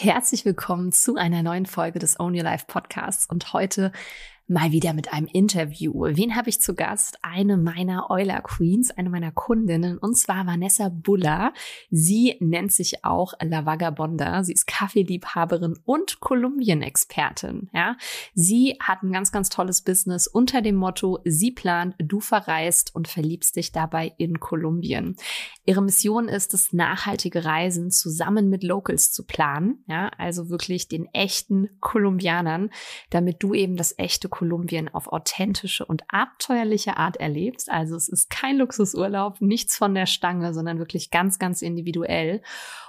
Herzlich willkommen zu einer neuen Folge des Own Your Life Podcasts. Und heute mal wieder mit einem Interview. Wen habe ich zu Gast? Eine meiner Euler Queens, eine meiner Kundinnen, und zwar Vanessa Buller. Sie nennt sich auch La Vagabonda. Sie ist Kaffeeliebhaberin und Kolumbien-Expertin. Ja, sie hat ein ganz, ganz tolles Business unter dem Motto: Sie plant, du verreist und verliebst dich dabei in Kolumbien. Ihre Mission ist es, nachhaltige Reisen zusammen mit Locals zu planen. Ja, also wirklich den echten Kolumbianern, damit du eben das echte Kolumbien auf authentische und abenteuerliche Art erlebst. Also es ist kein Luxusurlaub, nichts von der Stange, sondern wirklich ganz, ganz individuell.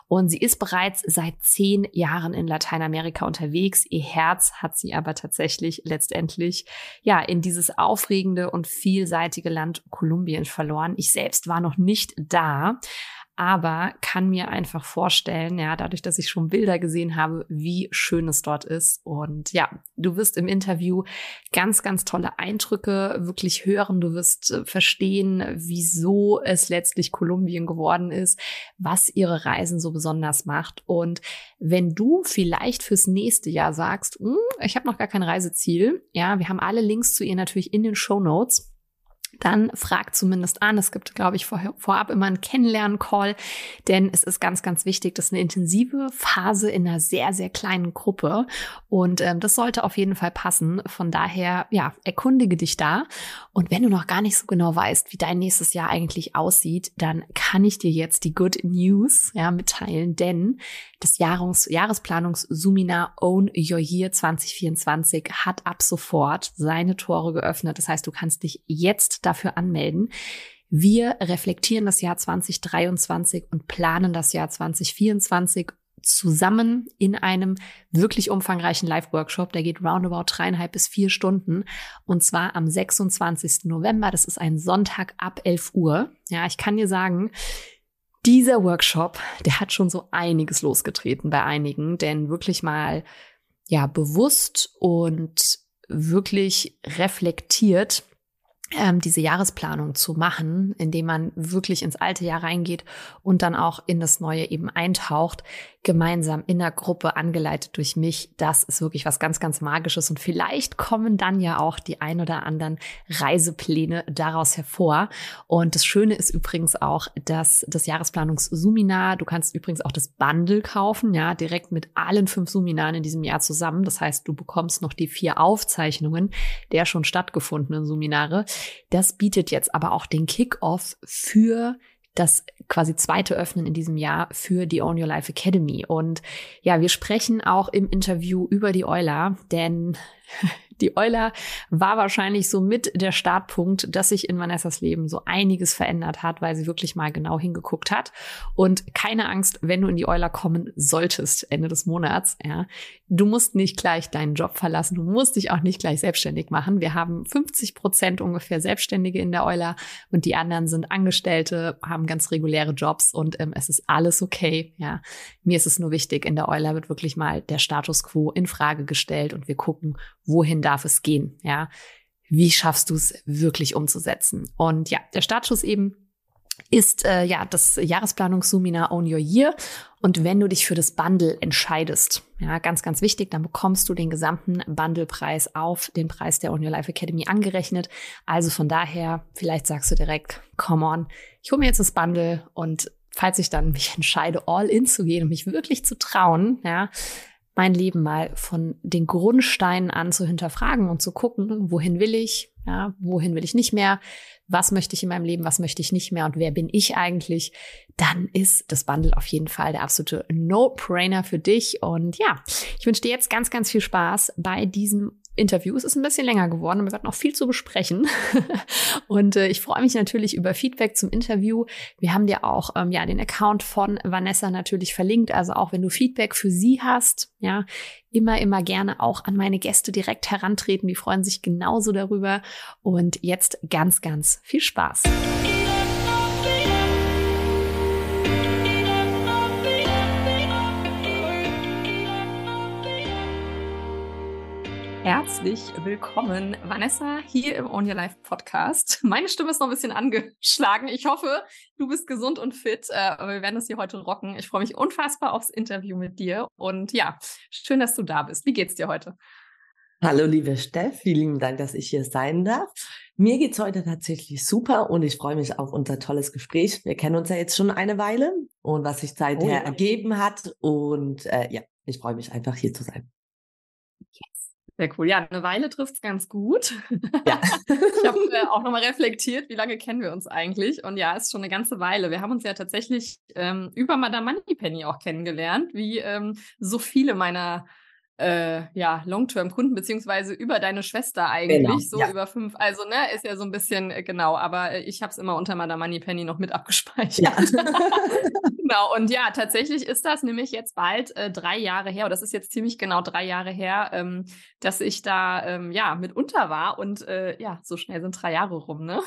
Und sie ist bereits seit zehn Jahren in Lateinamerika unterwegs. Ihr Herz hat sie aber tatsächlich letztendlich ja in dieses aufregende und vielseitige Land Kolumbien verloren. Ich selbst war noch nicht da aber kann mir einfach vorstellen, ja, dadurch, dass ich schon Bilder gesehen habe, wie schön es dort ist. Und ja, du wirst im Interview ganz, ganz tolle Eindrücke wirklich hören. Du wirst äh, verstehen, wieso es letztlich Kolumbien geworden ist, was ihre Reisen so besonders macht. Und wenn du vielleicht fürs nächste Jahr sagst, hm, ich habe noch gar kein Reiseziel, ja, wir haben alle Links zu ihr natürlich in den Show Notes dann frag zumindest an. Es gibt, glaube ich, vor, vorab immer einen Kennenlernen-Call, denn es ist ganz, ganz wichtig. Das ist eine intensive Phase in einer sehr, sehr kleinen Gruppe und ähm, das sollte auf jeden Fall passen. Von daher, ja, erkundige dich da. Und wenn du noch gar nicht so genau weißt, wie dein nächstes Jahr eigentlich aussieht, dann kann ich dir jetzt die Good News ja, mitteilen, denn das Jahres Jahresplanungsseminar Own Your Year 2024 hat ab sofort seine Tore geöffnet. Das heißt, du kannst dich jetzt dafür anmelden. Wir reflektieren das Jahr 2023 und planen das Jahr 2024 zusammen in einem wirklich umfangreichen Live-Workshop. Der geht roundabout dreieinhalb bis vier Stunden. Und zwar am 26. November. Das ist ein Sonntag ab 11 Uhr. Ja, ich kann dir sagen, dieser Workshop, der hat schon so einiges losgetreten bei einigen, denn wirklich mal, ja, bewusst und wirklich reflektiert ähm, diese Jahresplanung zu machen, indem man wirklich ins alte Jahr reingeht und dann auch in das neue eben eintaucht, gemeinsam in der Gruppe angeleitet durch mich. Das ist wirklich was ganz, ganz Magisches und vielleicht kommen dann ja auch die ein oder anderen Reisepläne daraus hervor. Und das Schöne ist übrigens auch, dass das Jahresplanungssuminar, du kannst übrigens auch das Bundle kaufen, ja, direkt mit allen fünf Suminaren in diesem Jahr zusammen. Das heißt, du bekommst noch die vier Aufzeichnungen der schon stattgefundenen Suminare. Das bietet jetzt aber auch den Kick-off für das quasi zweite Öffnen in diesem Jahr für die Own Your Life Academy. Und ja, wir sprechen auch im Interview über die Euler, denn die Euler war wahrscheinlich so mit der Startpunkt, dass sich in Vanessas Leben so einiges verändert hat, weil sie wirklich mal genau hingeguckt hat. Und keine Angst, wenn du in die Euler kommen solltest Ende des Monats, ja. Du musst nicht gleich deinen Job verlassen. Du musst dich auch nicht gleich selbstständig machen. Wir haben 50 Prozent ungefähr Selbstständige in der Euler und die anderen sind Angestellte, haben ganz reguläre Jobs und ähm, es ist alles okay, ja. Mir ist es nur wichtig, in der Euler wird wirklich mal der Status quo in Frage gestellt und wir gucken, wohin darf es gehen? Ja, wie schaffst du es wirklich umzusetzen? Und ja, der Startschuss eben ist äh, ja das Jahresplanungsseminar Own Your Year. Und wenn du dich für das Bundle entscheidest, ja, ganz, ganz wichtig, dann bekommst du den gesamten Bundlepreis auf den Preis der Own Your Life Academy angerechnet. Also von daher, vielleicht sagst du direkt, come on, ich hole mir jetzt das Bundle und falls ich dann mich entscheide, all in zu gehen und mich wirklich zu trauen, ja, mein Leben mal von den Grundsteinen an zu hinterfragen und zu gucken, wohin will ich, ja, wohin will ich nicht mehr, was möchte ich in meinem Leben, was möchte ich nicht mehr und wer bin ich eigentlich, dann ist das Bundle auf jeden Fall der absolute No-Brainer für dich. Und ja, ich wünsche dir jetzt ganz, ganz viel Spaß bei diesem Interview. Es ist ein bisschen länger geworden, wir werden noch viel zu besprechen. und äh, ich freue mich natürlich über Feedback zum Interview. Wir haben dir auch ähm, ja den Account von Vanessa natürlich verlinkt. Also auch wenn du Feedback für sie hast, ja, immer, immer gerne auch an meine Gäste direkt herantreten. Die freuen sich genauso darüber. Und jetzt ganz, ganz viel Spaß. Herzlich willkommen, Vanessa, hier im Own Your Life Podcast. Meine Stimme ist noch ein bisschen angeschlagen. Ich hoffe, du bist gesund und fit. Äh, aber wir werden das hier heute rocken. Ich freue mich unfassbar aufs Interview mit dir. Und ja, schön, dass du da bist. Wie geht's dir heute? Hallo, liebe Steff. Vielen Dank, dass ich hier sein darf. Mir geht's heute tatsächlich super und ich freue mich auf unser tolles Gespräch. Wir kennen uns ja jetzt schon eine Weile und was sich seither oh ja. ergeben hat. Und äh, ja, ich freue mich einfach hier zu sein. Sehr cool. Ja, eine Weile trifft es ganz gut. Ja. ich habe äh, auch nochmal reflektiert, wie lange kennen wir uns eigentlich? Und ja, es ist schon eine ganze Weile. Wir haben uns ja tatsächlich ähm, über Madame Moneypenny auch kennengelernt, wie ähm, so viele meiner äh, ja, Long-Term-Kunden, beziehungsweise über deine Schwester eigentlich, genau, so ja. über fünf, also ne, ist ja so ein bisschen äh, genau, aber äh, ich habe es immer unter Madame Moneypenny noch mit abgespeichert. Ja. genau, und ja, tatsächlich ist das nämlich jetzt bald äh, drei Jahre her, oder das ist jetzt ziemlich genau drei Jahre her, ähm, dass ich da ähm, ja mit unter war und äh, ja, so schnell sind drei Jahre rum, ne?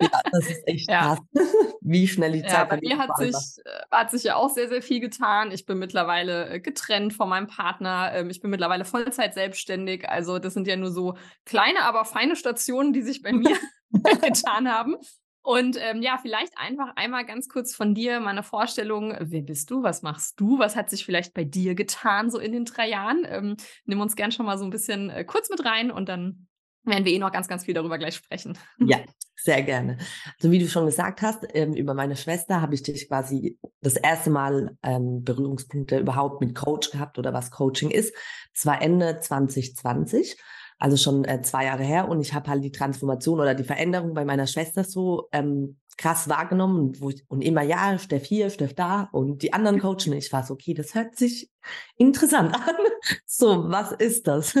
Ja, das ist echt ja. krass, wie schnell die Zeit ja, Bei mir hat sich, äh, hat sich ja auch sehr, sehr viel getan. Ich bin mittlerweile äh, getrennt von meinem Partner. Ähm, ich bin mittlerweile Vollzeit selbstständig. Also das sind ja nur so kleine, aber feine Stationen, die sich bei mir getan haben. Und ähm, ja, vielleicht einfach einmal ganz kurz von dir meine Vorstellung. Wer bist du? Was machst du? Was hat sich vielleicht bei dir getan so in den drei Jahren? Ähm, nimm uns gern schon mal so ein bisschen äh, kurz mit rein und dann werden wir eh noch ganz, ganz viel darüber gleich sprechen. Ja, sehr gerne. Also wie du schon gesagt hast, ähm, über meine Schwester habe ich dich quasi das erste Mal ähm, Berührungspunkte überhaupt mit Coach gehabt oder was Coaching ist. Es war Ende 2020, also schon äh, zwei Jahre her. Und ich habe halt die Transformation oder die Veränderung bei meiner Schwester so ähm, krass wahrgenommen wo ich, und immer ja, Steff hier, Steff da und die anderen coachen. Ich war so, okay, das hört sich interessant an. so, was ist das?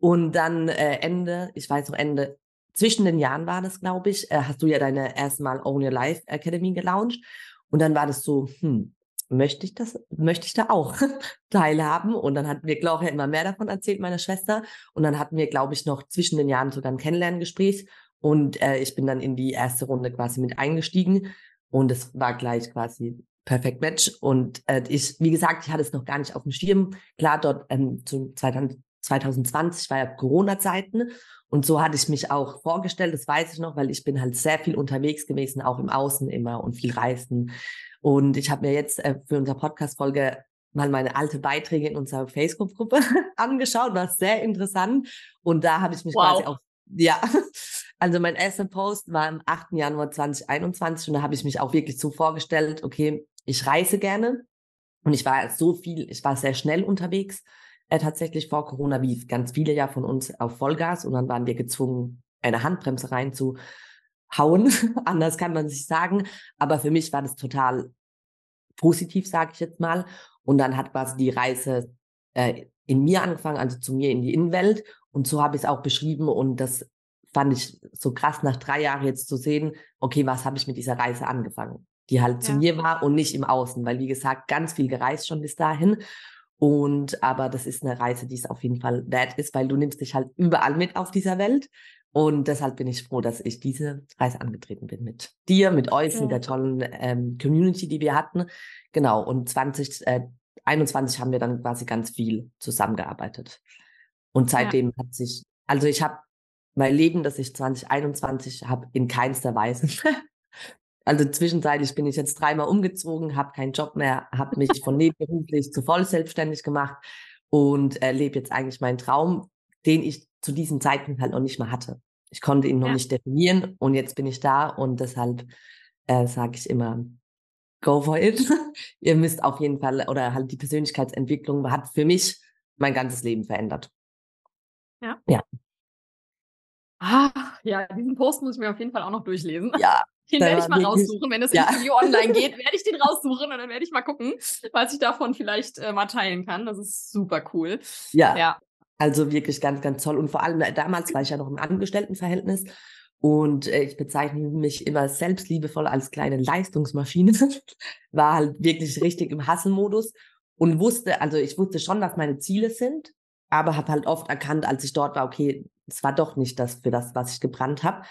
Und dann äh, Ende, ich weiß noch Ende, zwischen den Jahren war das, glaube ich, äh, hast du ja deine erste Mal Own Your Life Academy gelauncht. Und dann war das so, hm, möchte ich das, möchte ich da auch teilhaben? Und dann hat mir Gloria immer mehr davon erzählt, meine Schwester. Und dann hatten wir, glaube ich, noch zwischen den Jahren sogar ein Kennenlerngespräch. Und äh, ich bin dann in die erste Runde quasi mit eingestiegen. Und es war gleich quasi perfekt Match. Und äh, ich, wie gesagt, ich hatte es noch gar nicht auf dem Schirm. Klar, dort ähm, zu 2020 war ja Corona-Zeiten. Und so hatte ich mich auch vorgestellt, das weiß ich noch, weil ich bin halt sehr viel unterwegs gewesen, auch im Außen immer und viel reisen. Und ich habe mir jetzt äh, für unsere Podcast-Folge mal meine alte Beiträge in unserer Facebook-Gruppe angeschaut, war sehr interessant. Und da habe ich mich wow. quasi auch, ja, also mein erster Post war am 8. Januar 2021 und da habe ich mich auch wirklich so vorgestellt, okay, ich reise gerne und ich war so viel, ich war sehr schnell unterwegs äh, tatsächlich vor Corona, wie ganz viele ja von uns, auf Vollgas und dann waren wir gezwungen, eine Handbremse reinzuhauen. Anders kann man sich sagen. Aber für mich war das total positiv, sage ich jetzt mal. Und dann hat quasi die Reise äh, in mir angefangen, also zu mir in die Innenwelt. Und so habe ich es auch beschrieben. Und das fand ich so krass, nach drei Jahren jetzt zu sehen, okay, was habe ich mit dieser Reise angefangen? Die halt ja. zu mir war und nicht im Außen, weil wie gesagt, ganz viel gereist schon bis dahin. Und aber das ist eine Reise, die es auf jeden Fall wert ist, weil du nimmst dich halt überall mit auf dieser Welt. Und deshalb bin ich froh, dass ich diese Reise angetreten bin mit dir, mit euch, ja. mit der tollen ähm, Community, die wir hatten. Genau. Und 2021 äh, haben wir dann quasi ganz viel zusammengearbeitet. Und seitdem ja. hat sich, also ich habe mein Leben, das ich 2021 habe, in keinster Weise Also zwischenzeitlich bin ich jetzt dreimal umgezogen, habe keinen Job mehr, habe mich von nebenberuflich zu voll selbstständig gemacht und äh, lebe jetzt eigentlich meinen Traum, den ich zu diesem Zeitpunkt halt noch nicht mal hatte. Ich konnte ihn noch ja. nicht definieren und jetzt bin ich da und deshalb äh, sage ich immer, go for it. Ihr müsst auf jeden Fall, oder halt die Persönlichkeitsentwicklung hat für mich mein ganzes Leben verändert. Ja. Ja. Ah, ja, diesen Post muss ich mir auf jeden Fall auch noch durchlesen. Ja, den werde ich mal raussuchen. Wenn das ja. Interview online geht, werde ich den raussuchen und dann werde ich mal gucken, was ich davon vielleicht äh, mal teilen kann. Das ist super cool. Ja. ja. Also wirklich ganz, ganz toll. Und vor allem äh, damals war ich ja noch im Angestelltenverhältnis. Und äh, ich bezeichne mich immer selbst liebevoll als kleine Leistungsmaschine. war halt wirklich richtig im Hasselmodus und wusste, also ich wusste schon, was meine Ziele sind, aber habe halt oft erkannt, als ich dort war, okay, es war doch nicht das für das, was ich gebrannt habe.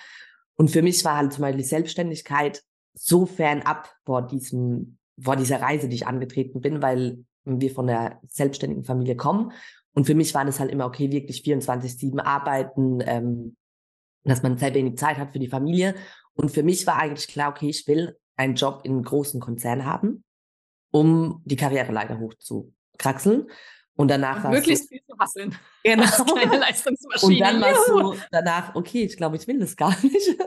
Und für mich war halt zum Beispiel die Selbstständigkeit so fernab vor diesem, vor dieser Reise, die ich angetreten bin, weil wir von der selbstständigen Familie kommen. Und für mich war das halt immer, okay, wirklich 24-7 arbeiten, ähm, dass man sehr wenig Zeit hat für die Familie. Und für mich war eigentlich klar, okay, ich will einen Job in einem großen Konzern haben, um die Karriereleiter hochzukraxeln. Und danach war Möglichst so, viel zu hasseln. Genau. Kleine Leistungsmaschine. Und dann war es so danach, okay, ich glaube, ich will das gar nicht.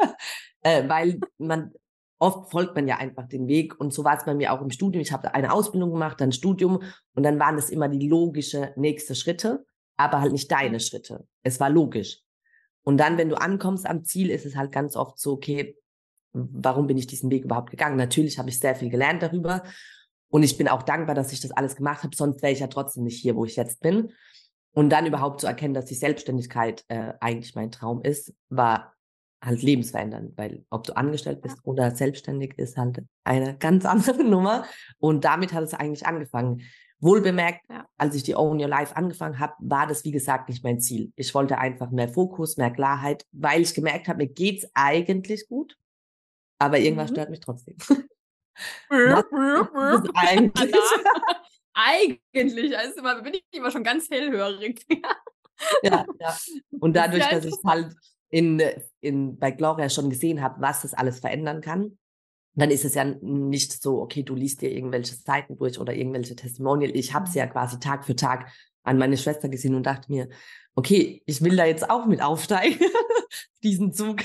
äh, weil man, oft folgt man ja einfach den Weg. Und so war es bei mir auch im Studium. Ich habe eine Ausbildung gemacht, dann Studium. Und dann waren das immer die logische nächste Schritte, aber halt nicht deine Schritte. Es war logisch. Und dann, wenn du ankommst am Ziel, ist es halt ganz oft so, okay, warum bin ich diesen Weg überhaupt gegangen? Natürlich habe ich sehr viel gelernt darüber. Und ich bin auch dankbar, dass ich das alles gemacht habe, sonst wäre ich ja trotzdem nicht hier, wo ich jetzt bin. Und dann überhaupt zu erkennen, dass die Selbstständigkeit äh, eigentlich mein Traum ist, war halt lebensverändernd, weil ob du angestellt bist oder selbstständig ist halt eine ganz andere Nummer. Und damit hat es eigentlich angefangen. Wohlbemerkt, ja. als ich die Own Your Life angefangen habe, war das, wie gesagt, nicht mein Ziel. Ich wollte einfach mehr Fokus, mehr Klarheit, weil ich gemerkt habe, mir geht's eigentlich gut, aber irgendwas mhm. stört mich trotzdem. eigentlich? eigentlich, also immer, bin ich immer schon ganz hellhörig. ja, ja. Und dadurch, dass ich halt in, in, bei Gloria schon gesehen habe, was das alles verändern kann, dann ist es ja nicht so, okay, du liest dir irgendwelche Seiten durch oder irgendwelche Testimonial. Ich habe es ja quasi Tag für Tag an meine Schwester gesehen und dachte mir, okay, ich will da jetzt auch mit aufsteigen, diesen Zug.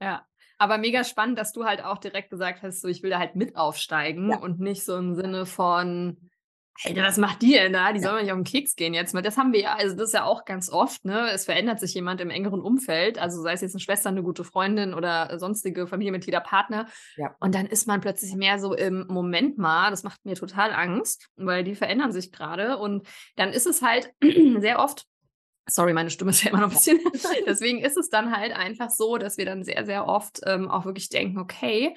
Ja, aber mega spannend, dass du halt auch direkt gesagt hast, so ich will da halt mit aufsteigen ja. und nicht so im Sinne von, Alter, was macht die denn da? Die ja. soll man nicht auf den Keks gehen jetzt mal. Das haben wir ja, also das ist ja auch ganz oft, ne? Es verändert sich jemand im engeren Umfeld, also sei es jetzt eine Schwester, eine gute Freundin oder sonstige Familienmitglieder, Partner. Ja. Und dann ist man plötzlich mehr so im Moment mal, das macht mir total Angst, weil die verändern sich gerade. Und dann ist es halt sehr oft Sorry, meine Stimme ist ja immer noch ein bisschen. Deswegen ist es dann halt einfach so, dass wir dann sehr, sehr oft ähm, auch wirklich denken, okay,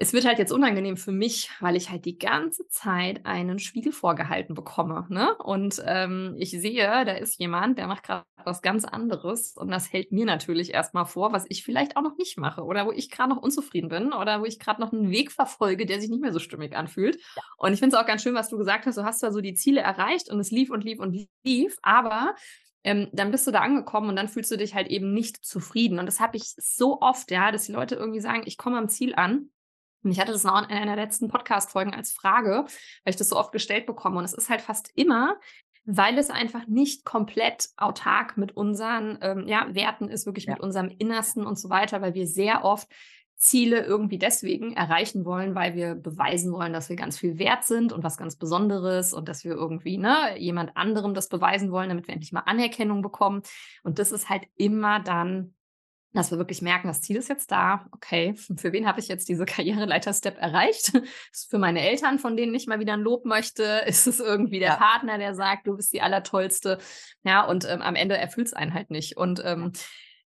es wird halt jetzt unangenehm für mich, weil ich halt die ganze Zeit einen Spiegel vorgehalten bekomme. Ne? Und ähm, ich sehe, da ist jemand, der macht gerade was ganz anderes und das hält mir natürlich erstmal vor, was ich vielleicht auch noch nicht mache oder wo ich gerade noch unzufrieden bin oder wo ich gerade noch einen Weg verfolge, der sich nicht mehr so stimmig anfühlt. Ja. Und ich finde es auch ganz schön, was du gesagt hast. Du hast zwar so die Ziele erreicht und es lief und lief und lief, aber ähm, dann bist du da angekommen und dann fühlst du dich halt eben nicht zufrieden. Und das habe ich so oft, ja, dass die Leute irgendwie sagen, ich komme am Ziel an und ich hatte das noch in einer der letzten Podcast-Folgen als Frage, weil ich das so oft gestellt bekomme. Und es ist halt fast immer, weil es einfach nicht komplett autark mit unseren ähm, ja, Werten ist, wirklich ja. mit unserem Innersten und so weiter, weil wir sehr oft Ziele irgendwie deswegen erreichen wollen, weil wir beweisen wollen, dass wir ganz viel wert sind und was ganz Besonderes und dass wir irgendwie ne, jemand anderem das beweisen wollen, damit wir endlich mal Anerkennung bekommen. Und das ist halt immer dann dass wir wirklich merken, das Ziel ist jetzt da. Okay, für wen habe ich jetzt diese Karriereleiter-Step erreicht? Ist es für meine Eltern, von denen ich mal wieder ein Lob möchte? Ist es irgendwie der ja. Partner, der sagt, du bist die Allertollste? Ja, und ähm, am Ende erfüllt es einen halt nicht. Und ähm,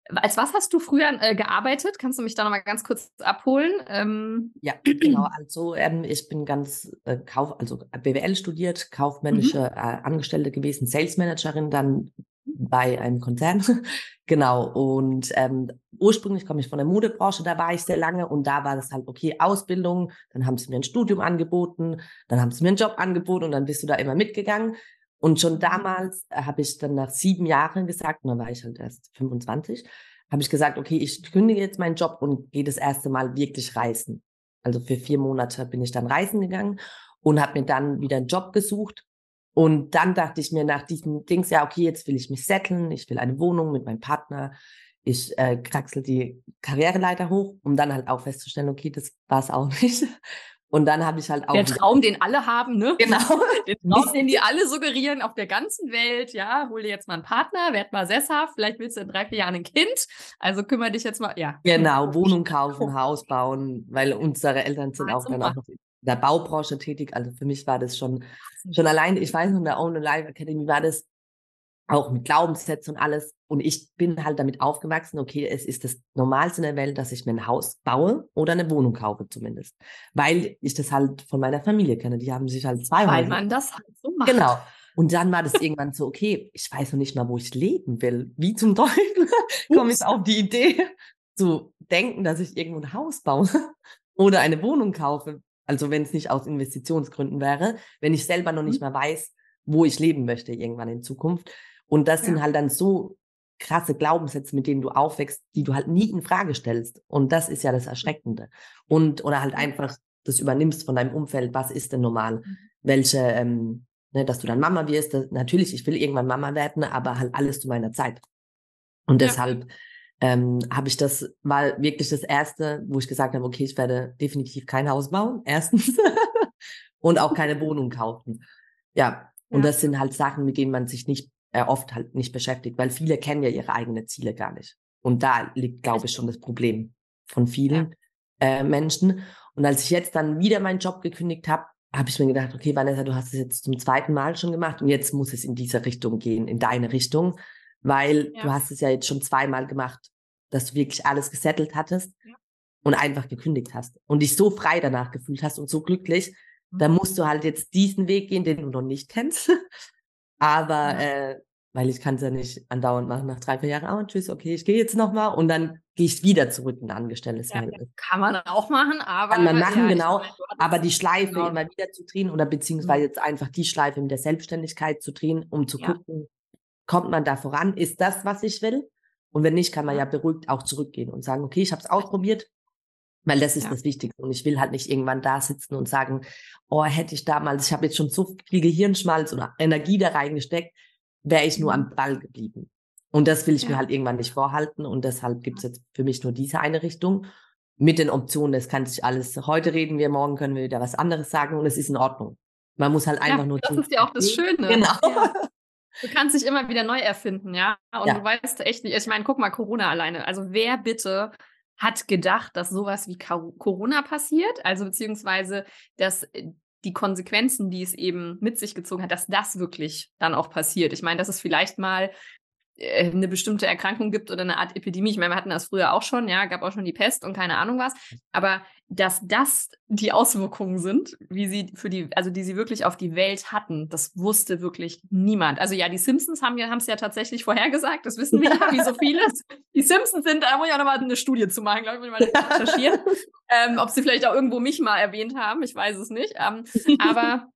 als was hast du früher äh, gearbeitet? Kannst du mich da nochmal ganz kurz abholen? Ähm. Ja, genau. Also ähm, ich bin ganz äh, Kauf, also BWL studiert, kaufmännische mhm. äh, Angestellte gewesen, Sales Managerin, dann bei einem Konzern. genau. Und ähm, ursprünglich komme ich von der Modebranche, da war ich sehr lange und da war das halt okay, Ausbildung, dann haben sie mir ein Studium angeboten, dann haben sie mir einen Job angeboten und dann bist du da immer mitgegangen. Und schon damals äh, habe ich dann nach sieben Jahren gesagt, und dann war ich halt erst 25, habe ich gesagt, okay, ich kündige jetzt meinen Job und gehe das erste Mal wirklich reisen. Also für vier Monate bin ich dann reisen gegangen und habe mir dann wieder einen Job gesucht und dann dachte ich mir nach diesem Dings, ja, okay, jetzt will ich mich setteln, ich will eine Wohnung mit meinem Partner, ich äh, kraxel die Karriereleiter hoch, um dann halt auch festzustellen, okay, das war es auch nicht. Und dann habe ich halt auch. Der Traum, den alle haben, ne? Genau. Den Traum, den die alle suggerieren auf der ganzen Welt. Ja, hol dir jetzt mal einen Partner, werd mal sesshaft. Vielleicht willst du in drei, vier Jahren ein Kind. Also kümmere dich jetzt mal, ja. Genau, Wohnung kaufen, Haus bauen, weil unsere Eltern sind auch dann auch noch der Baubranche tätig. Also für mich war das schon, schon allein, ich weiß noch, in der Own Life Academy war das auch mit Glaubenssätzen und alles. Und ich bin halt damit aufgewachsen, okay, es ist das Normalste in der Welt, dass ich mir ein Haus baue oder eine Wohnung kaufe zumindest. Weil ich das halt von meiner Familie kenne. Die haben sich halt zwei Weil man das halt so macht. Genau. Und dann war das irgendwann so, okay, ich weiß noch nicht mal, wo ich leben will. Wie zum Teufel komme ich auf die Idee zu denken, dass ich irgendwo ein Haus baue oder eine Wohnung kaufe. Also wenn es nicht aus Investitionsgründen wäre, wenn ich selber noch nicht mhm. mehr weiß, wo ich leben möchte irgendwann in Zukunft. Und das ja. sind halt dann so krasse Glaubenssätze, mit denen du aufwächst, die du halt nie in Frage stellst. Und das ist ja das Erschreckende. Und, oder halt einfach das übernimmst von deinem Umfeld. Was ist denn normal? Mhm. Welche, ähm, ne, dass du dann Mama wirst. Das, natürlich, ich will irgendwann Mama werden, aber halt alles zu meiner Zeit. Und ja. deshalb ähm, habe ich das mal wirklich das erste, wo ich gesagt habe, okay, ich werde definitiv kein Haus bauen, erstens. und auch keine Wohnung kaufen. Ja, und ja. das sind halt Sachen, mit denen man sich nicht äh, oft halt nicht beschäftigt, weil viele kennen ja ihre eigenen Ziele gar nicht. Und da liegt, glaube ich, schon das Problem von vielen ja. äh, Menschen. Und als ich jetzt dann wieder meinen Job gekündigt habe, habe ich mir gedacht, okay, Vanessa, du hast es jetzt zum zweiten Mal schon gemacht und jetzt muss es in diese Richtung gehen, in deine Richtung, weil ja. du hast es ja jetzt schon zweimal gemacht, dass du wirklich alles gesettelt hattest ja. und einfach gekündigt hast und dich so frei danach gefühlt hast und so glücklich, mhm. dann musst du halt jetzt diesen Weg gehen, den du noch nicht kennst. Aber äh, weil ich kann es ja nicht andauernd machen nach drei, vier Jahren, oh, tschüss, okay, ich gehe jetzt nochmal und dann gehe ich wieder zurück in ein angestelltes ja, Kann man auch machen, aber. Kann man machen, ja, genau. Meine, aber die Schleife genau. immer wieder zu drehen oder beziehungsweise mhm. jetzt einfach die Schleife mit der Selbstständigkeit zu drehen, um zu ja. gucken, kommt man da voran? Ist das, was ich will? Und wenn nicht, kann man ja beruhigt auch zurückgehen und sagen, okay, ich habe es ausprobiert, weil das ist ja. das Wichtigste. Und ich will halt nicht irgendwann da sitzen und sagen, oh, hätte ich damals, ich habe jetzt schon so viel Gehirnschmalz oder Energie da reingesteckt, wäre ich nur am mhm. Ball geblieben. Und das will ich ja. mir halt irgendwann nicht vorhalten. Und deshalb gibt es jetzt für mich nur diese eine Richtung. Mit den Optionen, das kann sich alles, heute reden wir, morgen können wir wieder was anderes sagen und es ist in Ordnung. Man muss halt einfach ja, nur. Das ist ja auch das Schöne. Genau. Ja. Du kannst dich immer wieder neu erfinden, ja. Und ja. du weißt echt nicht, ich meine, guck mal, Corona alleine. Also wer bitte hat gedacht, dass sowas wie Corona passiert? Also beziehungsweise, dass äh, die Konsequenzen, die es eben mit sich gezogen hat, dass das wirklich dann auch passiert. Ich meine, dass es vielleicht mal eine bestimmte Erkrankung gibt oder eine Art Epidemie. Ich meine, wir hatten das früher auch schon, ja, gab auch schon die Pest und keine Ahnung was. Aber dass das die Auswirkungen sind, wie sie für die, also die sie wirklich auf die Welt hatten, das wusste wirklich niemand. Also ja, die Simpsons haben ja, haben es ja tatsächlich vorhergesagt, das wissen wir ja, wie so vieles. Die Simpsons sind, da muss ich auch nochmal eine Studie zu machen, glaube ich, mal recherchieren. ähm, ob sie vielleicht auch irgendwo mich mal erwähnt haben, ich weiß es nicht. Ähm, aber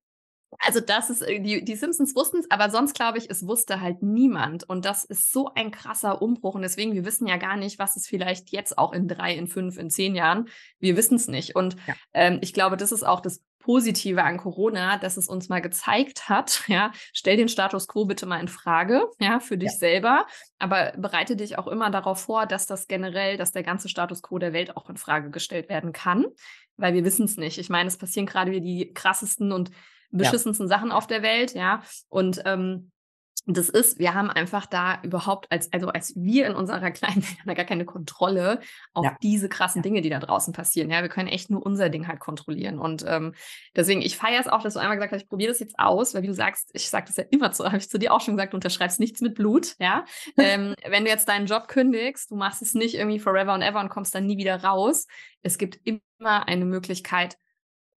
also das ist, äh, die, die Simpsons wussten es, aber sonst glaube ich, es wusste halt niemand. Und das ist so ein krasser Umbruch. Und deswegen, wir wissen ja gar nicht, was es vielleicht jetzt auch in drei, in fünf, in zehn Jahren. Wir wissen es nicht. Und ja. ähm, ich glaube, das ist auch das Positive an Corona, dass es uns mal gezeigt hat, ja, stell den Status quo bitte mal in Frage, ja, für dich ja. selber, aber bereite dich auch immer darauf vor, dass das generell, dass der ganze Status quo der Welt auch in Frage gestellt werden kann, weil wir wissen es nicht. Ich meine, es passieren gerade wieder die krassesten und beschissensten ja. Sachen auf der Welt, ja. Und ähm, das ist, wir haben einfach da überhaupt als, also als wir in unserer kleinen Welt haben da gar keine Kontrolle auf ja. diese krassen Dinge, die da draußen passieren. Ja, wir können echt nur unser Ding halt kontrollieren. Und ähm, deswegen, ich feiere es auch, dass du einmal gesagt hast, ich probiere das jetzt aus, weil wie du sagst, ich sage das ja immer zu, habe ich zu dir auch schon gesagt, du unterschreibst nichts mit Blut, ja. ähm, wenn du jetzt deinen Job kündigst, du machst es nicht irgendwie forever and ever und kommst dann nie wieder raus. Es gibt immer eine Möglichkeit,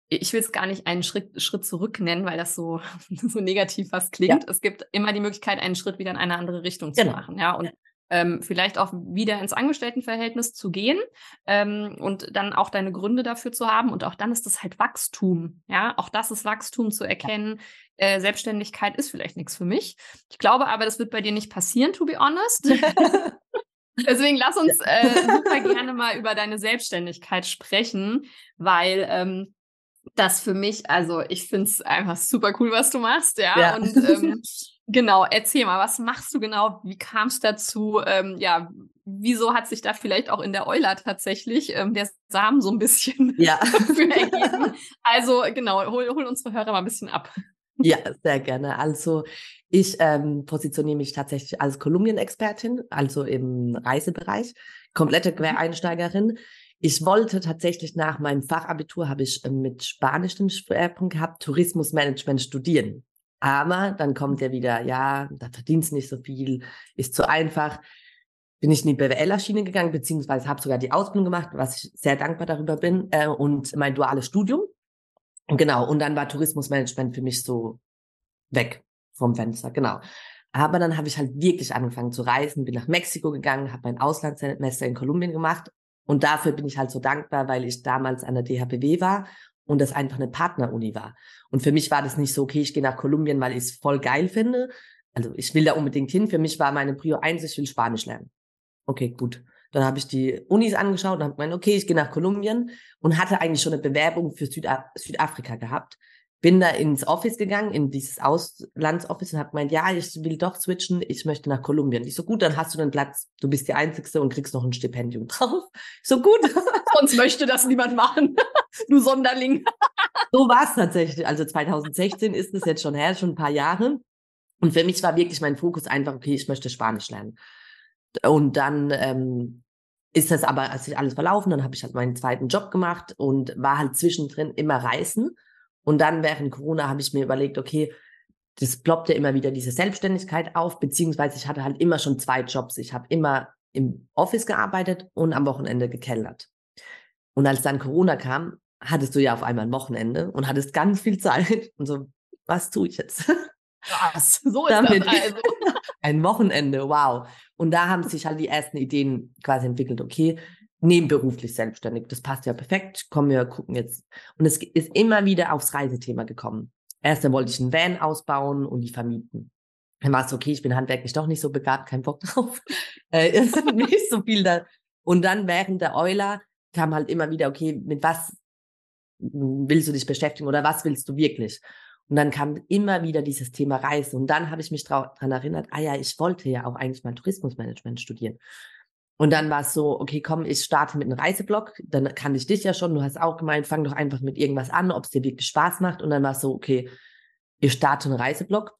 ich will es gar nicht einen Schritt, Schritt zurück nennen, weil das so, so negativ fast klingt. Ja. Es gibt immer die Möglichkeit, einen Schritt wieder in eine andere Richtung zu genau. machen. Ja, und ähm, vielleicht auch wieder ins Angestelltenverhältnis zu gehen ähm, und dann auch deine Gründe dafür zu haben. Und auch dann ist das halt Wachstum. Ja, auch das ist Wachstum zu erkennen. Äh, Selbstständigkeit ist vielleicht nichts für mich. Ich glaube aber, das wird bei dir nicht passieren, to be honest. Deswegen lass uns äh, super gerne mal über deine Selbstständigkeit sprechen, weil ähm, das für mich, also ich finde es einfach super cool, was du machst, ja. ja. Und ähm, genau, erzähl mal, was machst du genau? Wie kam es dazu? Ähm, ja, wieso hat sich da vielleicht auch in der Euler tatsächlich ähm, der Samen so ein bisschen ja. Also genau, hol, hol unsere Hörer mal ein bisschen ab. Ja, sehr gerne. Also ich ähm, positioniere mich tatsächlich als Kolumbien-Expertin, also im Reisebereich, komplette mhm. Quereinsteigerin. Ich wollte tatsächlich nach meinem Fachabitur, habe ich ähm, mit Spanisch den Schwerpunkt gehabt, Tourismusmanagement studieren. Aber dann kommt ja wieder, ja, da verdienst nicht so viel, ist zu einfach. Bin ich in die BWL-Schiene gegangen, beziehungsweise habe sogar die Ausbildung gemacht, was ich sehr dankbar darüber bin, äh, und mein duales Studium. Genau, und dann war Tourismusmanagement für mich so weg vom Fenster, genau. Aber dann habe ich halt wirklich angefangen zu reisen, bin nach Mexiko gegangen, habe mein Auslandssemester in Kolumbien gemacht und dafür bin ich halt so dankbar, weil ich damals an der DHBW war und das einfach eine Partneruni war. Und für mich war das nicht so, okay, ich gehe nach Kolumbien, weil ich es voll geil finde. Also ich will da unbedingt hin. Für mich war meine Prio 1, ich will Spanisch lernen. Okay, gut. Dann habe ich die Unis angeschaut und habe gemeint, okay, ich gehe nach Kolumbien und hatte eigentlich schon eine Bewerbung für Südaf Südafrika gehabt. Bin da ins Office gegangen, in dieses Auslandsoffice und habe gemeint, ja, ich will doch switchen, ich möchte nach Kolumbien. Ich so, gut, dann hast du den Platz, du bist die Einzigste und kriegst noch ein Stipendium drauf. so, gut. Sonst möchte das niemand machen. du Sonderling. so war es tatsächlich. Also 2016 ist es jetzt schon her, schon ein paar Jahre. Und für mich war wirklich mein Fokus einfach, okay, ich möchte Spanisch lernen. Und dann ähm, ist das aber als ich alles verlaufen, dann habe ich halt meinen zweiten Job gemacht und war halt zwischendrin immer reisen. Und dann während Corona habe ich mir überlegt, okay, das ploppte immer wieder diese Selbstständigkeit auf, beziehungsweise ich hatte halt immer schon zwei Jobs. Ich habe immer im Office gearbeitet und am Wochenende gekellert. Und als dann Corona kam, hattest du ja auf einmal ein Wochenende und hattest ganz viel Zeit. Und so, was tue ich jetzt? Was? So ist Damit das also. ein Wochenende, wow. Und da haben sich halt die ersten Ideen quasi entwickelt, okay, nebenberuflich selbstständig, das passt ja perfekt, kommen wir gucken jetzt. Und es ist immer wieder aufs Reisethema gekommen. Erst wollte ich einen Van ausbauen und die vermieten. Dann war es okay, ich bin handwerklich doch nicht so begabt, kein Bock drauf. äh, nicht so viel da. Und dann während der Euler kam halt immer wieder, okay, mit was willst du dich beschäftigen oder was willst du wirklich? Und dann kam immer wieder dieses Thema Reise. Und dann habe ich mich daran erinnert, ah ja, ich wollte ja auch eigentlich mal Tourismusmanagement studieren. Und dann war es so, okay, komm, ich starte mit einem Reiseblog. Dann kann ich dich ja schon. Du hast auch gemeint, fang doch einfach mit irgendwas an, ob es dir wirklich Spaß macht. Und dann war es so, okay, ich starte einen Reiseblog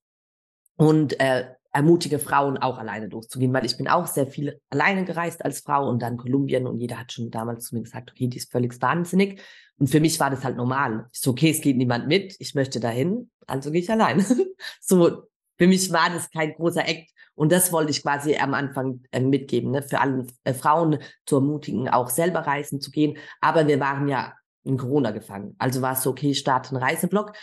und äh, ermutige Frauen auch alleine loszugehen, weil ich bin auch sehr viel alleine gereist als Frau und dann Kolumbien und jeder hat schon damals zu mir gesagt, okay, die ist völlig wahnsinnig. Und für mich war das halt normal. Ich so, okay, es geht niemand mit, ich möchte dahin, also gehe ich allein. so, für mich war das kein großer Act. Und das wollte ich quasi am Anfang äh, mitgeben, ne? für alle äh, Frauen zu ermutigen, auch selber reisen zu gehen. Aber wir waren ja in Corona gefangen. Also war es so, okay, starte einen Reiseblog,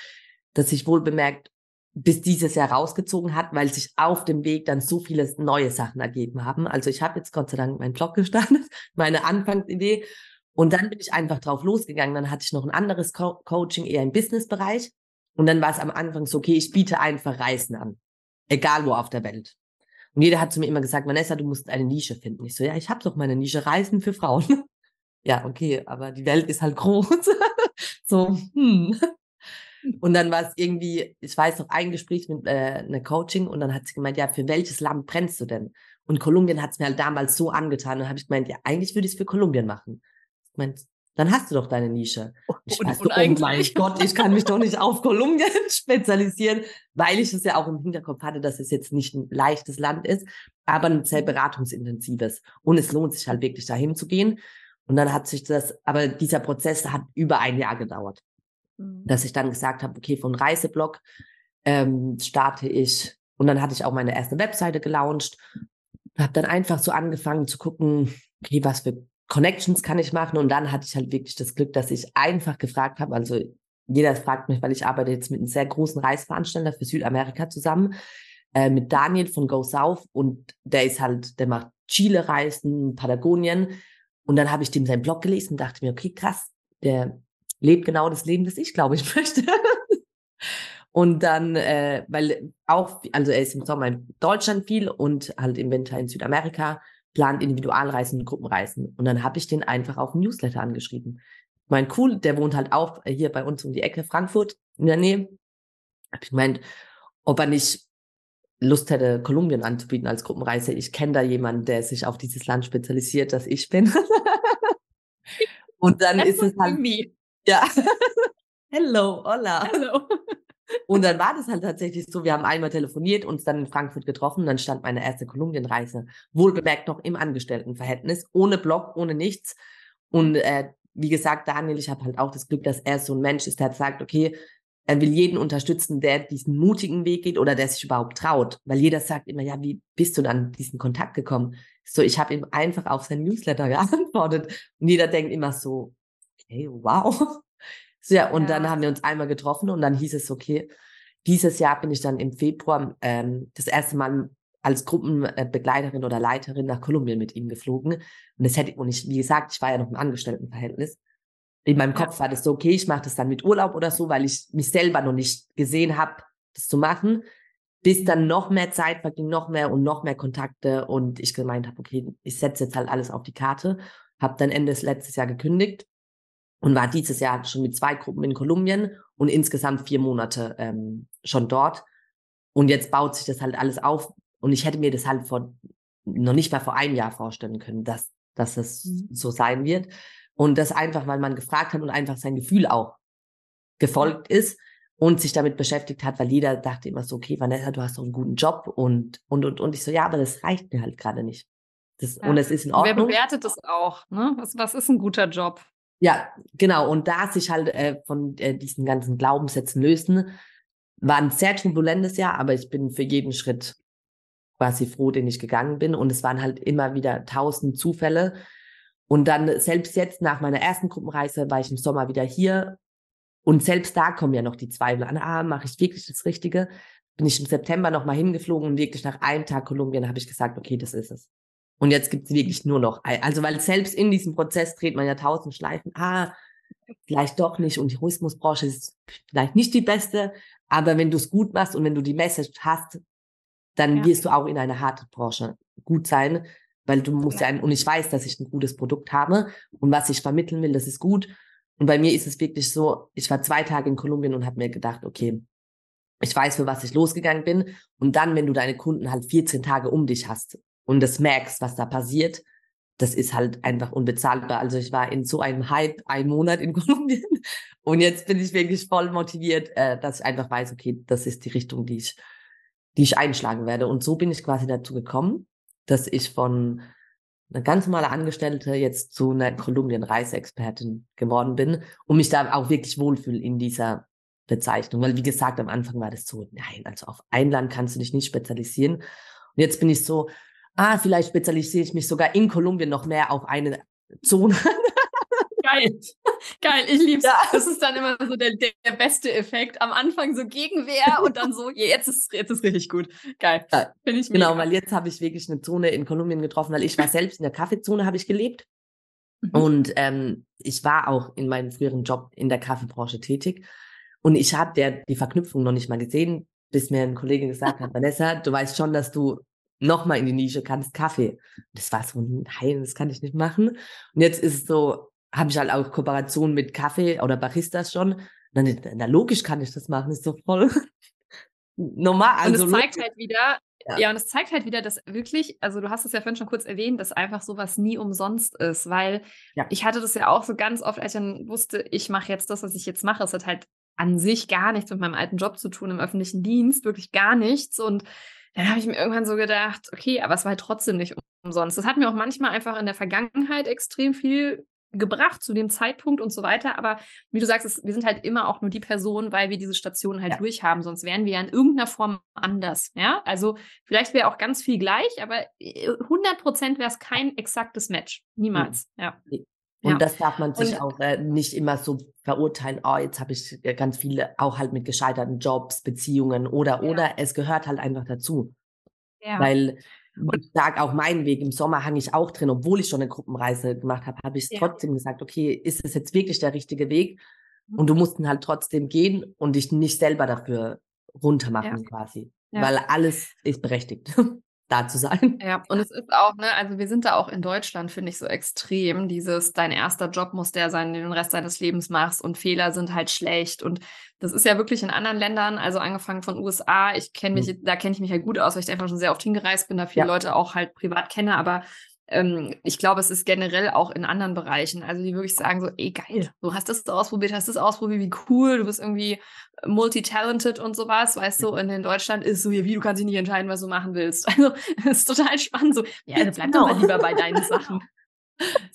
dass ich wohl bemerkt bis dieses Jahr rausgezogen hat, weil sich auf dem Weg dann so viele neue Sachen ergeben haben. Also ich habe jetzt Gott sei Dank meinen Blog gestartet, meine Anfangsidee und dann bin ich einfach drauf losgegangen. Dann hatte ich noch ein anderes Co Coaching eher im Businessbereich. Und dann war es am Anfang so, okay, ich biete einfach Reisen an. Egal wo auf der Welt. Und jeder hat zu mir immer gesagt, Vanessa, du musst eine Nische finden. Ich so, ja, ich habe doch meine Nische Reisen für Frauen. ja, okay, aber die Welt ist halt groß. so, hm. Und dann war es irgendwie, ich weiß noch, ein Gespräch mit äh, einer Coaching und dann hat sie gemeint, ja, für welches Land brennst du denn? Und Kolumbien hat es mir halt damals so angetan. Und habe ich gemeint, ja, eigentlich würde ich es für Kolumbien machen meint, dann hast du doch deine Nische. Ich und, weiß, und oh mein Gott, ich kann mich doch nicht auf Kolumbien spezialisieren, weil ich es ja auch im Hinterkopf hatte, dass es jetzt nicht ein leichtes Land ist, aber ein sehr beratungsintensives. Und es lohnt sich halt wirklich dahin zu gehen. Und dann hat sich das, aber dieser Prozess hat über ein Jahr gedauert, mhm. dass ich dann gesagt habe, okay, von Reiseblog ähm, starte ich. Und dann hatte ich auch meine erste Webseite gelauncht, habe dann einfach so angefangen zu gucken, okay, was für Connections kann ich machen. Und dann hatte ich halt wirklich das Glück, dass ich einfach gefragt habe, also jeder fragt mich, weil ich arbeite jetzt mit einem sehr großen Reisveranstalter für Südamerika zusammen, äh, mit Daniel von Go South und der ist halt, der macht Chile-Reisen, Patagonien. Und dann habe ich dem seinen Blog gelesen und dachte mir, okay, krass, der lebt genau das Leben, das ich glaube, ich möchte. und dann, äh, weil auch, also er ist im Sommer in Deutschland viel und halt im Winter in Südamerika plant Individualreisen und Gruppenreisen. Und dann habe ich den einfach auf dem Newsletter angeschrieben. Mein cool, der wohnt halt auch hier bei uns um die Ecke, Frankfurt, in der Nähe. Hab ich gemeint, ob er nicht Lust hätte, Kolumbien anzubieten als Gruppenreise. Ich kenne da jemanden, der sich auf dieses Land spezialisiert, das ich bin. und dann ist es halt. Me. Ja. Hello, hola. Hello. Und dann war das halt tatsächlich so, wir haben einmal telefoniert, uns dann in Frankfurt getroffen, dann stand meine erste Kolumbienreise, wohlbemerkt noch im Angestelltenverhältnis, ohne Blog, ohne nichts. Und äh, wie gesagt, Daniel, ich habe halt auch das Glück, dass er so ein Mensch ist, der sagt, okay, er will jeden unterstützen, der diesen mutigen Weg geht oder der sich überhaupt traut. Weil jeder sagt immer, ja, wie bist du dann diesen Kontakt gekommen? So, ich habe ihm einfach auf sein Newsletter geantwortet. Und jeder denkt immer so, okay, wow. Ja, und ja. dann haben wir uns einmal getroffen und dann hieß es, okay, dieses Jahr bin ich dann im Februar ähm, das erste Mal als Gruppenbegleiterin oder Leiterin nach Kolumbien mit ihm geflogen. Und das hätte, und ich, wie gesagt, ich war ja noch im Angestelltenverhältnis. In meinem Kopf war das so, okay, ich mache das dann mit Urlaub oder so, weil ich mich selber noch nicht gesehen habe, das zu machen. Bis dann noch mehr Zeit verging, noch mehr und noch mehr Kontakte und ich gemeint habe, okay, ich setze jetzt halt alles auf die Karte. Habe dann Ende des letztes Jahr gekündigt und war dieses Jahr schon mit zwei Gruppen in Kolumbien und insgesamt vier Monate ähm, schon dort. Und jetzt baut sich das halt alles auf. Und ich hätte mir das halt vor noch nicht mal vor einem Jahr vorstellen können, dass, dass es mhm. so sein wird. Und das einfach, weil man gefragt hat und einfach sein Gefühl auch gefolgt ist und sich damit beschäftigt hat, weil jeder dachte immer so, okay, Vanessa, du hast doch einen guten Job und, und, und, und ich so, ja, aber das reicht mir halt gerade nicht. Das, ja. Und es ist in Ordnung. Wer bewertet das auch? Ne? Was, was ist ein guter Job? Ja, genau. Und da sich halt äh, von äh, diesen ganzen Glaubenssätzen lösen, war ein sehr turbulentes Jahr, aber ich bin für jeden Schritt quasi froh, den ich gegangen bin. Und es waren halt immer wieder tausend Zufälle. Und dann selbst jetzt nach meiner ersten Gruppenreise war ich im Sommer wieder hier. Und selbst da kommen ja noch die Zweifel an, ah, mache ich wirklich das Richtige? Bin ich im September nochmal hingeflogen und wirklich nach einem Tag Kolumbien habe ich gesagt, okay, das ist es. Und jetzt gibt es wirklich nur noch, also weil selbst in diesem Prozess dreht man ja tausend Schleifen, ah, vielleicht doch nicht und die Tourismusbranche ist vielleicht nicht die beste, aber wenn du es gut machst und wenn du die Message hast, dann ja. wirst du auch in einer harten Branche gut sein, weil du musst ja, ein, und ich weiß, dass ich ein gutes Produkt habe und was ich vermitteln will, das ist gut. Und bei mir ist es wirklich so, ich war zwei Tage in Kolumbien und habe mir gedacht, okay, ich weiß, für was ich losgegangen bin. Und dann, wenn du deine Kunden halt 14 Tage um dich hast und das merkst, was da passiert, das ist halt einfach unbezahlbar. Also ich war in so einem Hype einen Monat in Kolumbien und jetzt bin ich wirklich voll motiviert, äh, dass ich einfach weiß, okay, das ist die Richtung, die ich, die ich einschlagen werde. Und so bin ich quasi dazu gekommen, dass ich von einer ganz normalen Angestellte jetzt zu einer Kolumbien-Reiseexpertin geworden bin und mich da auch wirklich wohlfühle in dieser Bezeichnung. Weil wie gesagt, am Anfang war das so, nein, also auf ein Land kannst du dich nicht spezialisieren. Und jetzt bin ich so, ah, vielleicht spezialisiere ich mich sogar in Kolumbien noch mehr auf eine Zone. Geil. Geil, ich lieb's. Ja. Das ist dann immer so der, der beste Effekt. Am Anfang so Gegenwehr und dann so, jetzt ist jetzt ist richtig gut. Geil. Ja, Finde ich Genau, weil jetzt habe ich wirklich eine Zone in Kolumbien getroffen, weil ich war selbst in der Kaffeezone, habe ich gelebt. Mhm. Und ähm, ich war auch in meinem früheren Job in der Kaffeebranche tätig. Und ich habe die Verknüpfung noch nicht mal gesehen, bis mir ein Kollege gesagt hat, Vanessa, du weißt schon, dass du nochmal in die Nische kannst, Kaffee. Das war so, nein, das kann ich nicht machen. Und jetzt ist es so, habe ich halt auch Kooperation mit Kaffee oder Baristas schon. Dann, na, logisch kann ich das machen, ist doch voll normal. Also und es zeigt halt wieder, ja. ja. und es zeigt halt wieder, dass wirklich, also du hast es ja vorhin schon kurz erwähnt, dass einfach sowas nie umsonst ist, weil ja. ich hatte das ja auch so ganz oft, als ich dann wusste, ich mache jetzt das, was ich jetzt mache. Es hat halt an sich gar nichts mit meinem alten Job zu tun im öffentlichen Dienst, wirklich gar nichts. Und dann habe ich mir irgendwann so gedacht, okay, aber es war halt trotzdem nicht umsonst. Das hat mir auch manchmal einfach in der Vergangenheit extrem viel gebracht zu dem Zeitpunkt und so weiter. Aber wie du sagst, es, wir sind halt immer auch nur die Person, weil wir diese Station halt ja. durchhaben. Sonst wären wir ja in irgendeiner Form anders. Ja, also vielleicht wäre auch ganz viel gleich, aber 100 Prozent wäre es kein exaktes Match. Niemals. Mhm. Ja. Und ja. das darf man sich und, auch äh, nicht immer so verurteilen, oh, jetzt habe ich äh, ganz viele, auch halt mit gescheiterten Jobs, Beziehungen oder, ja. oder es gehört halt einfach dazu. Ja. Weil und ich sage auch meinen Weg, im Sommer hang ich auch drin, obwohl ich schon eine Gruppenreise gemacht habe, habe ich ja. trotzdem gesagt, okay, ist es jetzt wirklich der richtige Weg? Mhm. Und du mussten halt trotzdem gehen und dich nicht selber dafür runtermachen quasi. Weil alles ist berechtigt. da zu sein. Ja, und es ist auch, ne, also wir sind da auch in Deutschland, finde ich, so extrem. Dieses, dein erster Job muss der sein, den du den Rest deines Lebens machst und Fehler sind halt schlecht. Und das ist ja wirklich in anderen Ländern, also angefangen von USA, ich kenne mich, mhm. da kenne ich mich halt gut aus, weil ich da einfach schon sehr oft hingereist bin, da viele ja. Leute auch halt privat kenne, aber ich glaube, es ist generell auch in anderen Bereichen, also die wirklich sagen so, ey geil, du hast das ausprobiert, hast das ausprobiert, wie cool, du bist irgendwie multitalented und sowas, weißt du, und in Deutschland ist so, wie, du kannst dich nicht entscheiden, was du machen willst. Also, das ist total spannend, so, ja, dann bleib doch mal lieber bei deinen Sachen.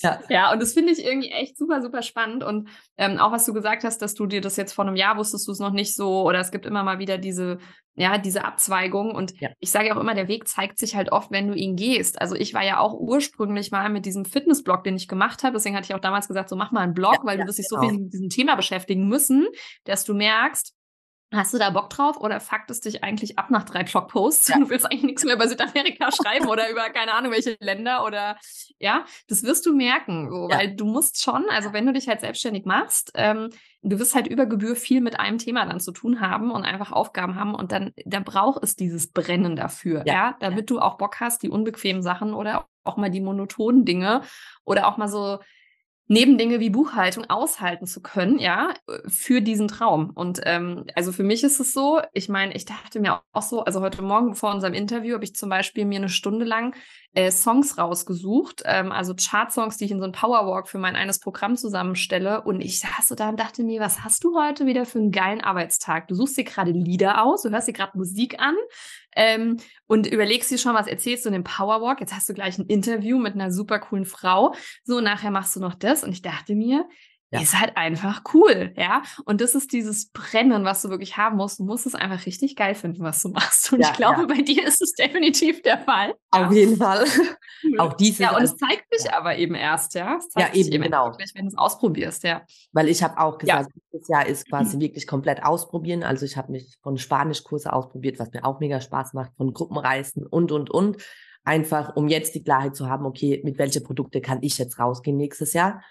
Ja. ja, und das finde ich irgendwie echt super, super spannend. Und ähm, auch was du gesagt hast, dass du dir das jetzt vor einem Jahr wusstest du es noch nicht so, oder es gibt immer mal wieder diese, ja, diese Abzweigung. Und ja. ich sage auch immer, der Weg zeigt sich halt oft, wenn du ihn gehst. Also ich war ja auch ursprünglich mal mit diesem Fitnessblog, den ich gemacht habe. Deswegen hatte ich auch damals gesagt, so mach mal einen Blog, ja, weil ja, du wirst dich genau. so viel mit diesem Thema beschäftigen müssen, dass du merkst, Hast du da Bock drauf oder fuckt es dich eigentlich ab nach drei Blogposts? Ja. Du willst eigentlich nichts mehr über Südamerika schreiben oder über keine Ahnung welche Länder oder ja, das wirst du merken, so, ja. weil du musst schon, also wenn du dich halt selbstständig machst, ähm, du wirst halt über Gebühr viel mit einem Thema dann zu tun haben und einfach Aufgaben haben und dann, da braucht es dieses Brennen dafür, ja, ja damit du auch Bock hast, die unbequemen Sachen oder auch mal die monotonen Dinge oder auch mal so Nebendinge wie Buchhaltung aushalten zu können, ja, für diesen Traum. Und ähm, also für mich ist es so, ich meine, ich dachte mir auch so, also heute Morgen vor unserem Interview habe ich zum Beispiel mir eine Stunde lang äh, Songs rausgesucht, ähm, also Chart-Songs, die ich in so ein Powerwalk für mein eines Programm zusammenstelle. Und ich saß so da und dachte mir, was hast du heute wieder für einen geilen Arbeitstag? Du suchst dir gerade Lieder aus, du hörst dir gerade Musik an ähm, und überlegst dir schon, was erzählst du in dem Powerwalk. Jetzt hast du gleich ein Interview mit einer super coolen Frau. So, nachher machst du noch das. Und ich dachte mir, ja. ist halt einfach cool, ja. Und das ist dieses Brennen, was du wirklich haben musst. Du musst es einfach richtig geil finden, was du machst. Und ja, ich glaube, ja. bei dir ist es definitiv der Fall. Auf jeden Fall. Auch diese. Ja, und es zeigt sich aber eben erst, ja. Ja, eben, eben genau. Wirklich, wenn du es ausprobierst, ja. Weil ich habe auch gesagt, dieses Jahr ist quasi wirklich komplett ausprobieren. Also ich habe mich von Spanischkurse ausprobiert, was mir auch mega Spaß macht, von Gruppenreisen und, und, und. Einfach, um jetzt die Klarheit zu haben, okay, mit welche Produkte kann ich jetzt rausgehen nächstes Jahr?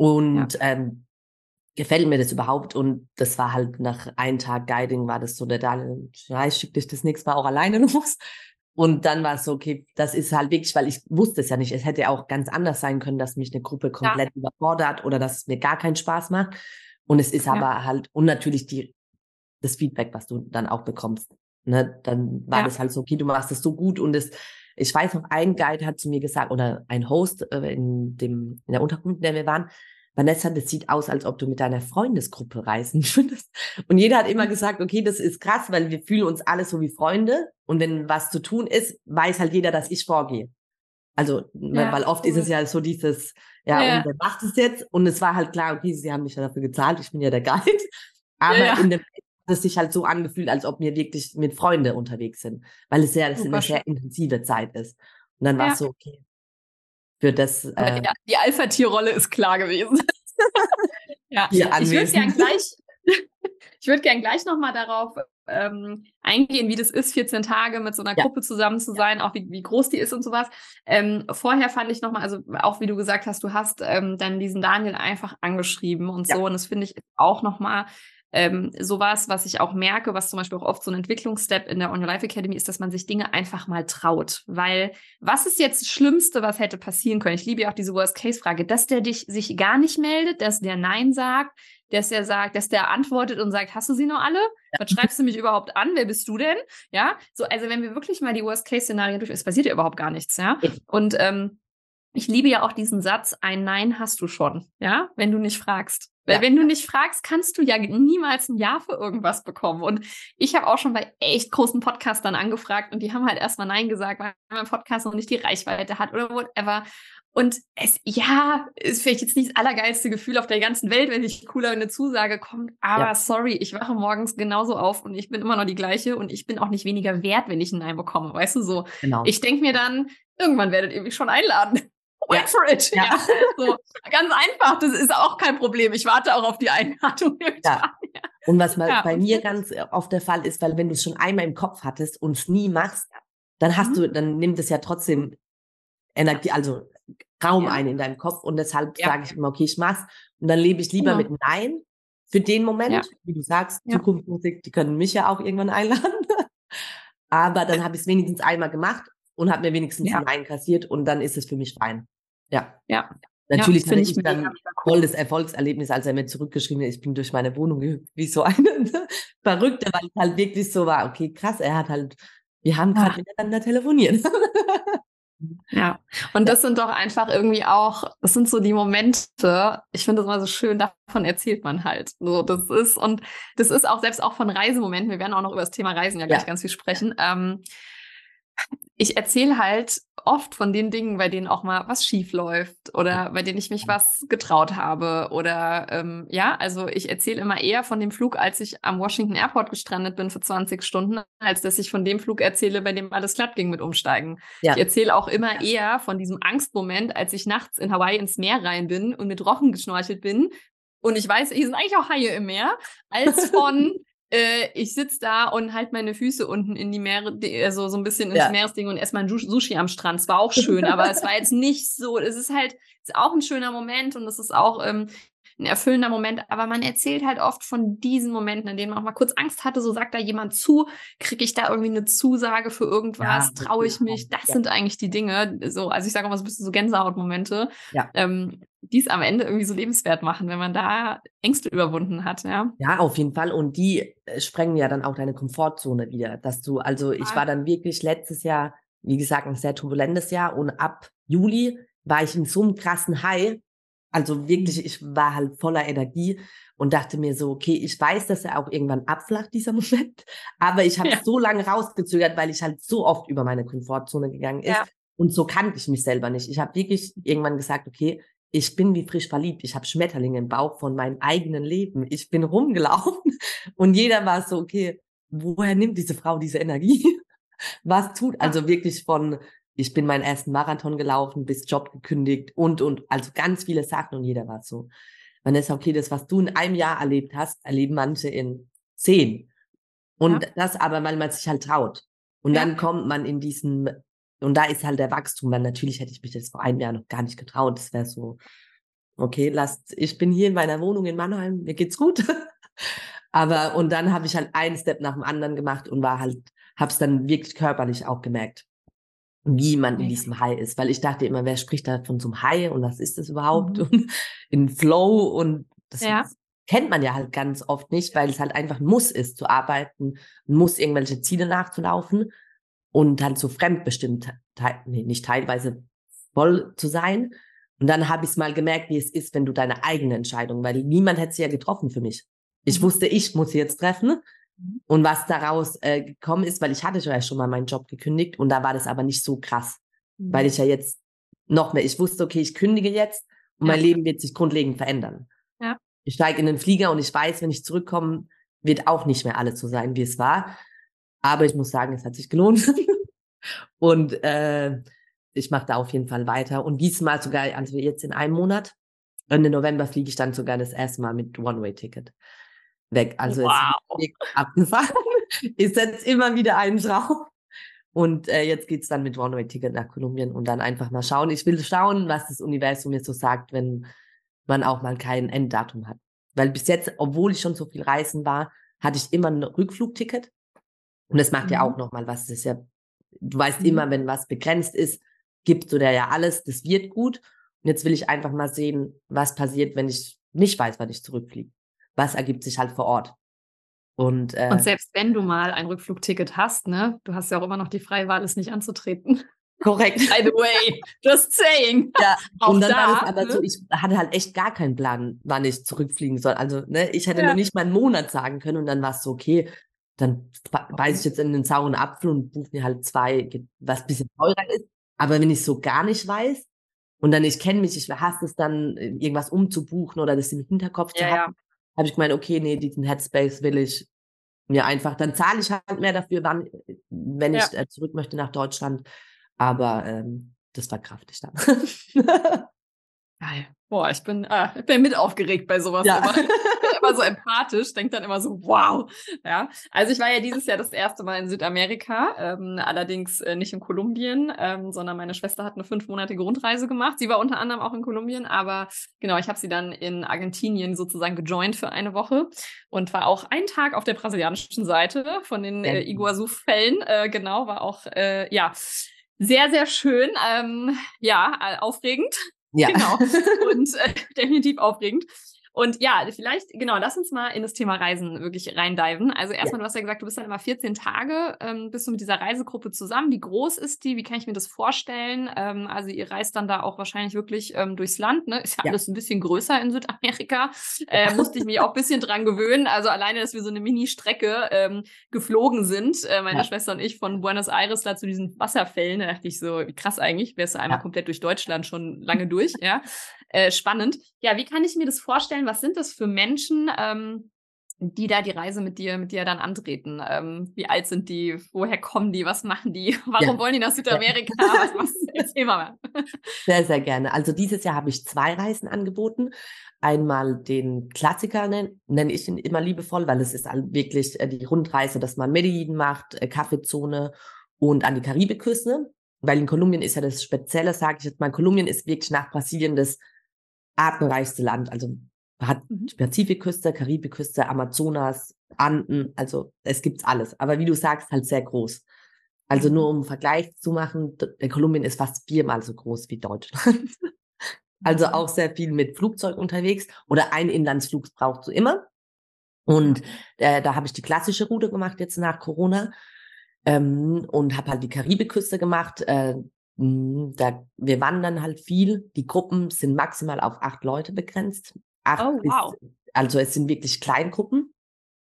Und ja. ähm, gefällt mir das überhaupt? Und das war halt nach einem Tag Guiding, war das so der Daniel, ja, ich schicke dich das nächste Mal auch alleine los. Und dann war es so, okay, das ist halt wirklich, weil ich wusste es ja nicht. Es hätte auch ganz anders sein können, dass mich eine Gruppe komplett ja. überfordert oder dass es mir gar keinen Spaß macht. Und es ist ja. aber halt, und natürlich die, das Feedback, was du dann auch bekommst. Ne? Dann war ja. das halt so, okay, du machst es so gut und es, ich weiß noch, ein Guide hat zu mir gesagt, oder ein Host äh, in dem, in der Unterkunft, in der wir waren, Vanessa, das sieht aus, als ob du mit deiner Freundesgruppe reisen würdest. Und jeder hat immer gesagt, okay, das ist krass, weil wir fühlen uns alle so wie Freunde. Und wenn was zu tun ist, weiß halt jeder, dass ich vorgehe. Also, ja, weil oft cool. ist es ja so dieses, ja, ja, und wer macht es jetzt? Und es war halt klar, okay, sie haben mich ja dafür gezahlt, ich bin ja der Guide. Aber ja, in dem es sich halt so angefühlt, als ob wir wirklich mit Freunden unterwegs sind, weil es ja das eine sehr intensive Zeit ist. Und dann war es so, okay, für das. Äh, ja, die Alpha-Tier-Rolle ist klar gewesen. ja, ich würde gerne gleich, ich würde gern gleich nochmal darauf ähm, eingehen, wie das ist, 14 Tage mit so einer ja. Gruppe zusammen zu sein, auch wie, wie groß die ist und sowas. Ähm, vorher fand ich nochmal, also auch wie du gesagt hast, du hast ähm, dann diesen Daniel einfach angeschrieben und ja. so. Und das finde ich auch nochmal ähm, sowas, was ich auch merke, was zum Beispiel auch oft so ein Entwicklungsstep in der On Your Life Academy ist, dass man sich Dinge einfach mal traut. Weil was ist jetzt das Schlimmste, was hätte passieren können? Ich liebe ja auch diese Worst-Case-Frage, dass der dich sich gar nicht meldet, dass der Nein sagt, dass der sagt, dass der antwortet und sagt, hast du sie noch alle? Was schreibst du mich überhaupt an? Wer bist du denn? Ja, so, also wenn wir wirklich mal die Worst-Case-Szenarien durch, es passiert ja überhaupt gar nichts, ja. Und ähm, ich liebe ja auch diesen Satz, ein Nein hast du schon, ja, wenn du nicht fragst. Weil ja. wenn du nicht fragst, kannst du ja niemals ein Ja für irgendwas bekommen. Und ich habe auch schon bei echt großen Podcastern angefragt und die haben halt erstmal Nein gesagt, weil mein Podcast noch nicht die Reichweite hat oder whatever. Und es, ja, ist vielleicht jetzt nicht das allergeilste Gefühl auf der ganzen Welt, wenn ich cooler eine Zusage kommt. Aber ja. sorry, ich wache morgens genauso auf und ich bin immer noch die gleiche und ich bin auch nicht weniger wert, wenn ich ein Nein bekomme. Weißt du so? Genau. Ich denke mir dann, irgendwann werdet ihr mich schon einladen. Wait ja. for it. Ja. ja. So, ganz einfach, das ist auch kein Problem. Ich warte auch auf die Einladung. Ja. Und was mal ja, bei mir ganz oft der Fall ist, weil wenn du es schon einmal im Kopf hattest und es nie machst, dann hast mhm. du, dann nimmt es ja trotzdem Energie, also Raum ein in deinem Kopf und deshalb sage ich immer, okay, ich mach's und dann lebe ich lieber mit Nein für den Moment, wie du sagst, Zukunftsmusik, die können mich ja auch irgendwann einladen. Aber dann habe ich es wenigstens einmal gemacht und habe mir wenigstens ja. Nein kassiert und dann ist es für mich fein. Ja. Ja. Natürlich ja, hatte ich dann voll das Erfolgserlebnis, als er mir zurückgeschrieben hat, ich bin durch meine Wohnung wie so eine Verrückte, weil es halt wirklich so war, okay, krass, er hat halt, wir haben gerade ja. miteinander telefoniert. Ja, und das sind doch einfach irgendwie auch, das sind so die Momente, ich finde das immer so schön, davon erzählt man halt. So, das ist, und das ist auch selbst auch von Reisemomenten, wir werden auch noch über das Thema Reisen ja gleich ganz viel sprechen. Ähm, ich erzähle halt oft von den Dingen, bei denen auch mal was schief läuft oder bei denen ich mich was getraut habe. Oder ähm, ja, also ich erzähle immer eher von dem Flug, als ich am Washington Airport gestrandet bin für 20 Stunden, als dass ich von dem Flug erzähle, bei dem alles glatt ging mit Umsteigen. Ja. Ich erzähle auch immer eher von diesem Angstmoment, als ich nachts in Hawaii ins Meer rein bin und mit Rochen geschnorchelt bin. Und ich weiß, hier sind eigentlich auch Haie im Meer, als von äh, ich sitze da und halt meine Füße unten in die Meere, also so ein bisschen ins ja. Meeresding und esse mein Sushi am Strand. Es war auch schön, aber es war jetzt nicht so. Es ist halt ist auch ein schöner Moment und es ist auch ähm, ein erfüllender Moment, aber man erzählt halt oft von diesen Momenten, in denen man auch mal kurz Angst hatte, so sagt da jemand zu, kriege ich da irgendwie eine Zusage für irgendwas, ja, traue ich mich, das ja. sind eigentlich die Dinge, so, also ich sage mal so ein bisschen so Gänsehautmomente, ja. ähm, die es am Ende irgendwie so lebenswert machen, wenn man da Ängste überwunden hat, ja. Ja, auf jeden Fall und die äh, sprengen ja dann auch deine Komfortzone wieder, dass du, also ich war dann wirklich letztes Jahr, wie gesagt, ein sehr turbulentes Jahr und ab Juli war ich in so einem krassen High, also wirklich, ich war halt voller Energie und dachte mir so, okay, ich weiß, dass er auch irgendwann abflacht, dieser Moment, aber ich habe ja. so lange rausgezögert, weil ich halt so oft über meine Komfortzone gegangen ist. Ja. Und so kannte ich mich selber nicht. Ich habe wirklich irgendwann gesagt, okay, ich bin wie frisch verliebt. Ich habe Schmetterlinge im Bauch von meinem eigenen Leben. Ich bin rumgelaufen und jeder war so, okay, woher nimmt diese Frau diese Energie? Was tut also wirklich von ich bin meinen ersten Marathon gelaufen, bis Job gekündigt und, und, also ganz viele Sachen und jeder war so. Man ist okay, das, was du in einem Jahr erlebt hast, erleben manche in zehn. Und ja. das aber, weil man sich halt traut. Und ja. dann kommt man in diesen, und da ist halt der Wachstum, weil natürlich hätte ich mich das vor einem Jahr noch gar nicht getraut. Das wäre so, okay, lasst, ich bin hier in meiner Wohnung in Mannheim, mir geht's gut. aber, und dann habe ich halt einen Step nach dem anderen gemacht und war halt, hab's dann wirklich körperlich auch gemerkt wie man in diesem High ist, weil ich dachte immer, wer spricht da von so einem High und was ist das überhaupt mhm. und in Flow und das ja. kennt man ja halt ganz oft nicht, weil es halt einfach ein Muss ist zu arbeiten, ein Muss irgendwelche Ziele nachzulaufen und dann so fremdbestimmt, nee, nicht teilweise voll zu sein. Und dann habe ich es mal gemerkt, wie es ist, wenn du deine eigene Entscheidung, weil niemand hätte sie ja getroffen für mich. Ich mhm. wusste, ich muss sie jetzt treffen und was daraus äh, gekommen ist, weil ich hatte ja schon mal meinen Job gekündigt und da war das aber nicht so krass, mhm. weil ich ja jetzt noch mehr, ich wusste, okay, ich kündige jetzt und ja. mein Leben wird sich grundlegend verändern. Ja. Ich steige in den Flieger und ich weiß, wenn ich zurückkomme, wird auch nicht mehr alles so sein, wie es war. Aber ich muss sagen, es hat sich gelohnt. und äh, ich mache da auf jeden Fall weiter. Und diesmal sogar, also jetzt in einem Monat, Ende November fliege ich dann sogar das erste Mal mit One-Way-Ticket weg. Also wow. es ist abgefahren. Ich setze immer wieder einen drauf. Und äh, jetzt geht's dann mit One-Way-Ticket nach Kolumbien und dann einfach mal schauen. Ich will schauen, was das Universum mir so sagt, wenn man auch mal kein Enddatum hat. Weil bis jetzt, obwohl ich schon so viel reisen war, hatte ich immer ein Rückflugticket. Und das macht mhm. ja auch nochmal was. Das ist ja, du weißt mhm. immer, wenn was begrenzt ist, gibst du da ja alles, das wird gut. Und jetzt will ich einfach mal sehen, was passiert, wenn ich nicht weiß, wann ich zurückfliege was ergibt sich halt vor Ort. Und, äh, und selbst wenn du mal ein Rückflugticket hast, ne, du hast ja auch immer noch die freie Wahl, es nicht anzutreten. Korrekt. By the way, just saying. Ja, auch und dann da, war es aber ne? so, ich hatte halt echt gar keinen Plan, wann ich zurückfliegen soll. Also, ne, ich hätte ja. nur nicht mal einen Monat sagen können und dann war es so, okay, dann beiße ich jetzt in den sauren Apfel und buche mir halt zwei, was ein bisschen teurer ist. Aber wenn ich so gar nicht weiß und dann ich kenne mich, ich hasse es dann, irgendwas umzubuchen oder das im Hinterkopf ja, zu haben, habe ich gemeint, okay, nee, diesen Headspace will ich mir einfach, dann zahle ich halt mehr dafür, wann, wenn ja. ich äh, zurück möchte nach Deutschland. Aber ähm, das verkrafte ich dann. Geil. Boah, ich bin, äh, ich bin mit aufgeregt bei sowas. Ja. Immer. immer so empathisch, denkt dann immer so, wow. Ja, also ich war ja dieses Jahr das erste Mal in Südamerika, ähm, allerdings äh, nicht in Kolumbien, ähm, sondern meine Schwester hat eine fünfmonatige Rundreise gemacht. Sie war unter anderem auch in Kolumbien, aber genau, ich habe sie dann in Argentinien sozusagen gejoint für eine Woche und war auch einen Tag auf der brasilianischen Seite von den äh, Iguazu-Fällen. Äh, genau, war auch, äh, ja, sehr, sehr schön. Ähm, ja, äh, aufregend. Ja. Genau. Und äh, definitiv aufregend. Und ja, vielleicht, genau, lass uns mal in das Thema Reisen wirklich reindiven. Also erstmal, ja. du hast ja gesagt, du bist dann immer 14 Tage, ähm, bist du mit dieser Reisegruppe zusammen. Wie groß ist die? Wie kann ich mir das vorstellen? Ähm, also ihr reist dann da auch wahrscheinlich wirklich ähm, durchs Land, ne? Ist ja, ja, alles ein bisschen größer in Südamerika. Äh, musste ich mich auch ein bisschen dran gewöhnen. Also alleine, dass wir so eine Mini-Strecke ähm, geflogen sind, äh, meine ja. Schwester und ich von Buenos Aires da zu diesen Wasserfällen, da dachte ich so, wie krass eigentlich, wärst du einmal komplett durch Deutschland schon lange durch, ja. Äh, spannend. Ja, wie kann ich mir das vorstellen? Was sind das für Menschen, ähm, die da die Reise mit dir, mit dir dann antreten? Ähm, wie alt sind die? Woher kommen die? Was machen die? Warum ja. wollen die nach Südamerika? was, was, erzähl mal. Sehr, sehr gerne. Also dieses Jahr habe ich zwei Reisen angeboten. Einmal den Klassiker nenne ich ihn immer liebevoll, weil es ist wirklich äh, die Rundreise, dass man Medellin macht, äh, Kaffeezone und an die Karibikküste. Weil in Kolumbien ist ja das Spezielle, sage ich jetzt mal, Kolumbien ist wirklich nach Brasilien das artenreichste Land. Also hat mhm. Pazifikküste, Karibikküste, Amazonas, Anden, also es gibt's alles. Aber wie du sagst, halt sehr groß. Also nur um einen Vergleich zu machen, der Kolumbien ist fast viermal so groß wie Deutschland. also auch sehr viel mit Flugzeug unterwegs oder ein Inlandsflug brauchst du immer. Und äh, da habe ich die klassische Route gemacht jetzt nach Corona ähm, und habe halt die Karibikküste gemacht. Äh, da, wir wandern halt viel. Die Gruppen sind maximal auf acht Leute begrenzt. Acht oh, wow. Bis, also es sind wirklich Kleingruppen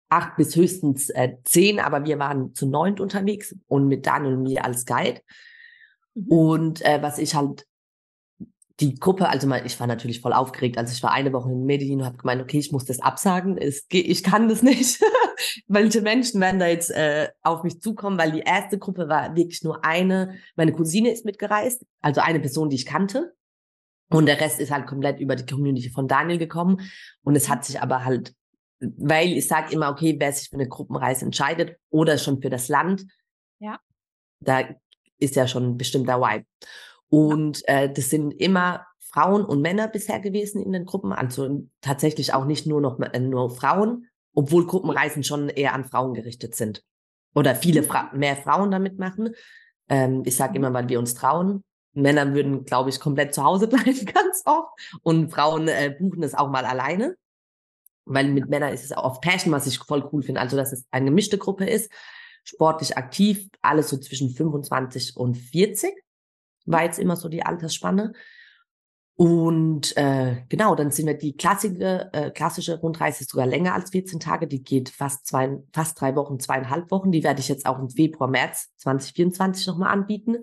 acht bis höchstens äh, zehn, aber wir waren zu neunt unterwegs und mit Daniel und mir als Guide. Mhm. Und äh, was ich halt die Gruppe, also mal, ich war natürlich voll aufgeregt. Also ich war eine Woche in Medellin und habe gemeint, okay, ich muss das absagen. Es, ich kann das nicht. Welche Menschen werden da jetzt äh, auf mich zukommen? Weil die erste Gruppe war wirklich nur eine. Meine Cousine ist mitgereist, also eine Person, die ich kannte. Und der Rest ist halt komplett über die Community von Daniel gekommen. Und es hat sich aber halt weil ich sage immer, okay, wer sich für eine Gruppenreise entscheidet oder schon für das Land, ja. da ist ja schon ein bestimmter Vibe. Und äh, das sind immer Frauen und Männer bisher gewesen in den Gruppen, also tatsächlich auch nicht nur noch äh, nur Frauen, obwohl Gruppenreisen schon eher an Frauen gerichtet sind oder viele Fra mehr Frauen damit machen. Ähm, ich sage immer, weil wir uns trauen. Männer würden, glaube ich, komplett zu Hause bleiben ganz oft und Frauen äh, buchen es auch mal alleine weil mit Männern ist es auch auf Passion, was ich voll cool finde. Also, dass es eine gemischte Gruppe ist, sportlich aktiv, alles so zwischen 25 und 40 war jetzt immer so die Altersspanne. Und äh, genau, dann sind wir die klassische, äh, klassische Rundreise ist sogar länger als 14 Tage. Die geht fast zwei, fast drei Wochen, zweieinhalb Wochen. Die werde ich jetzt auch im Februar, März 2024 nochmal anbieten.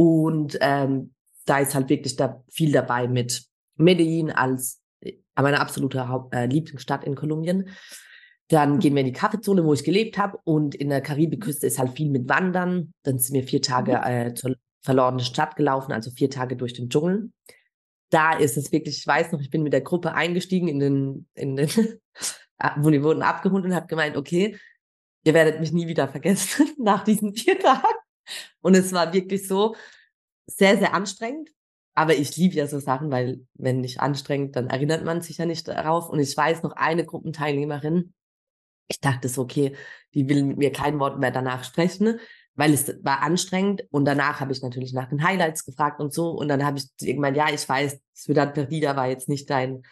Und ähm, da ist halt wirklich da viel dabei mit Medellin als meine absolute Haupt äh, Lieblingsstadt in Kolumbien. Dann gehen wir in die Kaffeezone, wo ich gelebt habe. Und in der Karibikküste ist halt viel mit Wandern. Dann sind wir vier Tage mhm. äh, zur verlorenen Stadt gelaufen, also vier Tage durch den Dschungel. Da ist es wirklich, ich weiß noch, ich bin mit der Gruppe eingestiegen in den, in den, wo die wurden abgeholt und habe gemeint, okay, ihr werdet mich nie wieder vergessen nach diesen vier Tagen. Und es war wirklich so sehr, sehr anstrengend. Aber ich liebe ja so Sachen, weil wenn nicht anstrengend, dann erinnert man sich ja nicht darauf. Und ich weiß noch eine Gruppenteilnehmerin, ich dachte so, okay, die will mit mir kein Wort mehr danach sprechen, weil es war anstrengend. Und danach habe ich natürlich nach den Highlights gefragt und so. Und dann habe ich irgendwann, ja, ich weiß, Ciudad Perdida war jetzt nicht dein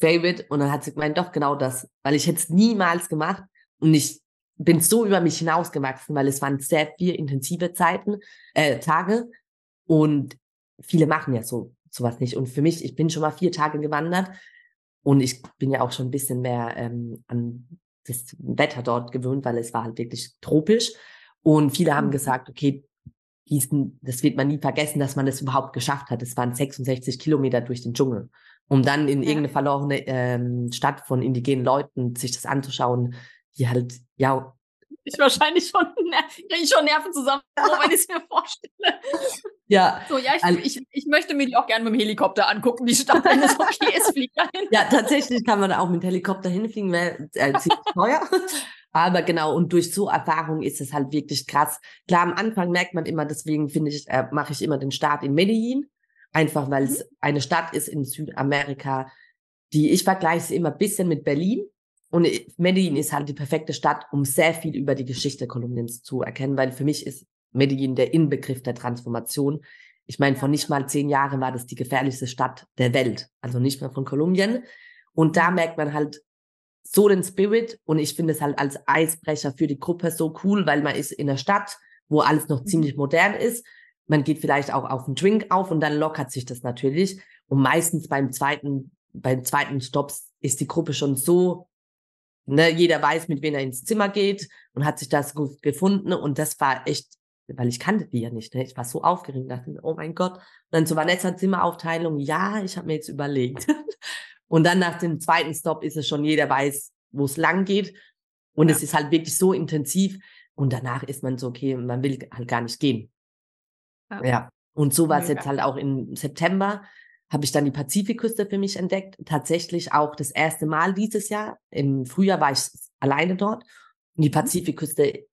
Favorite. Und dann hat sie gemeint, doch genau das, weil ich hätte es niemals gemacht. Und ich bin so über mich hinausgewachsen, weil es waren sehr viel intensive Zeiten, äh, Tage. Und viele machen ja so sowas nicht. Und für mich, ich bin schon mal vier Tage gewandert und ich bin ja auch schon ein bisschen mehr ähm, an das Wetter dort gewöhnt, weil es war halt wirklich tropisch. Und viele haben mhm. gesagt, okay, diesen, das wird man nie vergessen, dass man das überhaupt geschafft hat. Es waren 66 Kilometer durch den Dschungel. Um dann in ja. irgendeine verlorene ähm, Stadt von indigenen Leuten sich das anzuschauen, die halt, ja, ich wahrscheinlich schon, kriege ich schon Nerven zusammen, wenn ich es mir vorstelle. Ja. So, ja, ich, also, ich, ich möchte mir die auch gerne mit dem Helikopter angucken, die Stadt, wenn es okay ist, fliegt dahin. Ja, tatsächlich kann man auch mit dem Helikopter hinfliegen, wäre äh, ziemlich teuer. Aber genau, und durch so Erfahrungen ist es halt wirklich krass. Klar, am Anfang merkt man immer, deswegen finde ich, äh, mache ich immer den Start in Medellin. Einfach weil es mhm. eine Stadt ist in Südamerika, die ich vergleiche immer ein bisschen mit Berlin. Und Medellin ist halt die perfekte Stadt, um sehr viel über die Geschichte Kolumbiens zu erkennen, weil für mich ist Medellin der Inbegriff der Transformation. Ich meine, vor nicht mal zehn Jahren war das die gefährlichste Stadt der Welt, also nicht mehr von Kolumbien. Und da merkt man halt so den Spirit und ich finde es halt als Eisbrecher für die Gruppe so cool, weil man ist in der Stadt, wo alles noch mhm. ziemlich modern ist. Man geht vielleicht auch auf einen Drink auf und dann lockert sich das natürlich. Und meistens beim zweiten, beim zweiten Stops ist die Gruppe schon so Ne, jeder weiß, mit wem er ins Zimmer geht und hat sich das gefunden. Und das war echt, weil ich kannte die ja nicht. Ne? Ich war so aufgeregt, dachte oh mein Gott. Und dann zu Vanessa Zimmeraufteilung, ja, ich habe mir jetzt überlegt. und dann nach dem zweiten Stop ist es schon, jeder weiß, wo es lang geht. Und ja. es ist halt wirklich so intensiv. Und danach ist man so, okay, man will halt gar nicht gehen. Ja. ja. Und so war es jetzt halt auch im September. Habe ich dann die Pazifikküste für mich entdeckt. Tatsächlich auch das erste Mal dieses Jahr. Im Frühjahr war ich alleine dort. Und die mhm. Pazifikküste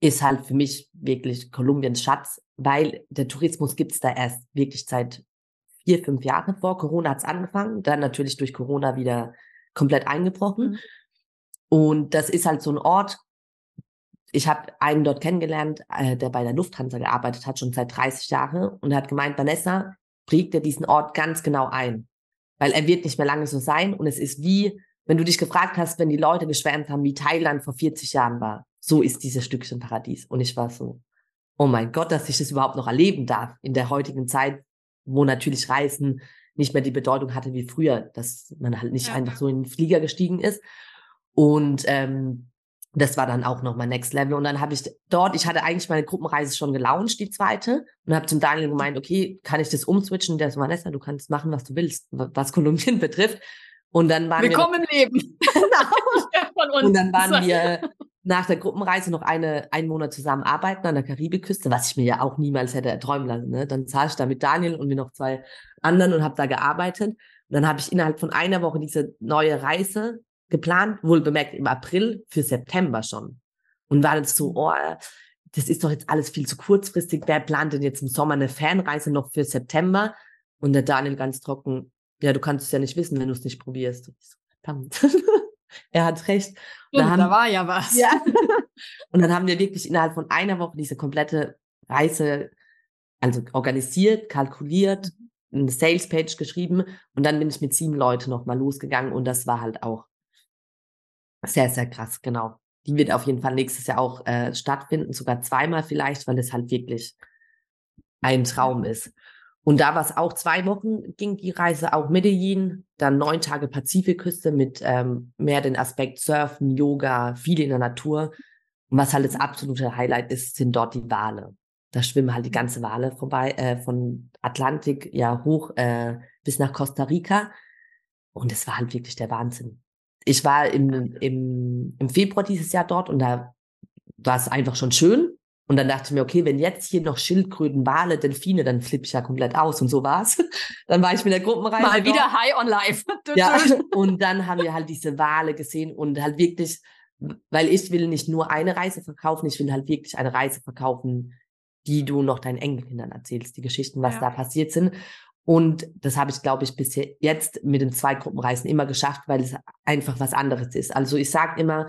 ist halt für mich wirklich Kolumbiens Schatz, weil der Tourismus gibt es da erst wirklich seit vier, fünf Jahren vor. Corona hat es angefangen, dann natürlich durch Corona wieder komplett eingebrochen. Mhm. Und das ist halt so ein Ort. Ich habe einen dort kennengelernt, äh, der bei der Lufthansa gearbeitet hat, schon seit 30 Jahren. Und er hat gemeint, Vanessa, prägt er diesen Ort ganz genau ein. Weil er wird nicht mehr lange so sein. Und es ist wie, wenn du dich gefragt hast, wenn die Leute geschwärmt haben, wie Thailand vor 40 Jahren war. So ist dieses Stückchen Paradies. Und ich war so, oh mein Gott, dass ich das überhaupt noch erleben darf in der heutigen Zeit, wo natürlich Reisen nicht mehr die Bedeutung hatte wie früher, dass man halt nicht ja. einfach so in den Flieger gestiegen ist. Und ähm, das war dann auch nochmal Next Level. Und dann habe ich dort, ich hatte eigentlich meine Gruppenreise schon gelauncht, die zweite, und habe zum Daniel gemeint, okay, kann ich das umswitchen? Der so, Vanessa, du kannst machen, was du willst, was Kolumbien betrifft. Und dann waren Willkommen wir. Willkommen im Leben. genau. Und dann waren wir nach der Gruppenreise noch eine, einen Monat zusammen arbeiten an der Karibikküste, was ich mir ja auch niemals hätte erträumen lassen. Ne? Dann saß ich da mit Daniel und mit noch zwei anderen und habe da gearbeitet. Und dann habe ich innerhalb von einer Woche diese neue Reise geplant, wohl bemerkt im April für September schon. Und war dann so, oh, das ist doch jetzt alles viel zu kurzfristig. Wer plant denn jetzt im Sommer eine Fanreise noch für September? Und der Daniel ganz trocken, ja, du kannst es ja nicht wissen, wenn du es nicht probierst. Und verdammt. er hat recht. Ja, da, haben, da war ja was. Ja. und dann haben wir wirklich innerhalb von einer Woche diese komplette Reise also organisiert, kalkuliert, mhm. eine Salespage geschrieben und dann bin ich mit sieben Leuten nochmal losgegangen und das war halt auch sehr, sehr krass, genau. Die wird auf jeden Fall nächstes Jahr auch äh, stattfinden, sogar zweimal vielleicht, weil es halt wirklich ein Traum ist. Und da war es auch zwei Wochen, ging die Reise auch Medellin, dann neun Tage Pazifikküste mit ähm, mehr den Aspekt Surfen, Yoga, viel in der Natur. Und was halt das absolute Highlight ist, sind dort die Wale. Da schwimmen halt die ganze Wale vorbei, äh, von Atlantik ja hoch äh, bis nach Costa Rica. Und es war halt wirklich der Wahnsinn ich war im, im, im Februar dieses Jahr dort und da war es einfach schon schön. Und dann dachte ich mir, okay, wenn jetzt hier noch Schildkröten, Wale, Delfine, dann flippe ich ja komplett aus. Und so war's. Dann war ich mit der Gruppenreise. Mal dort. wieder High on Life. ja. Und dann haben wir halt diese Wale gesehen und halt wirklich, weil ich will nicht nur eine Reise verkaufen, ich will halt wirklich eine Reise verkaufen, die du noch deinen Enkelkindern erzählst, die Geschichten, was ja. da passiert sind. Und das habe ich, glaube ich, bis jetzt mit den Zweigruppenreisen immer geschafft, weil es einfach was anderes ist. Also ich sage immer,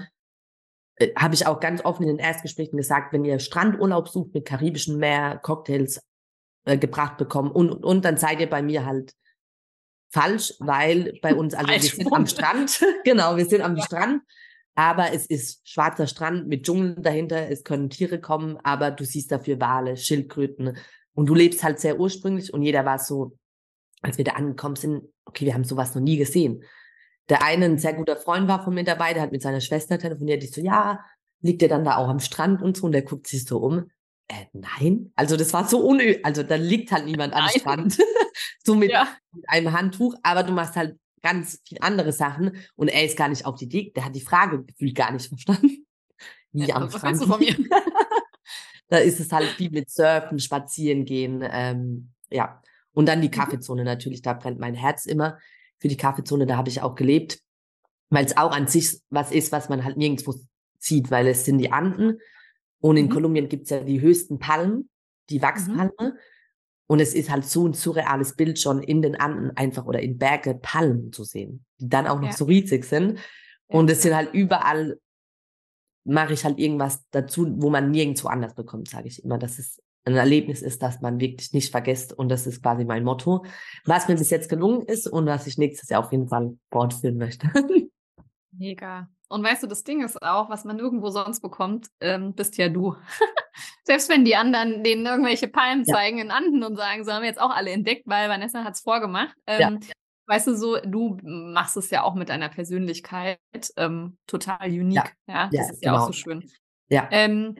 äh, habe ich auch ganz offen in den Erstgesprächen gesagt, wenn ihr Strandurlaub sucht mit karibischen Meer, Cocktails äh, gebracht bekommen und, und, und, dann seid ihr bei mir halt falsch, weil bei uns, also wir sind am Strand, genau, wir sind am ja. Strand, aber es ist schwarzer Strand mit Dschungel dahinter, es können Tiere kommen, aber du siehst dafür Wale, Schildkröten und du lebst halt sehr ursprünglich und jeder war so, als wir da angekommen sind, okay, wir haben sowas noch nie gesehen. Der eine, ein sehr guter Freund war von mir dabei, der hat mit seiner Schwester telefoniert, die so, ja, liegt der dann da auch am Strand und so, und der guckt sich so um. Äh, nein, also das war so unö, also da liegt halt niemand am Strand, so mit, ja. mit, einem Handtuch, aber du machst halt ganz viel andere Sachen und er ist gar nicht auf die Idee, der hat die Frage gefühlt gar nicht verstanden. Wie ja, am Strand. Von mir? da ist es halt viel mit Surfen, Spazieren gehen, ähm, ja. Und dann die mhm. Kaffeezone natürlich, da brennt mein Herz immer für die Kaffeezone, da habe ich auch gelebt, weil es auch an sich was ist, was man halt nirgendwo sieht, weil es sind die Anden und in mhm. Kolumbien gibt es ja die höchsten Palmen, die Wachspalme. Mhm. Und es ist halt so ein surreales Bild schon in den Anden einfach oder in Berge Palmen zu sehen, die dann auch noch ja. so riesig sind. Und es sind halt überall, mache ich halt irgendwas dazu, wo man nirgendwo anders bekommt, sage ich immer. Das ist ein Erlebnis ist, das man wirklich nicht vergisst. Und das ist quasi mein Motto, was mir bis jetzt gelungen ist und was ich nächstes Jahr auf jeden Fall fortführen möchte. Mega. Und weißt du, das Ding ist auch, was man nirgendwo sonst bekommt, ähm, bist ja du. Selbst wenn die anderen denen irgendwelche Palmen ja. zeigen in Anden und sagen, so haben wir jetzt auch alle entdeckt, weil Vanessa hat es vorgemacht. Ähm, ja. Weißt du, so, du machst es ja auch mit deiner Persönlichkeit ähm, total unique. Ja, ja das ist ja auch genau. so schön. Ja. Ähm,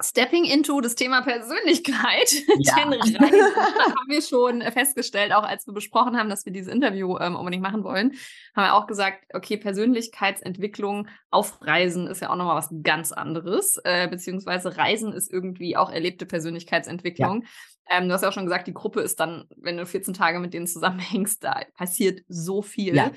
Stepping into das Thema Persönlichkeit, ja. denn Reisen haben wir schon festgestellt, auch als wir besprochen haben, dass wir dieses Interview ähm, unbedingt machen wollen, haben wir auch gesagt, okay, Persönlichkeitsentwicklung auf Reisen ist ja auch nochmal was ganz anderes, äh, beziehungsweise Reisen ist irgendwie auch erlebte Persönlichkeitsentwicklung. Ja. Ähm, du hast ja auch schon gesagt, die Gruppe ist dann, wenn du 14 Tage mit denen zusammenhängst, da passiert so viel. Ja.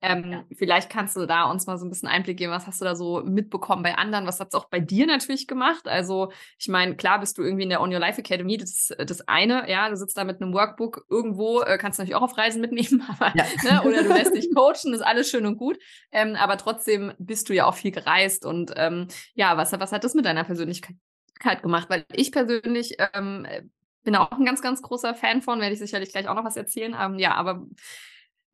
Ähm, ja. Vielleicht kannst du da uns mal so ein bisschen Einblick geben, was hast du da so mitbekommen bei anderen, was hat es auch bei dir natürlich gemacht? Also ich meine, klar bist du irgendwie in der On Your Life Academy, das ist das eine, ja, du sitzt da mit einem Workbook irgendwo, äh, kannst du natürlich auch auf Reisen mitnehmen, aber, ja. ne, oder du lässt dich coachen, ist alles schön und gut, ähm, aber trotzdem bist du ja auch viel gereist und ähm, ja, was, was hat das mit deiner Persönlichkeit gemacht? Weil ich persönlich ähm, bin auch ein ganz, ganz großer Fan von, werde ich sicherlich gleich auch noch was erzählen, ähm, ja, aber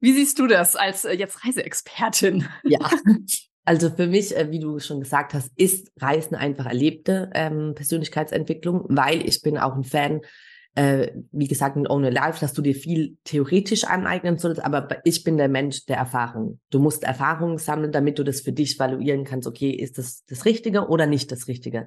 wie siehst du das als äh, jetzt Reiseexpertin? Ja, also für mich, äh, wie du schon gesagt hast, ist Reisen einfach erlebte ähm, Persönlichkeitsentwicklung, weil ich bin auch ein Fan, äh, wie gesagt, in Own Life, dass du dir viel theoretisch aneignen sollst, aber ich bin der Mensch der Erfahrung. Du musst Erfahrungen sammeln, damit du das für dich valuieren kannst, okay, ist das das Richtige oder nicht das Richtige?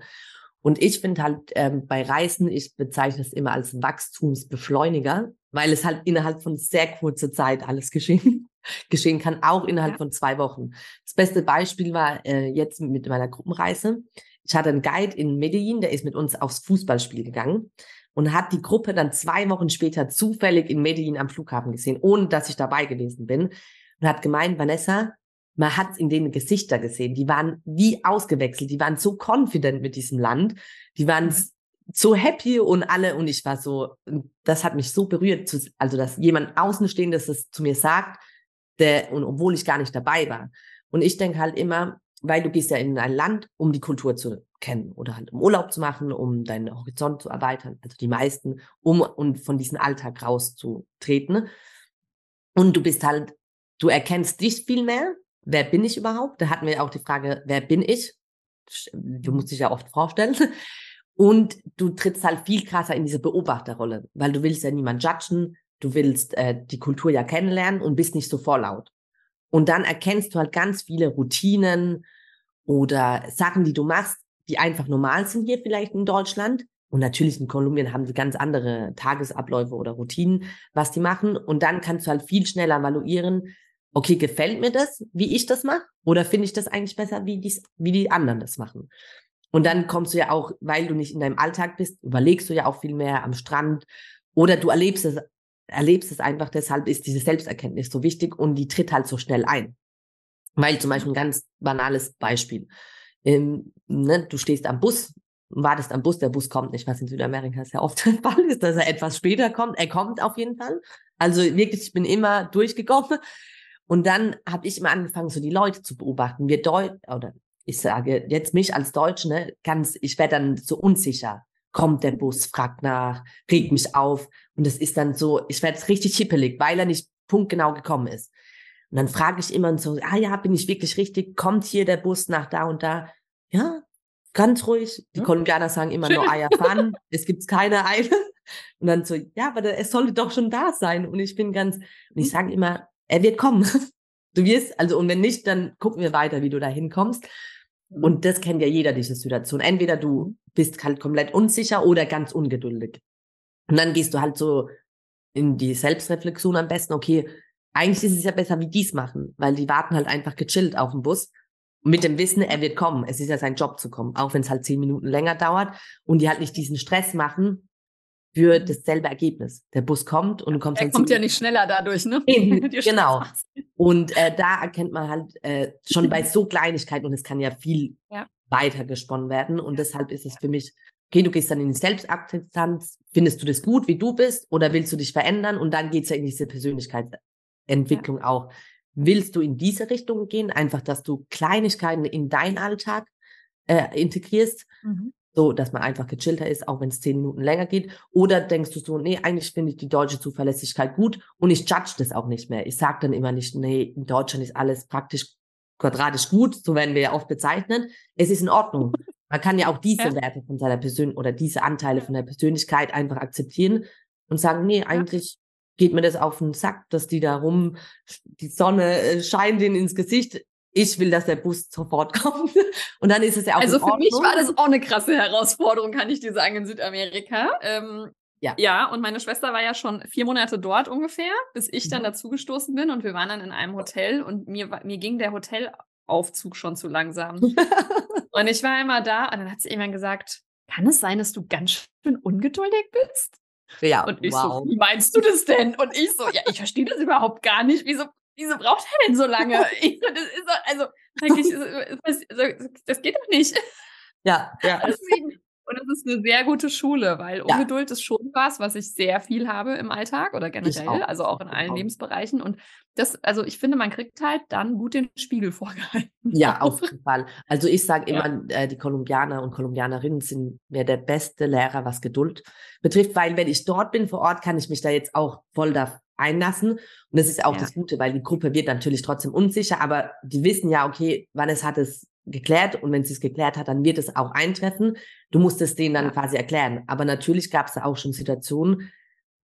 Und ich finde halt ähm, bei Reisen, ich bezeichne es immer als Wachstumsbeschleuniger, weil es halt innerhalb von sehr kurzer Zeit alles geschehen, geschehen kann, auch innerhalb ja. von zwei Wochen. Das beste Beispiel war äh, jetzt mit meiner Gruppenreise. Ich hatte einen Guide in Medellin, der ist mit uns aufs Fußballspiel gegangen und hat die Gruppe dann zwei Wochen später zufällig in Medellin am Flughafen gesehen, ohne dass ich dabei gewesen bin. Und hat gemeint, Vanessa, man hat in denen Gesichter gesehen. Die waren wie ausgewechselt. Die waren so confident mit diesem Land. Die waren so happy und alle und ich war so, das hat mich so berührt, also dass jemand Außenstehendes das zu mir sagt, der, und obwohl ich gar nicht dabei war. Und ich denke halt immer, weil du gehst ja in ein Land, um die Kultur zu kennen oder halt um Urlaub zu machen, um deinen Horizont zu erweitern, also die meisten, um und von diesem Alltag rauszutreten. Und du bist halt, du erkennst dich viel mehr. Wer bin ich überhaupt? Da hatten wir auch die Frage, wer bin ich? Du musst dich ja oft vorstellen. Und du trittst halt viel krasser in diese Beobachterrolle, weil du willst ja niemand judgen, du willst äh, die Kultur ja kennenlernen und bist nicht so vorlaut. Und dann erkennst du halt ganz viele Routinen oder Sachen, die du machst, die einfach normal sind hier vielleicht in Deutschland. Und natürlich in Kolumbien haben die ganz andere Tagesabläufe oder Routinen, was die machen. Und dann kannst du halt viel schneller evaluieren, okay, gefällt mir das, wie ich das mache? Oder finde ich das eigentlich besser, wie, dies, wie die anderen das machen? Und dann kommst du ja auch, weil du nicht in deinem Alltag bist, überlegst du ja auch viel mehr am Strand oder du erlebst es, erlebst es einfach. Deshalb ist diese Selbsterkenntnis so wichtig und die tritt halt so schnell ein. Weil zum Beispiel ein ganz banales Beispiel. Ähm, ne, du stehst am Bus, wartest am Bus, der Bus kommt nicht, was in Südamerika sehr oft der Fall ist, dass er etwas später kommt. Er kommt auf jeden Fall. Also wirklich, ich bin immer durchgekommen. Und dann habe ich immer angefangen, so die Leute zu beobachten. Wir Deut oder ich sage jetzt mich als Deutsche, ne, ganz, ich werde dann so unsicher. Kommt der Bus, fragt nach, regt mich auf. Und das ist dann so, ich werde richtig hippelig, weil er nicht punktgenau gekommen ist. Und dann frage ich immer so, ah ja, bin ich wirklich richtig? Kommt hier der Bus nach da und da? Ja, ganz ruhig. Die ja. Kolumbianer sagen immer nur Eier fahren. es gibt keine Eile. Und dann so, ja, aber es sollte doch schon da sein. Und ich bin ganz, und ich hm. sage immer, er wird kommen. Du wirst, also, und wenn nicht, dann gucken wir weiter, wie du da hinkommst. Und das kennt ja jeder, diese Situation. Entweder du bist halt komplett unsicher oder ganz ungeduldig. Und dann gehst du halt so in die Selbstreflexion am besten, okay, eigentlich ist es ja besser, wie dies machen, weil die warten halt einfach gechillt auf dem Bus mit dem Wissen, er wird kommen. Es ist ja sein Job zu kommen, auch wenn es halt zehn Minuten länger dauert und die halt nicht diesen Stress machen, für dasselbe Ergebnis. Der Bus kommt und du kommst Er kommt ja nicht schneller dadurch, ne? genau. Und äh, da erkennt man halt äh, schon bei so Kleinigkeiten und es kann ja viel ja. weiter gesponnen werden und deshalb ist es für mich okay, du gehst dann in die Selbstakzeptanz, findest du das gut, wie du bist oder willst du dich verändern und dann geht's ja in diese Persönlichkeitsentwicklung ja. auch. Willst du in diese Richtung gehen, einfach, dass du Kleinigkeiten in deinen Alltag äh, integrierst mhm so, dass man einfach gechillter ist, auch wenn es zehn Minuten länger geht? Oder denkst du so, nee, eigentlich finde ich die deutsche Zuverlässigkeit gut und ich judge das auch nicht mehr. Ich sage dann immer nicht, nee, in Deutschland ist alles praktisch quadratisch gut, so werden wir ja oft bezeichnet. Es ist in Ordnung. Man kann ja auch diese ja. Werte von seiner Persönlichkeit oder diese Anteile von der Persönlichkeit einfach akzeptieren und sagen, nee, eigentlich geht mir das auf den Sack, dass die da rum, die Sonne äh, scheint ihnen ins Gesicht ich will, dass der Bus sofort kommt. Und dann ist es ja auch Also für mich war das auch eine krasse Herausforderung, kann ich dir sagen, in Südamerika. Ähm, ja. ja, und meine Schwester war ja schon vier Monate dort ungefähr, bis ich dann mhm. dazugestoßen bin und wir waren dann in einem Hotel und mir, mir ging der Hotelaufzug schon zu langsam. und ich war immer da und dann hat sie irgendwann gesagt, kann es sein, dass du ganz schön ungeduldig bist? Ja, und ich wow. so, wie meinst du das denn? Und ich so, ja, ich verstehe das überhaupt gar nicht. Wieso, wieso braucht er denn so lange? ich, das ist so, also, ich, das geht doch nicht. Ja, ja. Deswegen, und es ist eine sehr gute Schule, weil ja. Ungeduld ist schon was, was ich sehr viel habe im Alltag oder generell, auch. also auch in allen auch. Lebensbereichen. Und das, also ich finde, man kriegt halt dann gut den Spiegel vorgehalten. Ja, auf jeden Fall. Also ich sage immer, ja. äh, die Kolumbianer und Kolumbianerinnen sind mir der beste Lehrer, was Geduld betrifft, weil wenn ich dort bin vor Ort, kann ich mich da jetzt auch voll da einlassen. Und das ist auch ja. das Gute, weil die Gruppe wird natürlich trotzdem unsicher, aber die wissen ja, okay, wann es hat es geklärt und wenn sie es geklärt hat, dann wird es auch eintreffen. Du musst es denen dann ja. quasi erklären. Aber natürlich gab es da auch schon Situationen,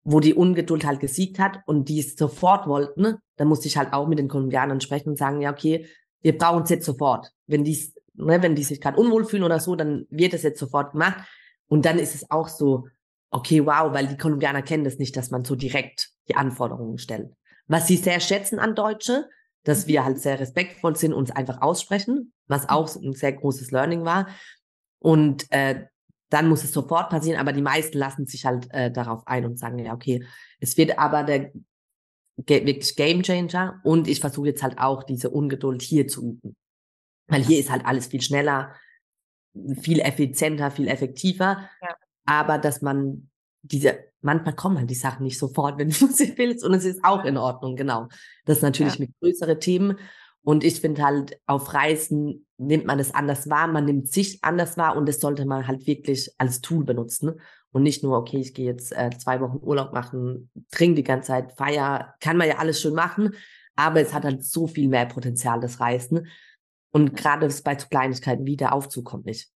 wo die Ungeduld halt gesiegt hat und die es sofort wollten. Da musste ich halt auch mit den Kolumbianern sprechen und sagen, ja, okay, wir brauchen es jetzt sofort. Wenn die, ne, wenn die sich gerade unwohl fühlen oder so, dann wird es jetzt sofort gemacht. Und dann ist es auch so, okay, wow, weil die Kolumbianer kennen das nicht, dass man so direkt die Anforderungen stellt. Was sie sehr schätzen an Deutsche, dass wir halt sehr respektvoll sind, uns einfach aussprechen, was mhm. auch ein sehr großes Learning war. Und äh, dann muss es sofort passieren, aber die meisten lassen sich halt äh, darauf ein und sagen, ja, okay, es wird aber der wirklich Game Changer und ich versuche jetzt halt auch diese Ungeduld hier zu üben. Weil hier ist halt alles viel schneller, viel effizienter, viel effektiver. Ja. Aber dass man diese, manchmal kommen halt die Sachen nicht sofort, wenn du sie willst. Und es ist auch in Ordnung, genau. Das ist natürlich ja. mit größere Themen. Und ich finde halt, auf Reisen nimmt man es anders wahr, man nimmt sich anders wahr und das sollte man halt wirklich als Tool benutzen. Und nicht nur, okay, ich gehe jetzt äh, zwei Wochen Urlaub machen, trinke die ganze Zeit, feier, kann man ja alles schön machen, aber es hat halt so viel mehr Potenzial, das Reisen. Und gerade bei so Kleinigkeiten wie der Aufzug kommt nicht.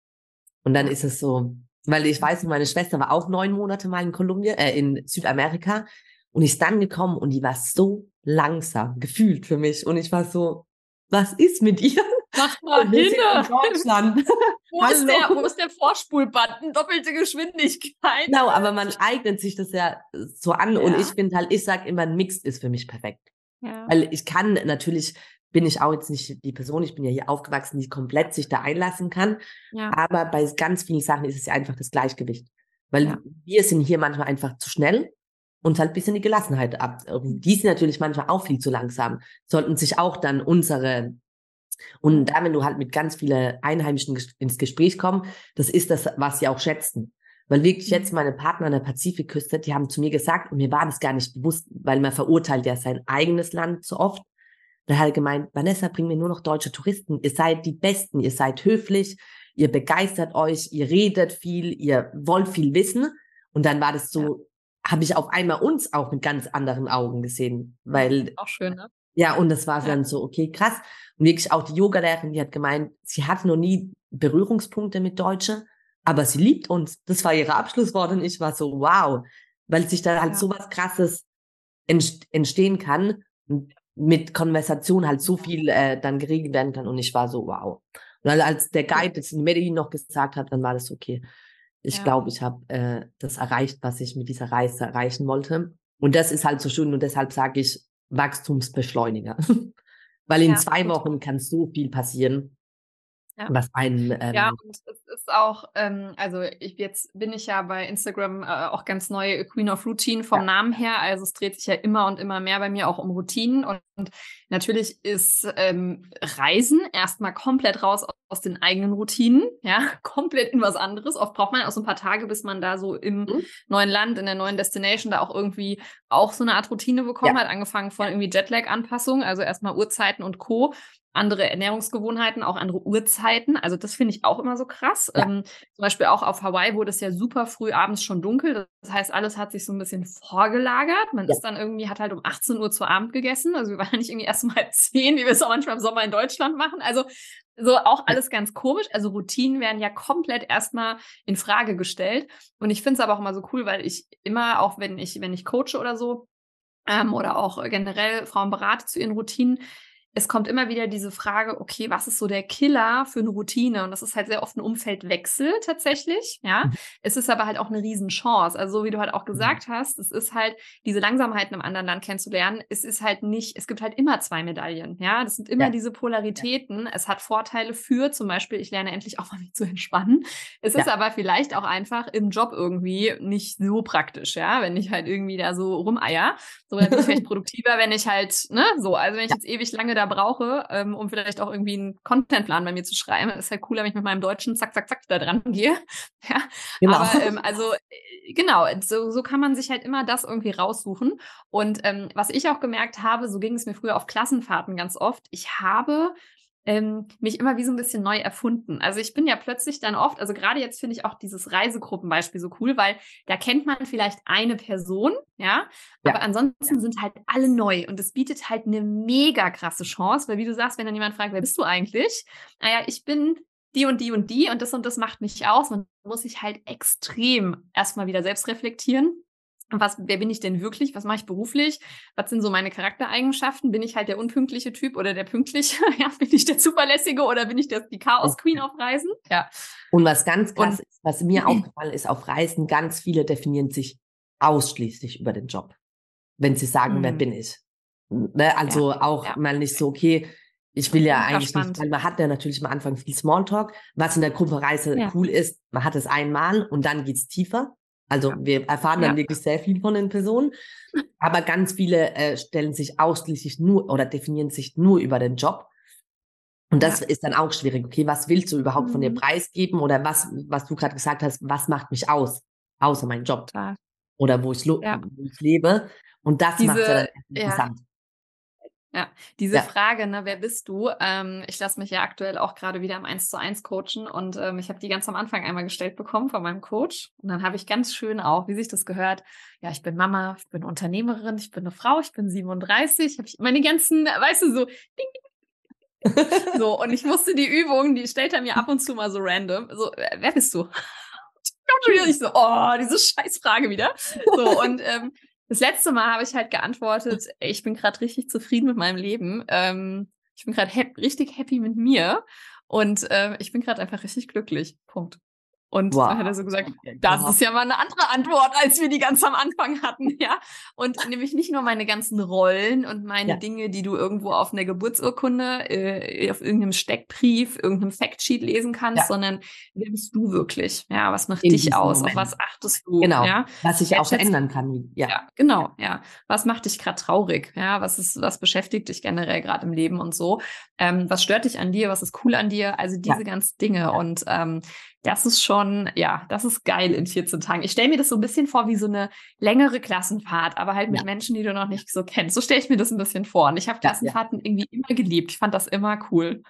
Und dann ist es so, weil ich weiß, meine Schwester war auch neun Monate mal in Kolumbien, äh, in Südamerika und ist dann gekommen und die war so langsam gefühlt für mich und ich war so, was ist mit ihr? Mach mal hin. In Deutschland. wo, ist der, wo ist der Vorspulbutton? Doppelte Geschwindigkeit. Genau, aber man eignet sich das ja so an ja. und ich finde halt, ich sag immer, ein Mix ist für mich perfekt. Ja. Weil ich kann natürlich bin ich auch jetzt nicht die Person, ich bin ja hier aufgewachsen, die komplett sich da einlassen kann. Ja. Aber bei ganz vielen Sachen ist es ja einfach das Gleichgewicht. Weil ja. wir sind hier manchmal einfach zu schnell und halt bisschen die Gelassenheit ab. Die sind natürlich manchmal auch viel zu langsam, sollten sich auch dann unsere und da, wenn du halt mit ganz vielen Einheimischen ins Gespräch kommst, das ist das, was sie auch schätzen. Weil wirklich mhm. jetzt meine Partner an der Pazifikküste, die haben zu mir gesagt, und mir war das gar nicht bewusst, weil man verurteilt ja sein eigenes Land so oft. Da hat er gemeint, Vanessa, bring mir nur noch deutsche Touristen. Ihr seid die Besten, ihr seid höflich, ihr begeistert euch, ihr redet viel, ihr wollt viel wissen. Und dann war das so, ja. habe ich auf einmal uns auch mit ganz anderen Augen gesehen, weil auch schön, ne? Ja, und das war ja. dann so, okay, krass. Und wirklich auch die Yogalehrerin, die hat gemeint, sie hat noch nie Berührungspunkte mit Deutsche, aber sie liebt uns. Das war ihre Abschlusswort und ich war so, wow, weil sich da halt ja. so was Krasses entstehen kann. Und mit Konversation halt so viel äh, dann geregelt werden kann. Und ich war so, wow. Und als der Guide das in Medellin noch gesagt hat, dann war das okay. Ich ja. glaube, ich habe äh, das erreicht, was ich mit dieser Reise erreichen wollte. Und das ist halt so schön und deshalb sage ich Wachstumsbeschleuniger. Weil in ja, zwei Wochen kann so viel passieren. Ja. Was einen, ähm, ja, und es ist auch, ähm, also ich, jetzt bin ich ja bei Instagram äh, auch ganz neu Queen of Routine vom ja. Namen her. Also es dreht sich ja immer und immer mehr bei mir auch um Routinen. Und, und natürlich ist ähm, Reisen erstmal komplett raus aus, aus, den eigenen Routinen, ja, komplett in was anderes. Oft braucht man auch so ein paar Tage, bis man da so im mhm. neuen Land, in der neuen Destination da auch irgendwie auch so eine Art Routine bekommen ja. hat, angefangen von irgendwie Jetlag-Anpassung, also erstmal Uhrzeiten und Co andere Ernährungsgewohnheiten, auch andere Uhrzeiten. Also das finde ich auch immer so krass. Ja. Ähm, zum Beispiel auch auf Hawaii wurde es ja super früh abends schon dunkel. Das heißt, alles hat sich so ein bisschen vorgelagert. Man ja. ist dann irgendwie, hat halt um 18 Uhr zu Abend gegessen. Also wir waren nicht irgendwie erst mal 10, wie wir es auch manchmal im Sommer in Deutschland machen. Also so auch alles ganz komisch. Also Routinen werden ja komplett erstmal in Frage gestellt. Und ich finde es aber auch immer so cool, weil ich immer, auch wenn ich, wenn ich coache oder so, ähm, oder auch generell Frauen berate zu ihren Routinen, es kommt immer wieder diese Frage, okay, was ist so der Killer für eine Routine? Und das ist halt sehr oft ein Umfeldwechsel tatsächlich, ja. Mhm. Es ist aber halt auch eine Riesenchance. Also so wie du halt auch mhm. gesagt mhm. hast, es ist halt diese Langsamheiten im anderen Land kennenzulernen. Es ist halt nicht, es gibt halt immer zwei Medaillen, ja. Das sind immer ja. diese Polaritäten. Ja. Es hat Vorteile für zum Beispiel, ich lerne endlich auch mal mich zu entspannen. Es ja. ist aber vielleicht auch einfach im Job irgendwie nicht so praktisch, ja. Wenn ich halt irgendwie da so rumeier, so dann bin ich vielleicht produktiver, wenn ich halt, ne, so, also wenn ich jetzt ewig lange da da brauche, ähm, um vielleicht auch irgendwie einen Contentplan bei mir zu schreiben. Das ist halt cooler, wenn ich mit meinem Deutschen zack, zack, zack da dran gehe. ja. Genau. Aber ähm, also äh, genau, so, so kann man sich halt immer das irgendwie raussuchen. Und ähm, was ich auch gemerkt habe, so ging es mir früher auf Klassenfahrten ganz oft, ich habe ähm, mich immer wie so ein bisschen neu erfunden. Also ich bin ja plötzlich dann oft, also gerade jetzt finde ich auch dieses Reisegruppenbeispiel so cool, weil da kennt man vielleicht eine Person, ja, ja. aber ansonsten sind halt alle neu und es bietet halt eine mega krasse Chance, weil wie du sagst, wenn dann jemand fragt, wer bist du eigentlich? Naja, ich bin die und die und die und das und das macht mich aus. Man muss sich halt extrem erstmal wieder selbst reflektieren was, wer bin ich denn wirklich? Was mache ich beruflich? Was sind so meine Charaktereigenschaften? Bin ich halt der unpünktliche Typ oder der pünktliche? Ja, bin ich der zuverlässige oder bin ich der, die Chaos Queen auf Reisen? Ja. Und was ganz krass Und, ist, was mir aufgefallen ist, auf Reisen, ganz viele definieren sich ausschließlich über den Job. Wenn sie sagen, mhm. wer bin ich? Ne? Also ja, auch ja. mal nicht so, okay, ich will ja eigentlich spannend. nicht, weil man hat ja natürlich am Anfang viel Smalltalk, was in der Gruppereise ja. cool ist, man hat es einmal und dann geht's tiefer. Also wir erfahren dann ja. wirklich sehr viel von den Personen. Aber ganz viele äh, stellen sich ausschließlich nur oder definieren sich nur über den Job. Und das ja. ist dann auch schwierig. Okay, was willst du überhaupt mhm. von dir preisgeben? Oder was, was du gerade gesagt hast, was macht mich aus? Außer mein Job. Ja. Oder wo ich, wo ich lebe. Und das macht ja dann interessant. Ja, diese ja. Frage, ne, wer bist du? Ähm, ich lasse mich ja aktuell auch gerade wieder im 1 zu 1 coachen und ähm, ich habe die ganz am Anfang einmal gestellt bekommen von meinem Coach. Und dann habe ich ganz schön auch, wie sich das gehört, ja, ich bin Mama, ich bin Unternehmerin, ich bin eine Frau, ich bin 37, habe ich meine ganzen, weißt du, so, ding, so, und ich musste die Übung, die stellt er mir ab und zu mal so random. So, wer bist du? Ich so, oh, diese Scheißfrage wieder. So, und ähm, das letzte Mal habe ich halt geantwortet, ich bin gerade richtig zufrieden mit meinem Leben. Ähm, ich bin gerade hap richtig happy mit mir und äh, ich bin gerade einfach richtig glücklich. Punkt. Und wow. dann hat er so gesagt, das ist ja mal eine andere Antwort, als wir die ganz am Anfang hatten, ja. Und nämlich nicht nur meine ganzen Rollen und meine ja. Dinge, die du irgendwo auf einer Geburtsurkunde, äh, auf irgendeinem Steckbrief, irgendeinem Factsheet lesen kannst, ja. sondern wer bist du wirklich? Ja, was macht In dich aus? Moment. Auf was achtest du? Genau. Ja? Was sich auch verändern kann. Ja. ja, genau, ja. Was macht dich gerade traurig? Ja, was ist, was beschäftigt dich generell gerade im Leben und so? Ähm, was stört dich an dir? Was ist cool an dir? Also diese ganzen Dinge. Und ähm, das ist schon, ja, das ist geil in 14 Tagen. Ich stelle mir das so ein bisschen vor wie so eine längere Klassenfahrt, aber halt mit ja. Menschen, die du noch nicht so kennst. So stelle ich mir das ein bisschen vor. Und ich habe Klassenfahrten ja, ja. irgendwie immer geliebt. Ich fand das immer cool.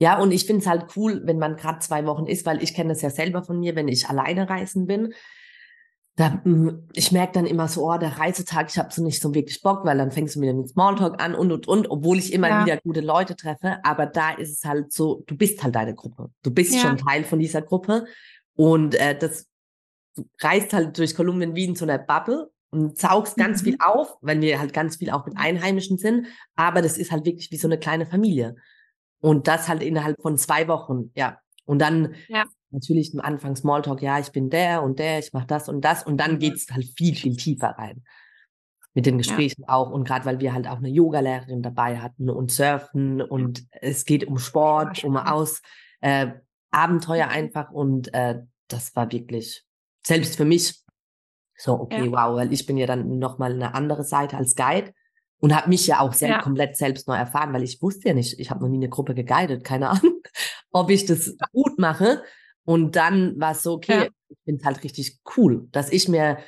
Ja, und ich finde es halt cool, wenn man gerade zwei Wochen ist, weil ich kenne das ja selber von mir, wenn ich alleine reisen bin da, hm, ich merke dann immer so, oh, der Reisetag, ich habe so nicht so wirklich Bock, weil dann fängst du wieder mit Smalltalk an und und und, obwohl ich immer ja. wieder gute Leute treffe. Aber da ist es halt so, du bist halt deine Gruppe. Du bist ja. schon Teil von dieser Gruppe. Und äh, das du reist halt durch Kolumbien wie in so einer Bubble und saugst ganz mhm. viel auf, wenn wir halt ganz viel auch mit Einheimischen sind. Aber das ist halt wirklich wie so eine kleine Familie. Und das halt innerhalb von zwei Wochen, ja. Und dann ja natürlich am Anfang Smalltalk, ja, ich bin der und der, ich mache das und das und dann mhm. geht's halt viel, viel tiefer rein. Mit den Gesprächen ja. auch und gerade weil wir halt auch eine Yogalehrerin dabei hatten und Surfen und es geht um Sport, um aus äh, Abenteuer einfach und äh, das war wirklich selbst für mich so okay, ja. wow, weil ich bin ja dann nochmal eine andere Seite als Guide und habe mich ja auch selbst ja. komplett selbst neu erfahren, weil ich wusste ja nicht, ich habe noch nie eine Gruppe geguidet, keine Ahnung, ob ich das gut mache. Und dann war es so, okay, ja. ich finde es halt richtig cool, dass ich mir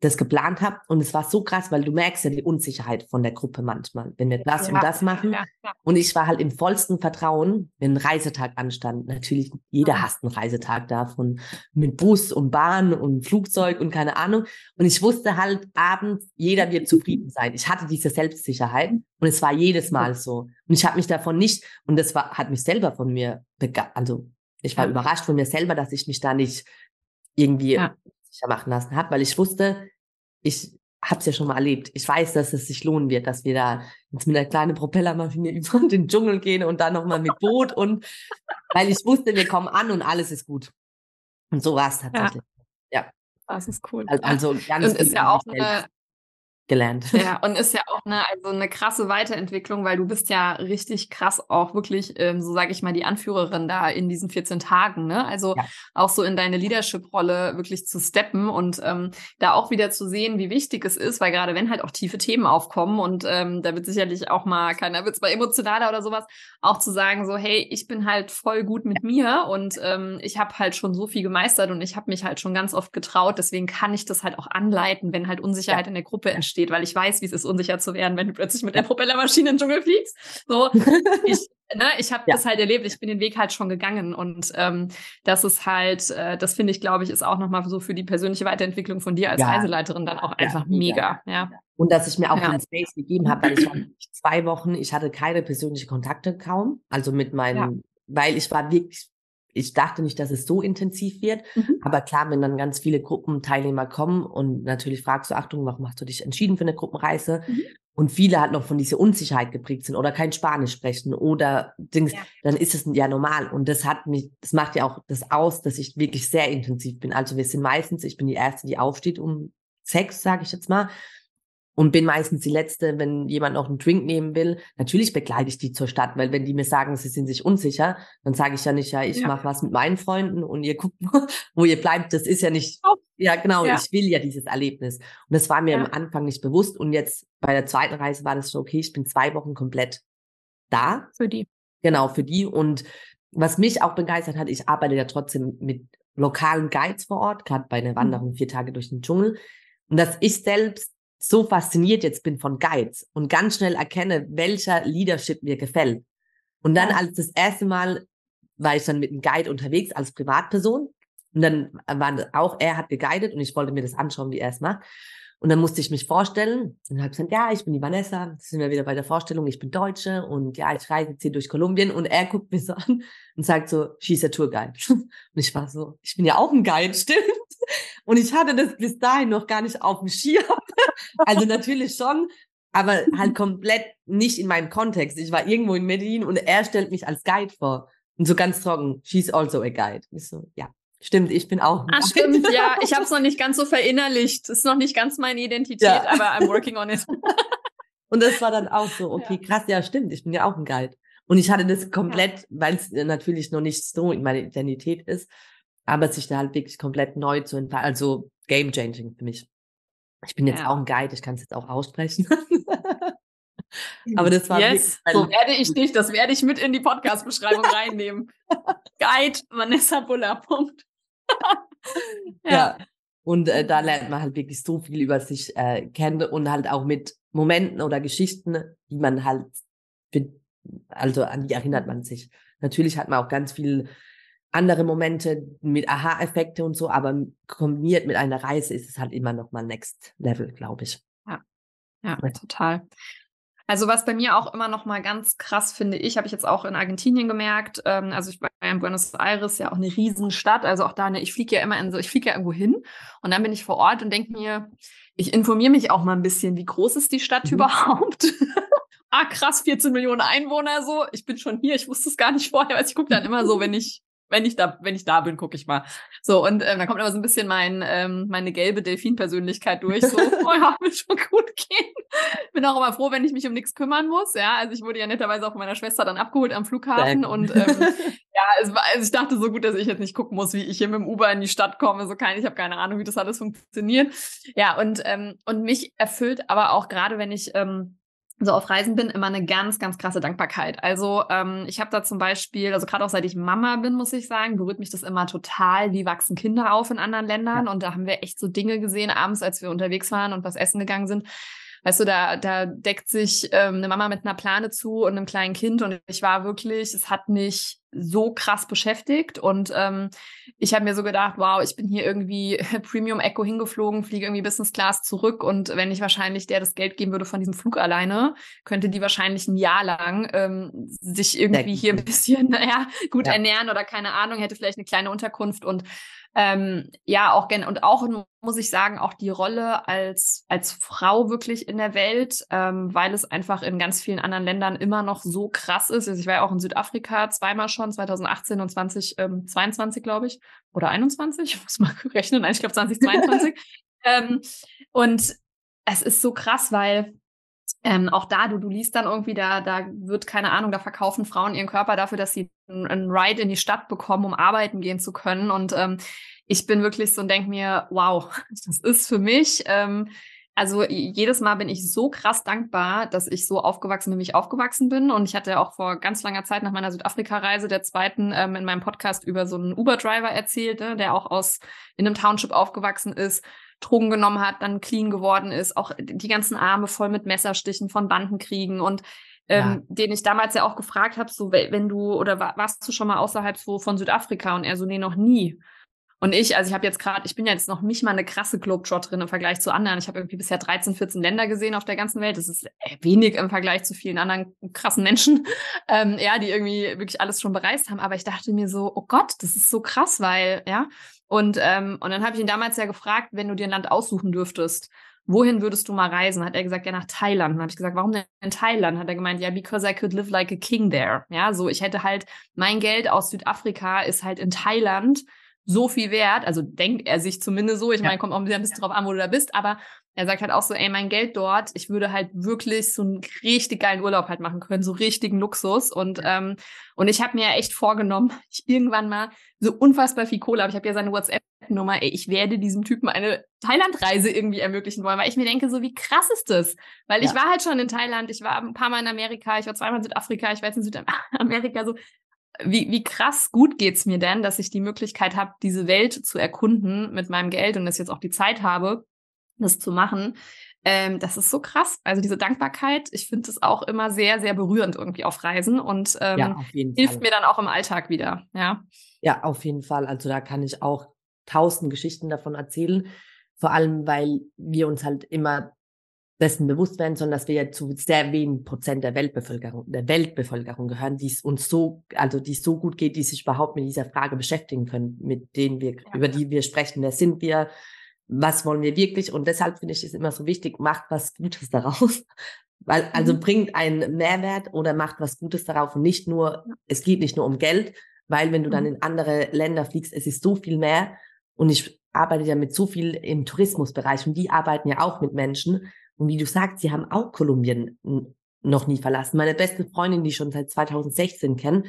das geplant habe. Und es war so krass, weil du merkst ja die Unsicherheit von der Gruppe manchmal, wenn wir das ja, und das machen. Ja. Und ich war halt im vollsten Vertrauen, wenn ein Reisetag anstand. Natürlich, jeder mhm. hasst einen Reisetag davon mit Bus und Bahn und Flugzeug und keine Ahnung. Und ich wusste halt, abends, jeder wird zufrieden sein. Ich hatte diese Selbstsicherheit und es war jedes Mal so. Und ich habe mich davon nicht, und das war, hat mich selber von mir, also ich war ja. überrascht von mir selber, dass ich mich da nicht irgendwie ja. sicher machen lassen habe, weil ich wusste, ich habe es ja schon mal erlebt. Ich weiß, dass es sich lohnen wird, dass wir da jetzt mit einer kleinen Propellermaschine über den Dschungel gehen und dann nochmal mit Boot und weil ich wusste, wir kommen an und alles ist gut. Und so war es tatsächlich. Ja. ja. Das ist cool. Also ganz und ist ja auch eine, gelernt. Ja, und ist ja auch eine, also eine krasse Weiterentwicklung, weil du bist ja richtig krass auch wirklich, ähm, so sage ich mal, die Anführerin da in diesen 14 Tagen, ne? Also ja. auch so in deine Leadership-Rolle wirklich zu steppen und ähm, da auch wieder zu sehen, wie wichtig es ist, weil gerade wenn halt auch tiefe Themen aufkommen und ähm, da wird sicherlich auch mal, keiner wird es mal emotionaler oder sowas, auch zu sagen, so, hey, ich bin halt voll gut mit mir und ähm, ich habe halt schon so viel gemeistert und ich habe mich halt schon ganz oft getraut, deswegen kann ich das halt auch anleiten, wenn halt Unsicherheit ja. in der Gruppe entsteht steht, weil ich weiß, wie es ist, unsicher zu werden, wenn du plötzlich mit der Propellermaschine in den Dschungel fliegst. So, ich, ne, ich habe ja. das halt erlebt, ich bin den Weg halt schon gegangen und ähm, das ist halt, äh, das finde ich, glaube ich, ist auch nochmal so für die persönliche Weiterentwicklung von dir als ja. Reiseleiterin dann auch einfach mega. Ja. Und dass ich mir auch ja. den Space gegeben habe, weil ich war zwei Wochen, ich hatte keine persönlichen Kontakte kaum, also mit meinen, weil ich war wirklich ich dachte nicht, dass es so intensiv wird. Mhm. Aber klar, wenn dann ganz viele Gruppenteilnehmer kommen und natürlich fragst du, Achtung, warum hast du dich entschieden für eine Gruppenreise? Mhm. Und viele halt noch von dieser Unsicherheit geprägt sind oder kein Spanisch sprechen oder Dings, ja. dann ist es ja normal. Und das hat mich, das macht ja auch das aus, dass ich wirklich sehr intensiv bin. Also wir sind meistens, ich bin die Erste, die aufsteht um sechs, sage ich jetzt mal und bin meistens die Letzte, wenn jemand noch einen Drink nehmen will. Natürlich begleite ich die zur Stadt, weil wenn die mir sagen, sie sind sich unsicher, dann sage ich ja nicht, ja, ich ja. mache was mit meinen Freunden und ihr guckt, wo ihr bleibt. Das ist ja nicht, oh. ja genau, ja. ich will ja dieses Erlebnis. Und das war mir ja. am Anfang nicht bewusst. Und jetzt bei der zweiten Reise war das so, okay, ich bin zwei Wochen komplett da. Für die. Genau, für die. Und was mich auch begeistert hat, ich arbeite ja trotzdem mit lokalen Guides vor Ort, gerade bei einer mhm. Wanderung vier Tage durch den Dschungel. Und dass ich selbst so fasziniert jetzt bin von Guides und ganz schnell erkenne, welcher Leadership mir gefällt. Und dann als das erste Mal war ich dann mit einem Guide unterwegs als Privatperson und dann war auch er hat geguidet und ich wollte mir das anschauen, wie er es macht. Und dann musste ich mich vorstellen und habe gesagt, ja, ich bin die Vanessa, das sind wir wieder bei der Vorstellung, ich bin Deutsche und ja, ich reise jetzt hier durch Kolumbien und er guckt mich so an und sagt so, she's a Tour Guide. Und ich war so, ich bin ja auch ein Guide, stimmt? Und ich hatte das bis dahin noch gar nicht auf dem Schirm. Also natürlich schon, aber halt komplett nicht in meinem Kontext. Ich war irgendwo in Medellin und er stellt mich als Guide vor. Und so ganz trocken, she's also a guide. Ich so, ja, stimmt, ich bin auch. Ah, stimmt, ja, ich habe es noch nicht ganz so verinnerlicht. Das ist noch nicht ganz meine Identität, ja. aber I'm working on it. und das war dann auch so, okay, krass, ja, stimmt, ich bin ja auch ein Guide. Und ich hatte das komplett, ja. weil es natürlich noch nicht so in meiner Identität ist, aber sich da halt wirklich komplett neu zu entfalten, also game changing für mich. Ich bin jetzt ja. auch ein Guide, ich kann es jetzt auch aussprechen. Aber das war yes, so werde ich nicht, das werde ich mit in die Podcast-Beschreibung reinnehmen. Guide Vanessa Buller. Punkt. ja. ja. Und äh, da lernt man halt wirklich so viel über sich äh, kennen und halt auch mit Momenten oder Geschichten, die man halt, also an die erinnert man sich. Natürlich hat man auch ganz viel andere Momente mit Aha-Effekte und so, aber kombiniert mit einer Reise ist es halt immer noch mal Next Level, glaube ich. Ja, ja, total. Also was bei mir auch immer noch mal ganz krass finde ich, habe ich jetzt auch in Argentinien gemerkt. Ähm, also ich war in Buenos Aires, ja auch eine Riesenstadt. Also auch da, ne, ich fliege ja immer in so, ich fliege ja irgendwo hin und dann bin ich vor Ort und denke mir, ich informiere mich auch mal ein bisschen, wie groß ist die Stadt mhm. überhaupt? ah, krass, 14 Millionen Einwohner so. Ich bin schon hier, ich wusste es gar nicht vorher, weil ich gucke dann immer so, wenn ich wenn ich da, wenn ich da bin, gucke ich mal. So, und ähm, dann kommt aber so ein bisschen mein, ähm, meine gelbe Delfin-Persönlichkeit durch. So, oh ja, wird schon gut gehen. Bin auch immer froh, wenn ich mich um nichts kümmern muss. Ja, also ich wurde ja netterweise auch von meiner Schwester dann abgeholt am Flughafen. Und ähm, ja, es war, also ich dachte so gut, dass ich jetzt nicht gucken muss, wie ich hier mit dem Uber in die Stadt komme. So kein, ich habe keine Ahnung, wie das alles funktioniert. Ja, und, ähm, und mich erfüllt aber auch gerade, wenn ich ähm, so auf Reisen bin, immer eine ganz, ganz krasse Dankbarkeit. Also ähm, ich habe da zum Beispiel, also gerade auch seit ich Mama bin, muss ich sagen, berührt mich das immer total, wie wachsen Kinder auf in anderen Ländern. Ja. Und da haben wir echt so Dinge gesehen, abends, als wir unterwegs waren und was essen gegangen sind weißt du, da, da deckt sich ähm, eine Mama mit einer Plane zu und einem kleinen Kind. Und ich war wirklich, es hat mich so krass beschäftigt. Und ähm, ich habe mir so gedacht, wow, ich bin hier irgendwie Premium Echo hingeflogen, fliege irgendwie Business Class zurück. Und wenn ich wahrscheinlich der das Geld geben würde von diesem Flug alleine, könnte die wahrscheinlich ein Jahr lang ähm, sich irgendwie hier ein bisschen, naja, gut ja. ernähren oder keine Ahnung, hätte vielleicht eine kleine Unterkunft. Und ähm, ja, auch gerne und auch muss ich sagen, auch die Rolle als, als Frau wirklich in der Welt, ähm, weil es einfach in ganz vielen anderen Ländern immer noch so krass ist. Also ich war ja auch in Südafrika zweimal schon, 2018 und 2022, ähm, glaube ich, oder 21, ich muss mal rechnen, nein, ich glaube 2022. ähm, und es ist so krass, weil ähm, auch da, du, du liest dann irgendwie, da, da wird, keine Ahnung, da verkaufen Frauen ihren Körper dafür, dass sie einen Ride in die Stadt bekommen, um arbeiten gehen zu können. Und ähm, ich bin wirklich so und denke mir, wow, das ist für mich, ähm, also jedes Mal bin ich so krass dankbar, dass ich so aufgewachsen bin, wie ich aufgewachsen bin. Und ich hatte auch vor ganz langer Zeit nach meiner Südafrika-Reise, der zweiten, ähm, in meinem Podcast über so einen Uber-Driver erzählt, ne, der auch aus in einem Township aufgewachsen ist, Drogen genommen hat, dann clean geworden ist, auch die ganzen Arme voll mit Messerstichen von Bandenkriegen und ähm, ja. den ich damals ja auch gefragt habe, so wenn du oder warst du schon mal außerhalb so von Südafrika und er so nee noch nie. Und ich, also ich habe jetzt gerade, ich bin ja jetzt noch nicht mal eine krasse Globetrotterin im Vergleich zu anderen. Ich habe irgendwie bisher 13, 14 Länder gesehen auf der ganzen Welt. Das ist äh, wenig im Vergleich zu vielen anderen krassen Menschen, ähm, ja, die irgendwie wirklich alles schon bereist haben. Aber ich dachte mir so, oh Gott, das ist so krass, weil, ja. Und, ähm, und dann habe ich ihn damals ja gefragt, wenn du dir ein Land aussuchen dürftest, wohin würdest du mal reisen? Hat er gesagt, ja, nach Thailand. dann habe ich gesagt, warum denn in Thailand? Hat er gemeint, ja, because I could live like a king there. Ja, so ich hätte halt, mein Geld aus Südafrika ist halt in Thailand so viel wert. Also denkt er sich zumindest so. Ich ja. meine, kommt auch ein bisschen drauf an, wo du da bist, aber er sagt halt auch so, ey, mein Geld dort, ich würde halt wirklich so einen richtig geilen Urlaub halt machen können, so richtigen Luxus. Und, ähm, und ich habe mir echt vorgenommen, ich irgendwann mal so unfassbar viel Kohle habe. Ich habe ja seine WhatsApp-Nummer, ey, ich werde diesem Typen eine Thailand-Reise irgendwie ermöglichen wollen, weil ich mir denke, so wie krass ist das? Weil ja. ich war halt schon in Thailand, ich war ein paar Mal in Amerika, ich war zweimal in Südafrika, ich war jetzt in Südamerika, so wie, wie krass gut geht's mir denn, dass ich die Möglichkeit habe, diese Welt zu erkunden mit meinem Geld und dass ich jetzt auch die Zeit habe, das zu machen. Ähm, das ist so krass. Also diese Dankbarkeit, ich finde es auch immer sehr, sehr berührend irgendwie auf Reisen und ähm, ja, hilft Fall. mir dann auch im Alltag wieder. Ja. ja, auf jeden Fall. Also da kann ich auch tausend Geschichten davon erzählen. Vor allem, weil wir uns halt immer dessen bewusst werden, sondern dass wir ja zu sehr wenigen Prozent der Weltbevölkerung, der Weltbevölkerung gehören, die es uns so, also die es so gut geht, die sich überhaupt mit dieser Frage beschäftigen können, mit denen wir, ja. über die wir sprechen. Wer sind wir? Was wollen wir wirklich? Und deshalb finde ich es immer so wichtig, macht was Gutes daraus. Weil, also mhm. bringt einen Mehrwert oder macht was Gutes darauf und nicht nur, ja. es geht nicht nur um Geld, weil wenn du dann mhm. in andere Länder fliegst, es ist so viel mehr. Und ich arbeite ja mit so viel im Tourismusbereich und die arbeiten ja auch mit Menschen. Und wie du sagst, sie haben auch Kolumbien noch nie verlassen. Meine beste Freundin, die ich schon seit 2016 kenne,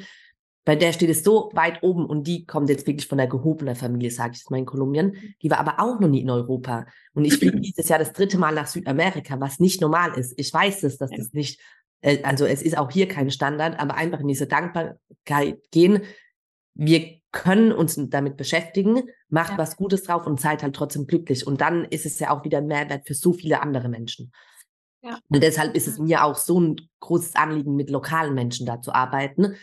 bei der steht es so weit oben und die kommt jetzt wirklich von der gehobenen Familie, sage ich jetzt mal in Kolumbien. Die war aber auch noch nie in Europa. Und ich fliege dieses Jahr das dritte Mal nach Südamerika, was nicht normal ist. Ich weiß es, dass das nicht, äh, also es ist auch hier kein Standard, aber einfach in diese Dankbarkeit gehen. Wir können uns damit beschäftigen, macht ja. was Gutes drauf und seid halt trotzdem glücklich. Und dann ist es ja auch wieder ein Mehrwert für so viele andere Menschen. Ja. Und deshalb ist es mir auch so ein großes Anliegen, mit lokalen Menschen da zu arbeiten,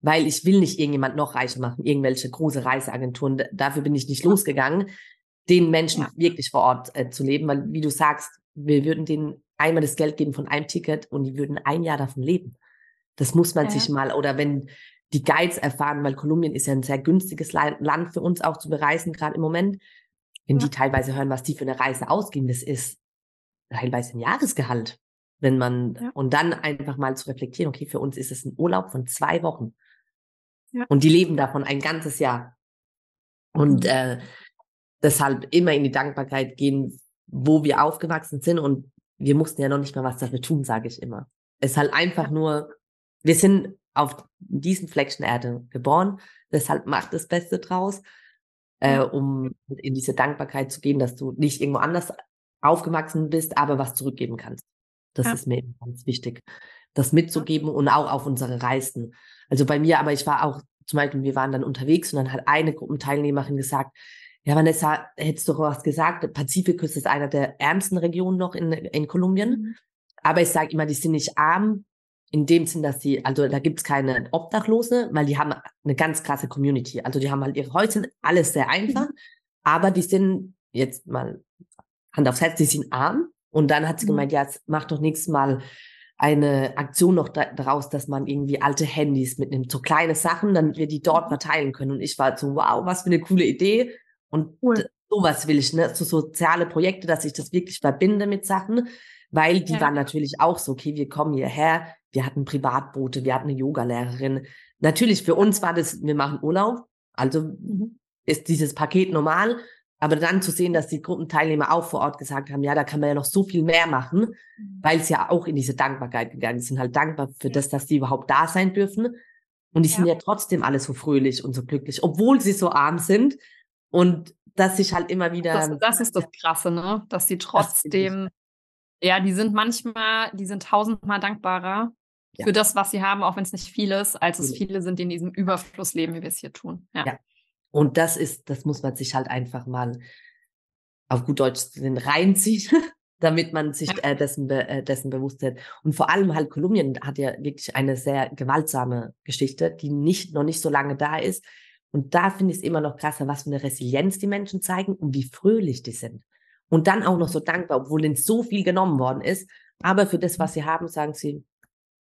weil ich will nicht irgendjemand noch reicher machen, irgendwelche große Reiseagenturen. Dafür bin ich nicht ja. losgegangen, den Menschen wirklich vor Ort äh, zu leben, weil wie du sagst, wir würden denen einmal das Geld geben von einem Ticket und die würden ein Jahr davon leben. Das muss man sich mal, oder wenn die Guides erfahren, weil Kolumbien ist ja ein sehr günstiges Land für uns auch zu bereisen, gerade im Moment. Wenn ja. die teilweise hören, was die für eine Reise ausgeben, das ist teilweise ein Jahresgehalt. Wenn man, ja. und dann einfach mal zu reflektieren, okay, für uns ist es ein Urlaub von zwei Wochen. Ja. Und die leben davon ein ganzes Jahr. Und mhm. äh, deshalb immer in die Dankbarkeit gehen, wo wir aufgewachsen sind. Und wir mussten ja noch nicht mal was dafür tun, sage ich immer. Es ist halt einfach nur, wir sind auf diesem Fleckchen Erde geboren. Deshalb mach das Beste draus, äh, um in diese Dankbarkeit zu gehen, dass du nicht irgendwo anders aufgewachsen bist, aber was zurückgeben kannst. Das ja. ist mir ganz wichtig, das mitzugeben und auch auf unsere Reisen. Also bei mir, aber ich war auch, zum Beispiel, wir waren dann unterwegs und dann hat eine Gruppenteilnehmerin gesagt, ja, Vanessa, hättest du was gesagt? Der Pazifikküste ist einer der ärmsten Regionen noch in, in Kolumbien. Mhm. Aber ich sage immer, die sind nicht arm, in dem Sinn, dass sie, also da gibt's keine Obdachlose, weil die haben eine ganz krasse Community. Also die haben halt ihre Häuser, alles sehr einfach, mhm. aber die sind jetzt mal Hand aufs Herz, die sind arm. Und dann hat sie mhm. gemeint, ja, es macht doch nächstes Mal eine Aktion noch daraus, dass man irgendwie alte Handys mitnimmt, so kleine Sachen, damit wir die dort verteilen können. Und ich war so, wow, was für eine coole Idee. Und cool. sowas will ich, ne? So soziale Projekte, dass ich das wirklich verbinde mit Sachen, weil die ja. waren natürlich auch so, okay, wir kommen hierher, wir hatten Privatboote, wir hatten eine Yogalehrerin. Natürlich, für uns war das, wir machen Urlaub, also mhm. ist dieses Paket normal, aber dann zu sehen, dass die Gruppenteilnehmer auch vor Ort gesagt haben, ja, da kann man ja noch so viel mehr machen, mhm. weil es ja auch in diese Dankbarkeit gegangen ist. sind halt dankbar für das, dass die überhaupt da sein dürfen. Und die ja. sind ja trotzdem alle so fröhlich und so glücklich, obwohl sie so arm sind. Und dass sich halt immer wieder. Das, das ist das Krasse, ne? Dass sie trotzdem, ja, die sind manchmal, die sind tausendmal dankbarer ja. für das, was sie haben, auch wenn es nicht viel ist, als es viele sind, die in diesem Überfluss leben, wie wir es hier tun. Ja. ja. Und das ist, das muss man sich halt einfach mal auf gut Deutsch reinziehen, damit man sich äh, dessen, be äh, dessen bewusst wird. Und vor allem halt Kolumbien hat ja wirklich eine sehr gewaltsame Geschichte, die nicht, noch nicht so lange da ist. Und da finde ich es immer noch krasser, was für eine Resilienz die Menschen zeigen und wie fröhlich die sind. Und dann auch noch so dankbar, obwohl ihnen so viel genommen worden ist. Aber für das, was sie haben, sagen sie,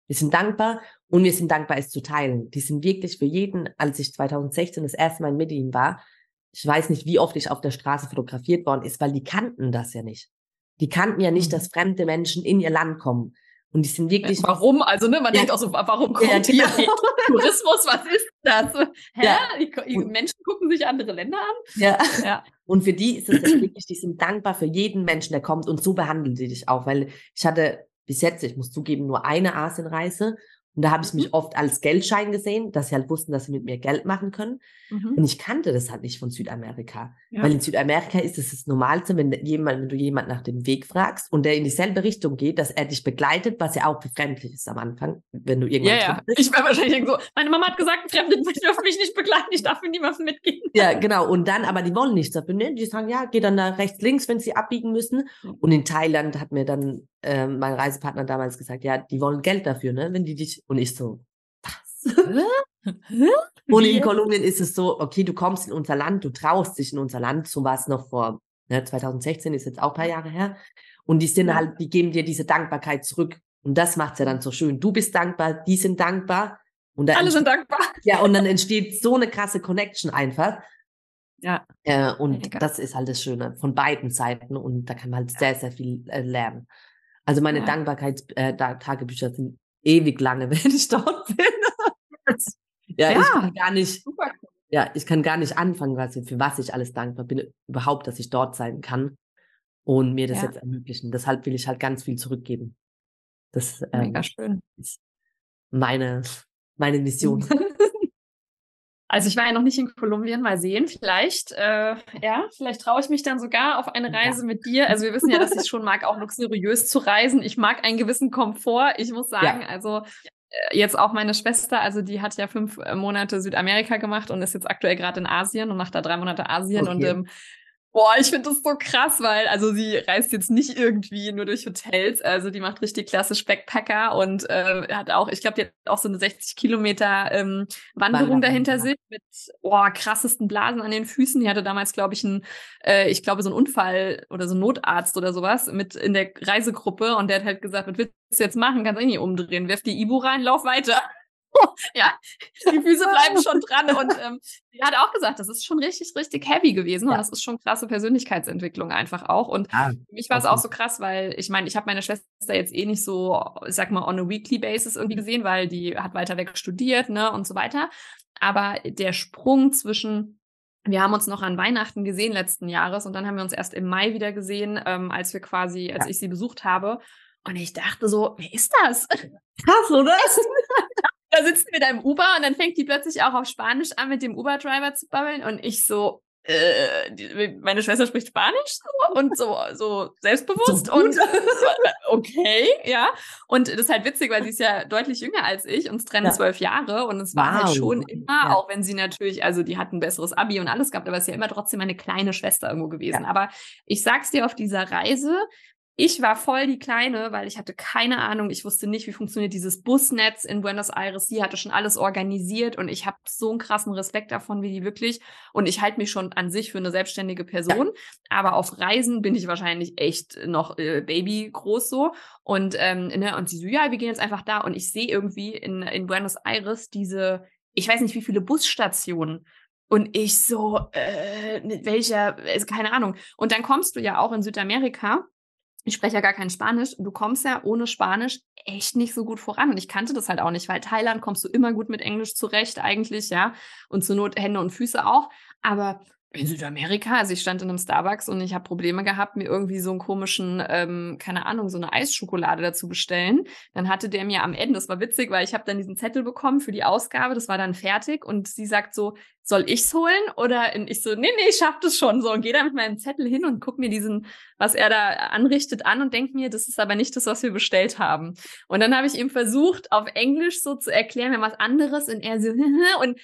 wir sind dankbar und wir sind dankbar, es zu teilen. Die sind wirklich für jeden, als ich 2016 das erste Mal in Medellin war, ich weiß nicht, wie oft ich auf der Straße fotografiert worden ist, weil die kannten das ja nicht. Die kannten ja nicht, mhm. dass fremde Menschen in ihr Land kommen. Und die sind wirklich. Warum? Also, ne, man ja. denkt auch so, warum kommt ja, genau. hier Tourismus? Was ist das? Hä? Ja. Die, die Menschen gucken sich andere Länder an? Ja. ja. Und für die ist es wirklich, die sind dankbar für jeden Menschen, der kommt und so behandeln sie dich auch. Weil ich hatte bis jetzt, ich muss zugeben, nur eine Asienreise und da habe ich mich mhm. oft als Geldschein gesehen, dass sie halt wussten, dass sie mit mir Geld machen können. Mhm. Und ich kannte das halt nicht von Südamerika. Ja. Weil in Südamerika ist es das Normalste, wenn jemand, wenn du jemand nach dem Weg fragst und der in dieselbe Richtung geht, dass er dich begleitet, was ja auch befremdlich ist am Anfang, wenn du irgendwann. Ja, ja. Ich wäre wahrscheinlich so, meine Mama hat gesagt, Fremde dürfen mich nicht begleiten, ich darf mit niemandem mitgehen. Ja, genau. Und dann, aber die wollen nichts dafür. Ne? Die sagen, ja, geh dann da rechts, links, wenn sie abbiegen müssen. Und in Thailand hat mir dann äh, mein Reisepartner damals gesagt, ja, die wollen Geld dafür, ne? Wenn die dich und ich so, was? und in Kolumbien ist es so, okay, du kommst in unser Land, du traust dich in unser Land, so war es noch vor ne, 2016, ist jetzt auch ein paar Jahre her. Und die sind halt, die geben dir diese Dankbarkeit zurück. Und das macht's ja dann so schön. Du bist dankbar, die sind dankbar. Und Alle sind dankbar. Ja, und dann entsteht so eine krasse Connection einfach. Ja. Äh, und Mega. das ist halt das Schöne von beiden Seiten. Und da kann man halt sehr, sehr viel äh, lernen. Also meine ja. Dankbarkeitstagebücher äh, sind ewig lange, wenn ich dort bin. ja, ja, ich kann gar nicht. Super. Ja, ich kann gar nicht anfangen, was, für was ich alles dankbar bin, überhaupt, dass ich dort sein kann und mir das ja. jetzt ermöglichen. Deshalb will ich halt ganz viel zurückgeben. Das ähm, Mega schön. ist meine, meine Mission. Also ich war ja noch nicht in Kolumbien, mal sehen, vielleicht, äh, ja, vielleicht traue ich mich dann sogar auf eine Reise ja. mit dir. Also wir wissen ja, dass ich es schon mag, auch luxuriös zu reisen. Ich mag einen gewissen Komfort. Ich muss sagen, ja. also äh, jetzt auch meine Schwester, also die hat ja fünf äh, Monate Südamerika gemacht und ist jetzt aktuell gerade in Asien und macht da drei Monate Asien okay. und ähm, Boah, ich finde das so krass, weil also sie reist jetzt nicht irgendwie nur durch Hotels, also die macht richtig klassisch Backpacker und äh, hat auch, ich glaube, die hat auch so eine 60 Kilometer ähm, Wanderung dahinter sich mit boah, krassesten Blasen an den Füßen. Die hatte damals, glaube ich, einen, äh, ich glaube, so einen Unfall oder so einen Notarzt oder sowas mit in der Reisegruppe und der hat halt gesagt, was willst du jetzt machen? Kannst du eh nicht umdrehen, wirf die Ibu rein, lauf weiter. ja, die Füße bleiben schon dran. Und ähm, sie hat auch gesagt, das ist schon richtig, richtig heavy gewesen. Ja. Und das ist schon krasse Persönlichkeitsentwicklung einfach auch. Und ja, für mich war es auch so krass, weil ich meine, ich habe meine Schwester jetzt eh nicht so, ich sag mal, on a weekly basis irgendwie gesehen, weil die hat weiter weg studiert, ne, und so weiter. Aber der Sprung zwischen wir haben uns noch an Weihnachten gesehen letzten Jahres und dann haben wir uns erst im Mai wieder gesehen, ähm, als wir quasi, als ja. ich sie besucht habe. Und ich dachte so, wer ist das? Krass, oder? Da sitzen wir da im Uber und dann fängt die plötzlich auch auf Spanisch an, mit dem Uber-Driver zu babbeln und ich so, äh, die, meine Schwester spricht Spanisch so, und so, so selbstbewusst so und okay, ja. Und das ist halt witzig, weil sie ist ja deutlich jünger als ich, uns trennen zwölf ja. Jahre und es war halt wow. halt schon immer, ja. auch wenn sie natürlich, also die hat ein besseres Abi und alles gehabt, aber es ist ja immer trotzdem eine kleine Schwester irgendwo gewesen. Ja. Aber ich sag's dir auf dieser Reise, ich war voll die Kleine, weil ich hatte keine Ahnung. Ich wusste nicht, wie funktioniert dieses Busnetz in Buenos Aires. Sie hatte schon alles organisiert und ich habe so einen krassen Respekt davon, wie die wirklich. Und ich halte mich schon an sich für eine selbstständige Person. Aber auf Reisen bin ich wahrscheinlich echt noch äh, Baby groß so. Und, ähm, ne, und sie so, ja, wir gehen jetzt einfach da. Und ich sehe irgendwie in, in Buenos Aires diese, ich weiß nicht, wie viele Busstationen Und ich so, äh, welcher, ist keine Ahnung. Und dann kommst du ja auch in Südamerika. Ich spreche ja gar kein Spanisch. Du kommst ja ohne Spanisch echt nicht so gut voran. Und ich kannte das halt auch nicht, weil Thailand kommst du immer gut mit Englisch zurecht, eigentlich, ja. Und zur Not Hände und Füße auch. Aber in Südamerika, also ich stand in einem Starbucks und ich habe Probleme gehabt, mir irgendwie so einen komischen, ähm, keine Ahnung, so eine Eisschokolade dazu bestellen. Dann hatte der mir am Ende, das war witzig, weil ich habe dann diesen Zettel bekommen für die Ausgabe, das war dann fertig und sie sagt so, soll ich's holen? Oder ich so, nee, nee, ich schaff das schon so und gehe da mit meinem Zettel hin und guck mir diesen, was er da anrichtet, an und denk mir, das ist aber nicht das, was wir bestellt haben. Und dann habe ich ihm versucht, auf Englisch so zu erklären, mir was anderes und er so, und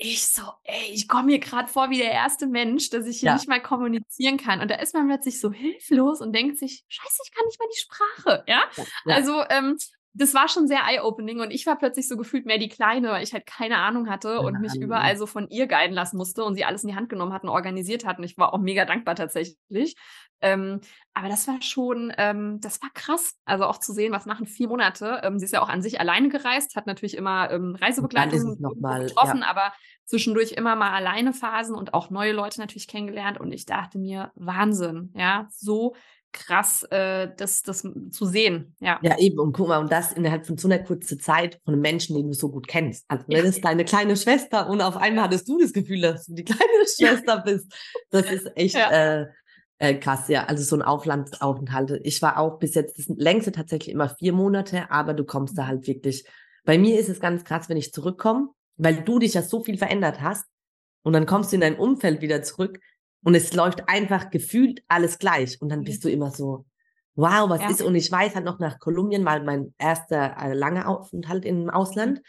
ich so, ey, ich komme mir gerade vor wie der erste Mensch, dass ich hier ja. nicht mal kommunizieren kann. Und da ist man plötzlich so hilflos und denkt sich, scheiße, ich kann nicht mal die Sprache. Ja. ja. Also, ähm, das war schon sehr eye-opening und ich war plötzlich so gefühlt mehr die Kleine, weil ich halt keine Ahnung hatte ja, und mich überall so von ihr guiden lassen musste und sie alles in die Hand genommen hat und organisiert hat. Und ich war auch mega dankbar tatsächlich. Ähm, aber das war schon, ähm, das war krass. Also auch zu sehen, was machen vier Monate. Ähm, sie ist ja auch an sich alleine gereist, hat natürlich immer ähm, Reisebegleitung getroffen, ja. aber zwischendurch immer mal alleine Phasen und auch neue Leute natürlich kennengelernt. Und ich dachte mir, Wahnsinn, ja, so krass, äh, das, das zu sehen. Ja. ja, eben. Und guck mal, und das innerhalb von so einer kurzen Zeit von einem Menschen, den du so gut kennst. Also, wenn es deine kleine Schwester und auf einmal hattest du das Gefühl, dass du die kleine Schwester ja. bist. Das ist echt ja. äh, äh, krass, ja. Also so ein Auflandsaufenthalt. Ich war auch bis jetzt das längste tatsächlich immer vier Monate, aber du kommst da halt wirklich. Bei mir ist es ganz krass, wenn ich zurückkomme, weil du dich ja so viel verändert hast und dann kommst du in dein Umfeld wieder zurück und es läuft einfach gefühlt alles gleich. Und dann bist du immer so, wow, was ja. ist? Und ich weiß halt noch nach Kolumbien, mal mein erster äh, langer Aufenthalt im Ausland.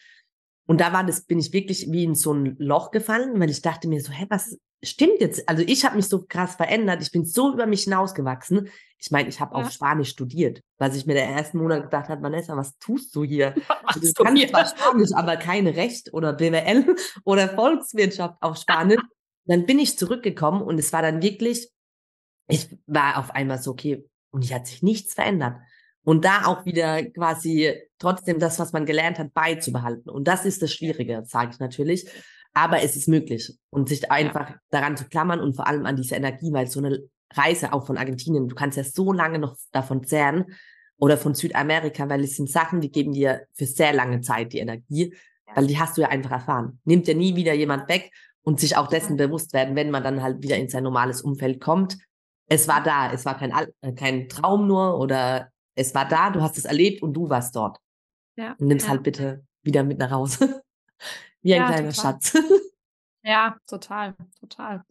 Und da war das, bin ich wirklich wie in so ein Loch gefallen, weil ich dachte mir so, hä, was stimmt jetzt? Also ich habe mich so krass verändert, ich bin so über mich hinausgewachsen. Ich meine, ich habe ja. auf Spanisch studiert, weil ich mir der ersten Monat gedacht habe, Vanessa, was tust du hier? Also, du kannst zwar Spanisch, aber keine Recht oder BWL oder Volkswirtschaft auf Spanisch dann bin ich zurückgekommen und es war dann wirklich, ich war auf einmal so, okay, und ich hat sich nichts verändert. Und da auch wieder quasi trotzdem das, was man gelernt hat, beizubehalten. Und das ist das Schwierige, sage ich natürlich. Aber es ist möglich. Und sich einfach daran zu klammern und vor allem an diese Energie, weil so eine Reise auch von Argentinien, du kannst ja so lange noch davon zehren oder von Südamerika, weil es sind Sachen, die geben dir für sehr lange Zeit die Energie, weil die hast du ja einfach erfahren. Nimmt ja nie wieder jemand weg und sich auch dessen bewusst werden, wenn man dann halt wieder in sein normales Umfeld kommt. Es war da, es war kein, äh, kein Traum nur oder es war da, du hast es erlebt und du warst dort. Ja. Und nimm's ja. halt bitte wieder mit nach Hause. Wie ein ja, kleiner total. Schatz. Ja, total, total.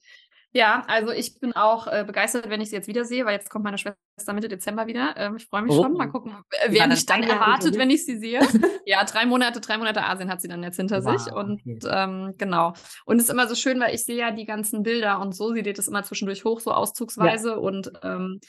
Ja, also ich bin auch äh, begeistert, wenn ich sie jetzt wiedersehe, weil jetzt kommt meine Schwester Mitte Dezember wieder. Ähm, ich freue mich oh. schon. Mal gucken, äh, wer mich dann erwartet, wenn ich sie sehe. ja, drei Monate, drei Monate Asien hat sie dann jetzt hinter wow, sich. Und okay. ähm, genau. Und es ist immer so schön, weil ich sehe ja die ganzen Bilder und so. Sie lädt es immer zwischendurch hoch, so auszugsweise. Ja. Und ähm,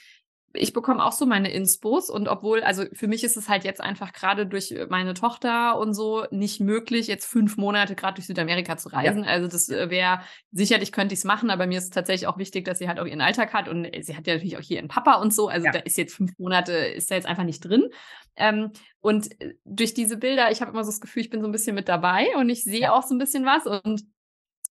ich bekomme auch so meine Inspos und obwohl, also für mich ist es halt jetzt einfach gerade durch meine Tochter und so nicht möglich, jetzt fünf Monate gerade durch Südamerika zu reisen. Ja. Also das äh, wäre, sicherlich könnte ich es machen, aber mir ist tatsächlich auch wichtig, dass sie halt auch ihren Alltag hat und sie hat ja natürlich auch hier ihren Papa und so. Also ja. da ist jetzt fünf Monate, ist da jetzt einfach nicht drin. Ähm, und äh, durch diese Bilder, ich habe immer so das Gefühl, ich bin so ein bisschen mit dabei und ich sehe ja. auch so ein bisschen was und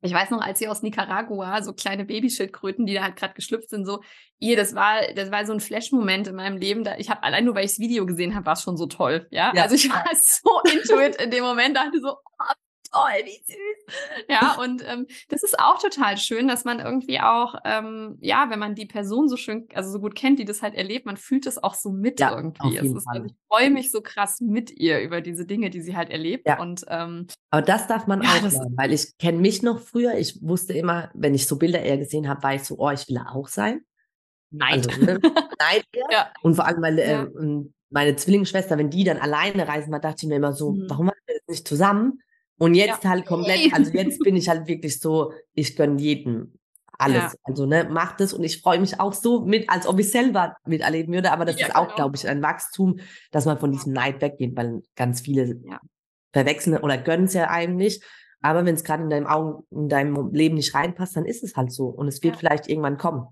ich weiß noch, als sie aus Nicaragua, so kleine Babyschildkröten, die da halt gerade geschlüpft sind, so, ihr, das war, das war so ein Flash-Moment in meinem Leben. Da ich habe allein nur, weil ich das Video gesehen habe, war es schon so toll. Ja? ja? also ich war so into it in dem Moment, dachte so, oh, toll, wie süß. Ja, und ähm, das ist auch total schön, dass man irgendwie auch, ähm, ja, wenn man die Person so schön, also so gut kennt, die das halt erlebt, man fühlt es auch so mit ja, irgendwie. Es ist, also ich freue mich so krass mit ihr über diese Dinge, die sie halt erlebt. Ja. Und, ähm, Aber das darf man ja, auch machen, weil ich kenne mich noch früher, ich wusste immer, wenn ich so Bilder eher gesehen habe, war ich so, oh, ich will auch sein. Nein. Also, ne? Nein. ja. Und vor allem, weil äh, meine Zwillingsschwester, wenn die dann alleine reisen war, dachte ich mir immer so, mhm. warum machen wir das nicht zusammen? Und jetzt ja. halt komplett, also jetzt bin ich halt wirklich so, ich gönne jedem alles. Ja. Also, ne, macht es und ich freue mich auch so mit, als ob ich selber miterleben würde. Aber das ja, ist auch, genau. glaube ich, ein Wachstum, dass man von diesem Neid weggeht, weil ganz viele ja. verwechseln oder gönnen es ja einem nicht. Aber wenn es gerade in deinem Augen, in deinem Leben nicht reinpasst, dann ist es halt so. Und es wird vielleicht irgendwann kommen.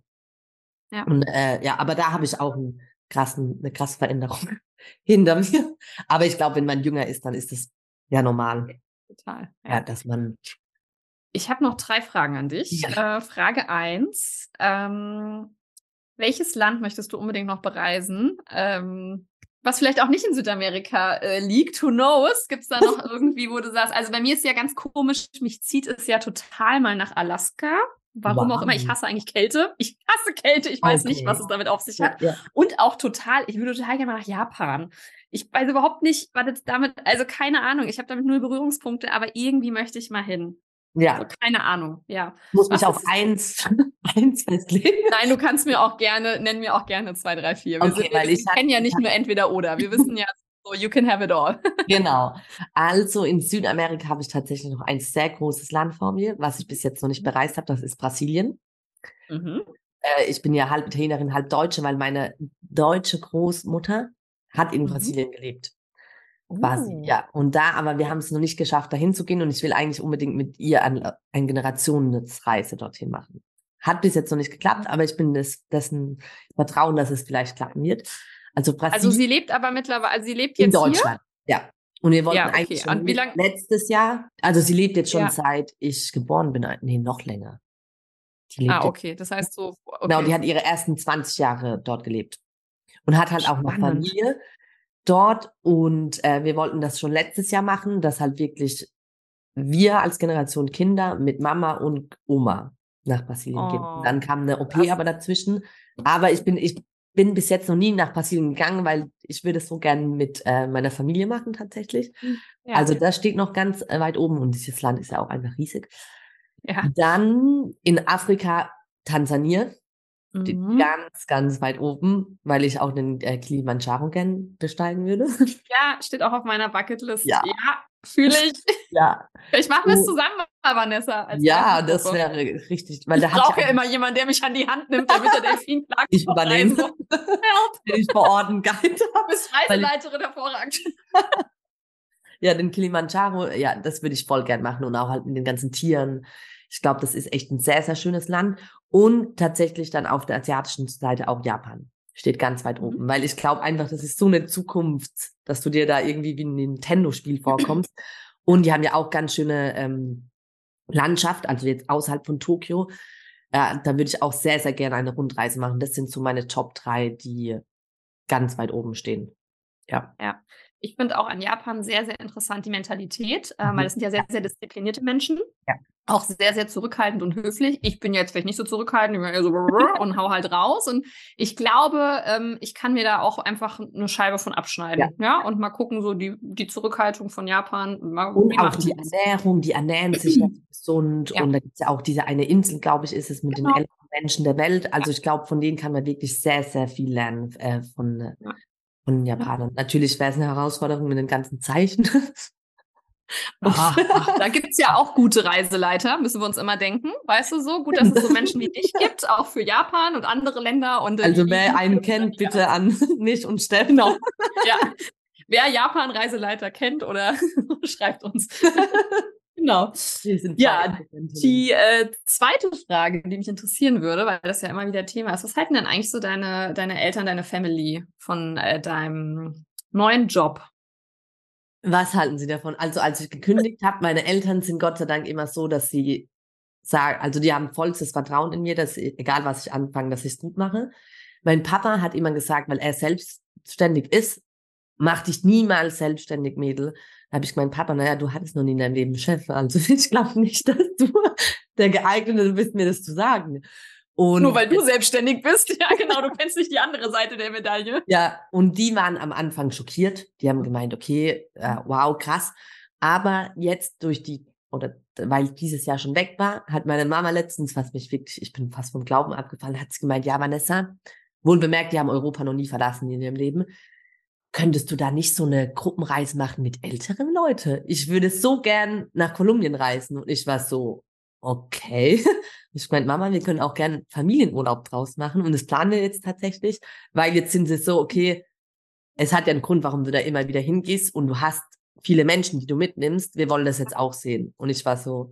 Ja. Und äh, ja, aber da habe ich auch einen krassen, eine krasse Veränderung hinter mir. Aber ich glaube, wenn man jünger ist, dann ist es ja normal total. Ja. ja, dass man Ich habe noch drei Fragen an dich. Ja. Äh, Frage 1. Ähm, welches Land möchtest du unbedingt noch bereisen? Ähm, was vielleicht auch nicht in Südamerika äh, liegt, who knows? Gibt es da noch irgendwie, wo du sagst, also bei mir ist ja ganz komisch, mich zieht es ja total mal nach Alaska. Warum wow. auch immer, ich hasse eigentlich Kälte. Ich hasse Kälte, ich weiß okay. nicht, was es damit auf sich hat. Ja, ja. Und auch total, ich würde total gerne mal nach Japan. Ich weiß überhaupt nicht, was jetzt damit, also keine Ahnung, ich habe damit null Berührungspunkte, aber irgendwie möchte ich mal hin. Ja. Also keine Ahnung, ja. Muss mich auf eins, eins festlegen. Nein, du kannst mir auch gerne, nenn mir auch gerne zwei, drei, vier. Wir, okay, wir, wir kennen ja nicht nur entweder oder. Wir wissen ja so, you can have it all. genau. Also in Südamerika habe ich tatsächlich noch ein sehr großes Land vor mir, was ich bis jetzt noch nicht bereist habe. Das ist Brasilien. Mhm. Äh, ich bin ja halb Italienerin, halb Deutsche, weil meine deutsche Großmutter hat in mhm. Brasilien gelebt. Quasi, uh. ja. Und da, aber wir haben es noch nicht geschafft, dahin zu gehen und ich will eigentlich unbedingt mit ihr eine, eine Generationsreise dorthin machen. Hat bis jetzt noch nicht geklappt, aber ich bin des, dessen Vertrauen, dass es vielleicht klappen wird. Also, Brasilien, also sie lebt aber mittlerweile, also sie lebt jetzt in Deutschland. Hier? Ja. Und wir wollten ja, okay. eigentlich schon letztes Jahr, also sie lebt jetzt schon ja. seit ich geboren bin, nee, noch länger. ah, okay, das heißt so. Okay. Genau, die hat ihre ersten 20 Jahre dort gelebt. Und hat halt Spannend. auch noch Familie dort und äh, wir wollten das schon letztes Jahr machen, dass halt wirklich wir als Generation Kinder mit Mama und Oma nach Brasilien oh, gehen. Dann kam eine OP aber dazwischen. Aber ich bin, ich bin bis jetzt noch nie nach Brasilien gegangen, weil ich würde es so gern mit äh, meiner Familie machen tatsächlich. Hm, ja, also das steht noch ganz äh, weit oben und dieses Land ist ja auch einfach riesig. Ja. Dann in Afrika Tansania Mhm. Ganz, ganz weit oben, weil ich auch den äh, Kilimanjaro gern besteigen würde. Ja, steht auch auf meiner Bucketlist. Ja, ja fühle ich. ja. Ich mache das zusammen, Vanessa. ja, das wäre richtig. Weil ich brauche ja immer jemanden, der mich an die Hand nimmt, damit der Delfin plagt. Ich übernehme. So. den ich einen Guide habe. Du bist Reiseleiterin hervorragend. ja, den Kilimanjaro, ja, das würde ich voll gern machen und auch halt mit den ganzen Tieren. Ich glaube, das ist echt ein sehr, sehr schönes Land. Und tatsächlich dann auf der asiatischen Seite auch Japan. Steht ganz weit oben, mhm. weil ich glaube einfach, das ist so eine Zukunft, dass du dir da irgendwie wie ein Nintendo-Spiel vorkommst. Und die haben ja auch ganz schöne ähm, Landschaft, also jetzt außerhalb von Tokio. Äh, da würde ich auch sehr, sehr gerne eine Rundreise machen. Das sind so meine Top drei, die ganz weit oben stehen. Ja. Ja. Ich finde auch an Japan sehr, sehr interessant die Mentalität, äh, mhm. weil das sind ja sehr, sehr disziplinierte Menschen. Ja. Auch sehr, sehr zurückhaltend und höflich. Ich bin jetzt vielleicht nicht so zurückhaltend, ich bin eher so und hau halt raus. Und ich glaube, ähm, ich kann mir da auch einfach eine Scheibe von abschneiden. Ja. ja? Und mal gucken, so die, die Zurückhaltung von Japan. Mal, und auch die Ernährung, die ernähren sich gesund. Ja. Und da gibt es ja auch diese eine Insel, glaube ich, ist es mit genau. den Menschen der Welt. Also ich glaube, von denen kann man wirklich sehr, sehr viel lernen äh, von, äh, ja von Japanern. Natürlich wäre es eine Herausforderung mit den ganzen Zeichen. Ach, da gibt es ja auch gute Reiseleiter, müssen wir uns immer denken. Weißt du so? Gut, dass es so Menschen wie dich gibt, auch für Japan und andere Länder. Und also wer einen kennt, bitte ja. an mich und Steffen. Genau. Ja. Wer Japan-Reiseleiter kennt oder schreibt uns. Genau. Ja, die äh, zweite Frage, die mich interessieren würde, weil das ja immer wieder Thema ist, was halten denn eigentlich so deine, deine Eltern, deine Family von äh, deinem neuen Job? Was halten sie davon? Also als ich gekündigt habe, meine Eltern sind Gott sei Dank immer so, dass sie sagen, also die haben vollstes Vertrauen in mir, dass egal was ich anfange, dass ich es gut mache. Mein Papa hat immer gesagt, weil er selbstständig ist, mach dich niemals selbstständig, Mädel. Da habe ich gemeint, Papa, naja, du hattest noch nie in deinem Leben Chef. Also ich glaube nicht, dass du der geeignete bist, mir das zu sagen. Und Nur weil du selbstständig bist. Ja, genau, du kennst nicht die andere Seite der Medaille. Ja, und die waren am Anfang schockiert. Die haben gemeint, okay, äh, wow, krass. Aber jetzt durch die, oder weil dieses Jahr schon weg war, hat meine Mama letztens, was mich wirklich, ich bin fast vom Glauben abgefallen, hat sie gemeint, ja, Vanessa, wohl bemerkt, die haben Europa noch nie verlassen in ihrem Leben könntest du da nicht so eine Gruppenreise machen mit älteren Leuten? Ich würde so gern nach Kolumbien reisen. Und ich war so, okay. Ich meinte, Mama, wir können auch gern Familienurlaub draus machen. Und das planen wir jetzt tatsächlich, weil jetzt sind sie so, okay, es hat ja einen Grund, warum du da immer wieder hingehst und du hast viele Menschen, die du mitnimmst. Wir wollen das jetzt auch sehen. Und ich war so,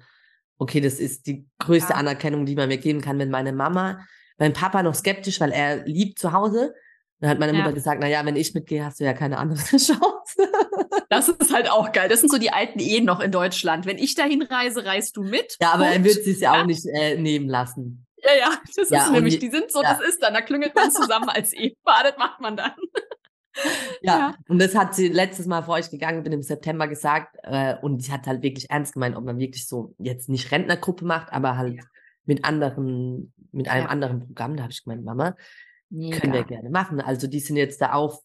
okay, das ist die größte ja. Anerkennung, die man mir geben kann, wenn meine Mama, mein Papa noch skeptisch, weil er liebt zu Hause, dann hat meine Mutter ja. gesagt, na ja, wenn ich mitgehe, hast du ja keine andere Chance. Das ist halt auch geil. Das sind so die alten Ehen noch in Deutschland. Wenn ich dahin reise, reist du mit. Ja, aber er wird sich ja auch nicht äh, nehmen lassen. Ja, ja, das ja, ist nämlich, die sind so, ja. das ist dann, da klüngelt man zusammen als Ehepaar, das macht man dann. Ja, ja, und das hat sie letztes Mal vor euch gegangen bin im September gesagt äh, und sie hat halt wirklich ernst gemeint, ob man wirklich so jetzt nicht Rentnergruppe macht, aber halt ja. mit anderen, mit einem ja. anderen Programm. Da habe ich gemeint, Mama, Mega. können wir gerne machen. Also die sind jetzt da auch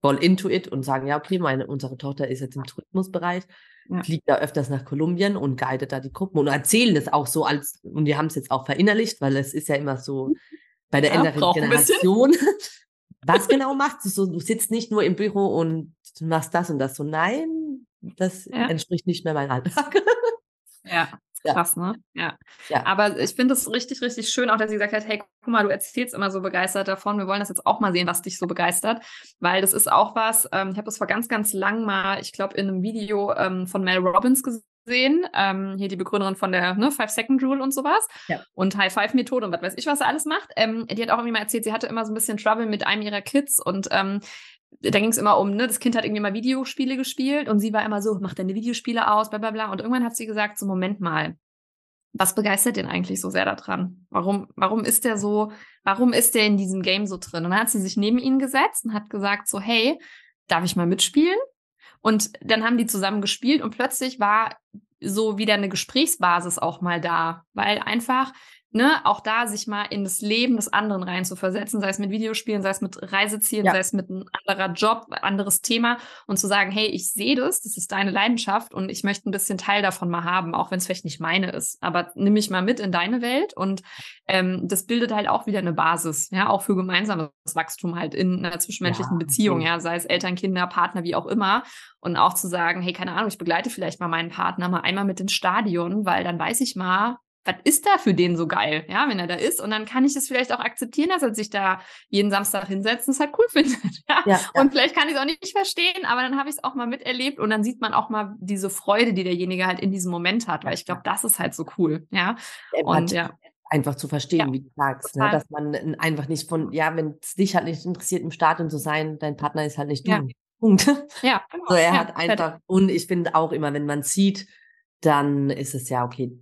voll into it und sagen, ja, okay, meine, unsere Tochter ist jetzt im Tourismusbereich, ja. fliegt da öfters nach Kolumbien und guidet da die Gruppen und erzählen das auch so als, und die haben es jetzt auch verinnerlicht, weil es ist ja immer so bei der ja, älteren Generation. Was genau machst du so? Du sitzt nicht nur im Büro und machst das und das. So, nein, das ja. entspricht nicht mehr meinem Alltag. Ja, krass, ne? Ja. ja. Aber ich finde es richtig, richtig schön, auch dass sie gesagt hat, hey, guck mal, du erzählst immer so begeistert davon. Wir wollen das jetzt auch mal sehen, was dich so begeistert. Weil das ist auch was, ähm, ich habe das vor ganz, ganz lang mal, ich glaube, in einem Video ähm, von Mel Robbins gesehen, ähm, hier die Begründerin von der ne, Five-Second-Rule und sowas ja. und High-Five-Methode und was weiß ich, was er alles macht. Ähm, die hat auch irgendwie mal erzählt, sie hatte immer so ein bisschen Trouble mit einem ihrer Kids und ähm, da ging es immer um, ne, das Kind hat irgendwie mal Videospiele gespielt und sie war immer so, mach deine Videospiele aus, bla bla bla. Und irgendwann hat sie gesagt, so Moment mal, was begeistert den eigentlich so sehr daran? Warum, warum ist der so, warum ist der in diesem Game so drin? Und dann hat sie sich neben ihn gesetzt und hat gesagt, so, hey, darf ich mal mitspielen? Und dann haben die zusammen gespielt und plötzlich war so wieder eine Gesprächsbasis auch mal da, weil einfach ne, auch da sich mal in das Leben des anderen rein zu versetzen, sei es mit Videospielen, sei es mit Reisezielen, ja. sei es mit einem anderer Job, anderes Thema und zu sagen, hey, ich sehe das, das ist deine Leidenschaft und ich möchte ein bisschen Teil davon mal haben, auch wenn es vielleicht nicht meine ist, aber nimm mich mal mit in deine Welt und ähm, das bildet halt auch wieder eine Basis, ja, auch für gemeinsames Wachstum halt in einer zwischenmenschlichen ja, Beziehung, ja, sei es Eltern, Kinder, Partner, wie auch immer. Und auch zu sagen, hey, keine Ahnung, ich begleite vielleicht mal meinen Partner mal einmal mit ins Stadion, weil dann weiß ich mal, was ist da für den so geil, ja, wenn er da ist? Und dann kann ich es vielleicht auch akzeptieren, dass er sich da jeden Samstag hinsetzt und es halt cool findet. Ja? ja, ja. Und vielleicht kann ich es auch nicht verstehen, aber dann habe ich es auch mal miterlebt und dann sieht man auch mal diese Freude, die derjenige halt in diesem Moment hat, weil ich glaube, das ist halt so cool, ja. Und ja. Einfach zu verstehen, ja, wie du sagst, ne? dass man einfach nicht von, ja, wenn es dich halt nicht interessiert, im Stadion zu sein, dein Partner ist halt nicht du. Punkt. Ja, genau. So, er hat einfach, und ich finde auch immer, wenn man sieht, dann ist es ja okay,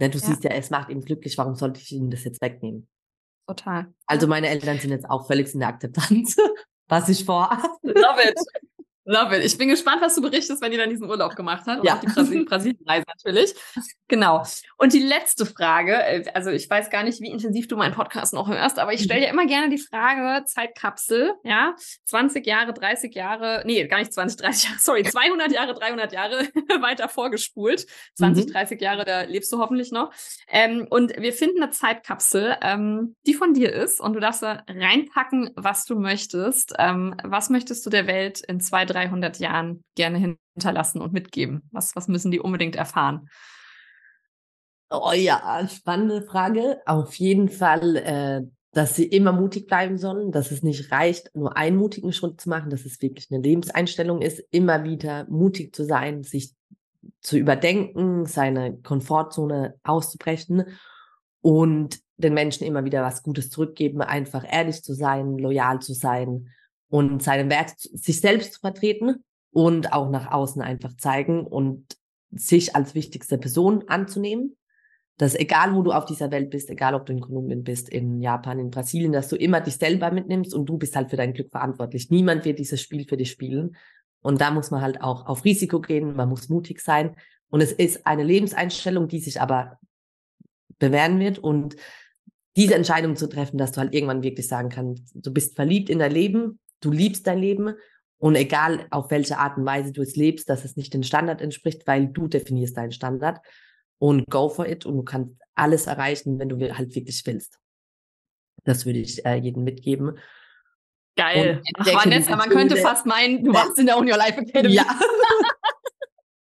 denn du ja. siehst ja, es macht ihn glücklich, warum sollte ich ihm das jetzt wegnehmen? Total. Also meine Eltern sind jetzt auch völlig in der Akzeptanz, was ich vorhabe. Love it. Love it. Ich bin gespannt, was du berichtest, wenn ihr dann diesen Urlaub gemacht habt. Und ja. auch die Brasil Brasilien-Reise natürlich. Genau. Und die letzte Frage, äh, also ich weiß gar nicht, wie intensiv du meinen Podcast noch hörst, aber ich stelle dir immer gerne die Frage, Zeitkapsel, ja, 20 Jahre, 30 Jahre, nee, gar nicht 20, 30 Jahre, sorry, 200 Jahre, 300 Jahre weiter vorgespult. 20, mhm. 30 Jahre, da lebst du hoffentlich noch. Ähm, und wir finden eine Zeitkapsel, ähm, die von dir ist und du darfst da reinpacken, was du möchtest. Ähm, was möchtest du der Welt in zwei, drei 300 Jahren gerne hinterlassen und mitgeben? Was, was müssen die unbedingt erfahren? Oh ja, spannende Frage. Auf jeden Fall, äh, dass sie immer mutig bleiben sollen, dass es nicht reicht, nur einen mutigen Schritt zu machen, dass es wirklich eine Lebenseinstellung ist, immer wieder mutig zu sein, sich zu überdenken, seine Komfortzone auszubrechen und den Menschen immer wieder was Gutes zurückgeben, einfach ehrlich zu sein, loyal zu sein und seinen Wert sich selbst zu vertreten und auch nach außen einfach zeigen und sich als wichtigste Person anzunehmen. Dass egal, wo du auf dieser Welt bist, egal ob du in Kolumbien bist, in Japan, in Brasilien, dass du immer dich selber mitnimmst und du bist halt für dein Glück verantwortlich. Niemand wird dieses Spiel für dich spielen. Und da muss man halt auch auf Risiko gehen, man muss mutig sein. Und es ist eine Lebenseinstellung, die sich aber bewähren wird und diese Entscheidung zu treffen, dass du halt irgendwann wirklich sagen kannst, du bist verliebt in dein Leben, du liebst dein Leben und egal auf welche Art und Weise du es lebst, dass es nicht den Standard entspricht, weil du definierst deinen Standard und go for it und du kannst alles erreichen, wenn du halt wirklich willst. Das würde ich äh, jedem mitgeben. Geil. Ach, Vanessa, man könnte fast meinen, du warst in der Uni Life Academy. Ja.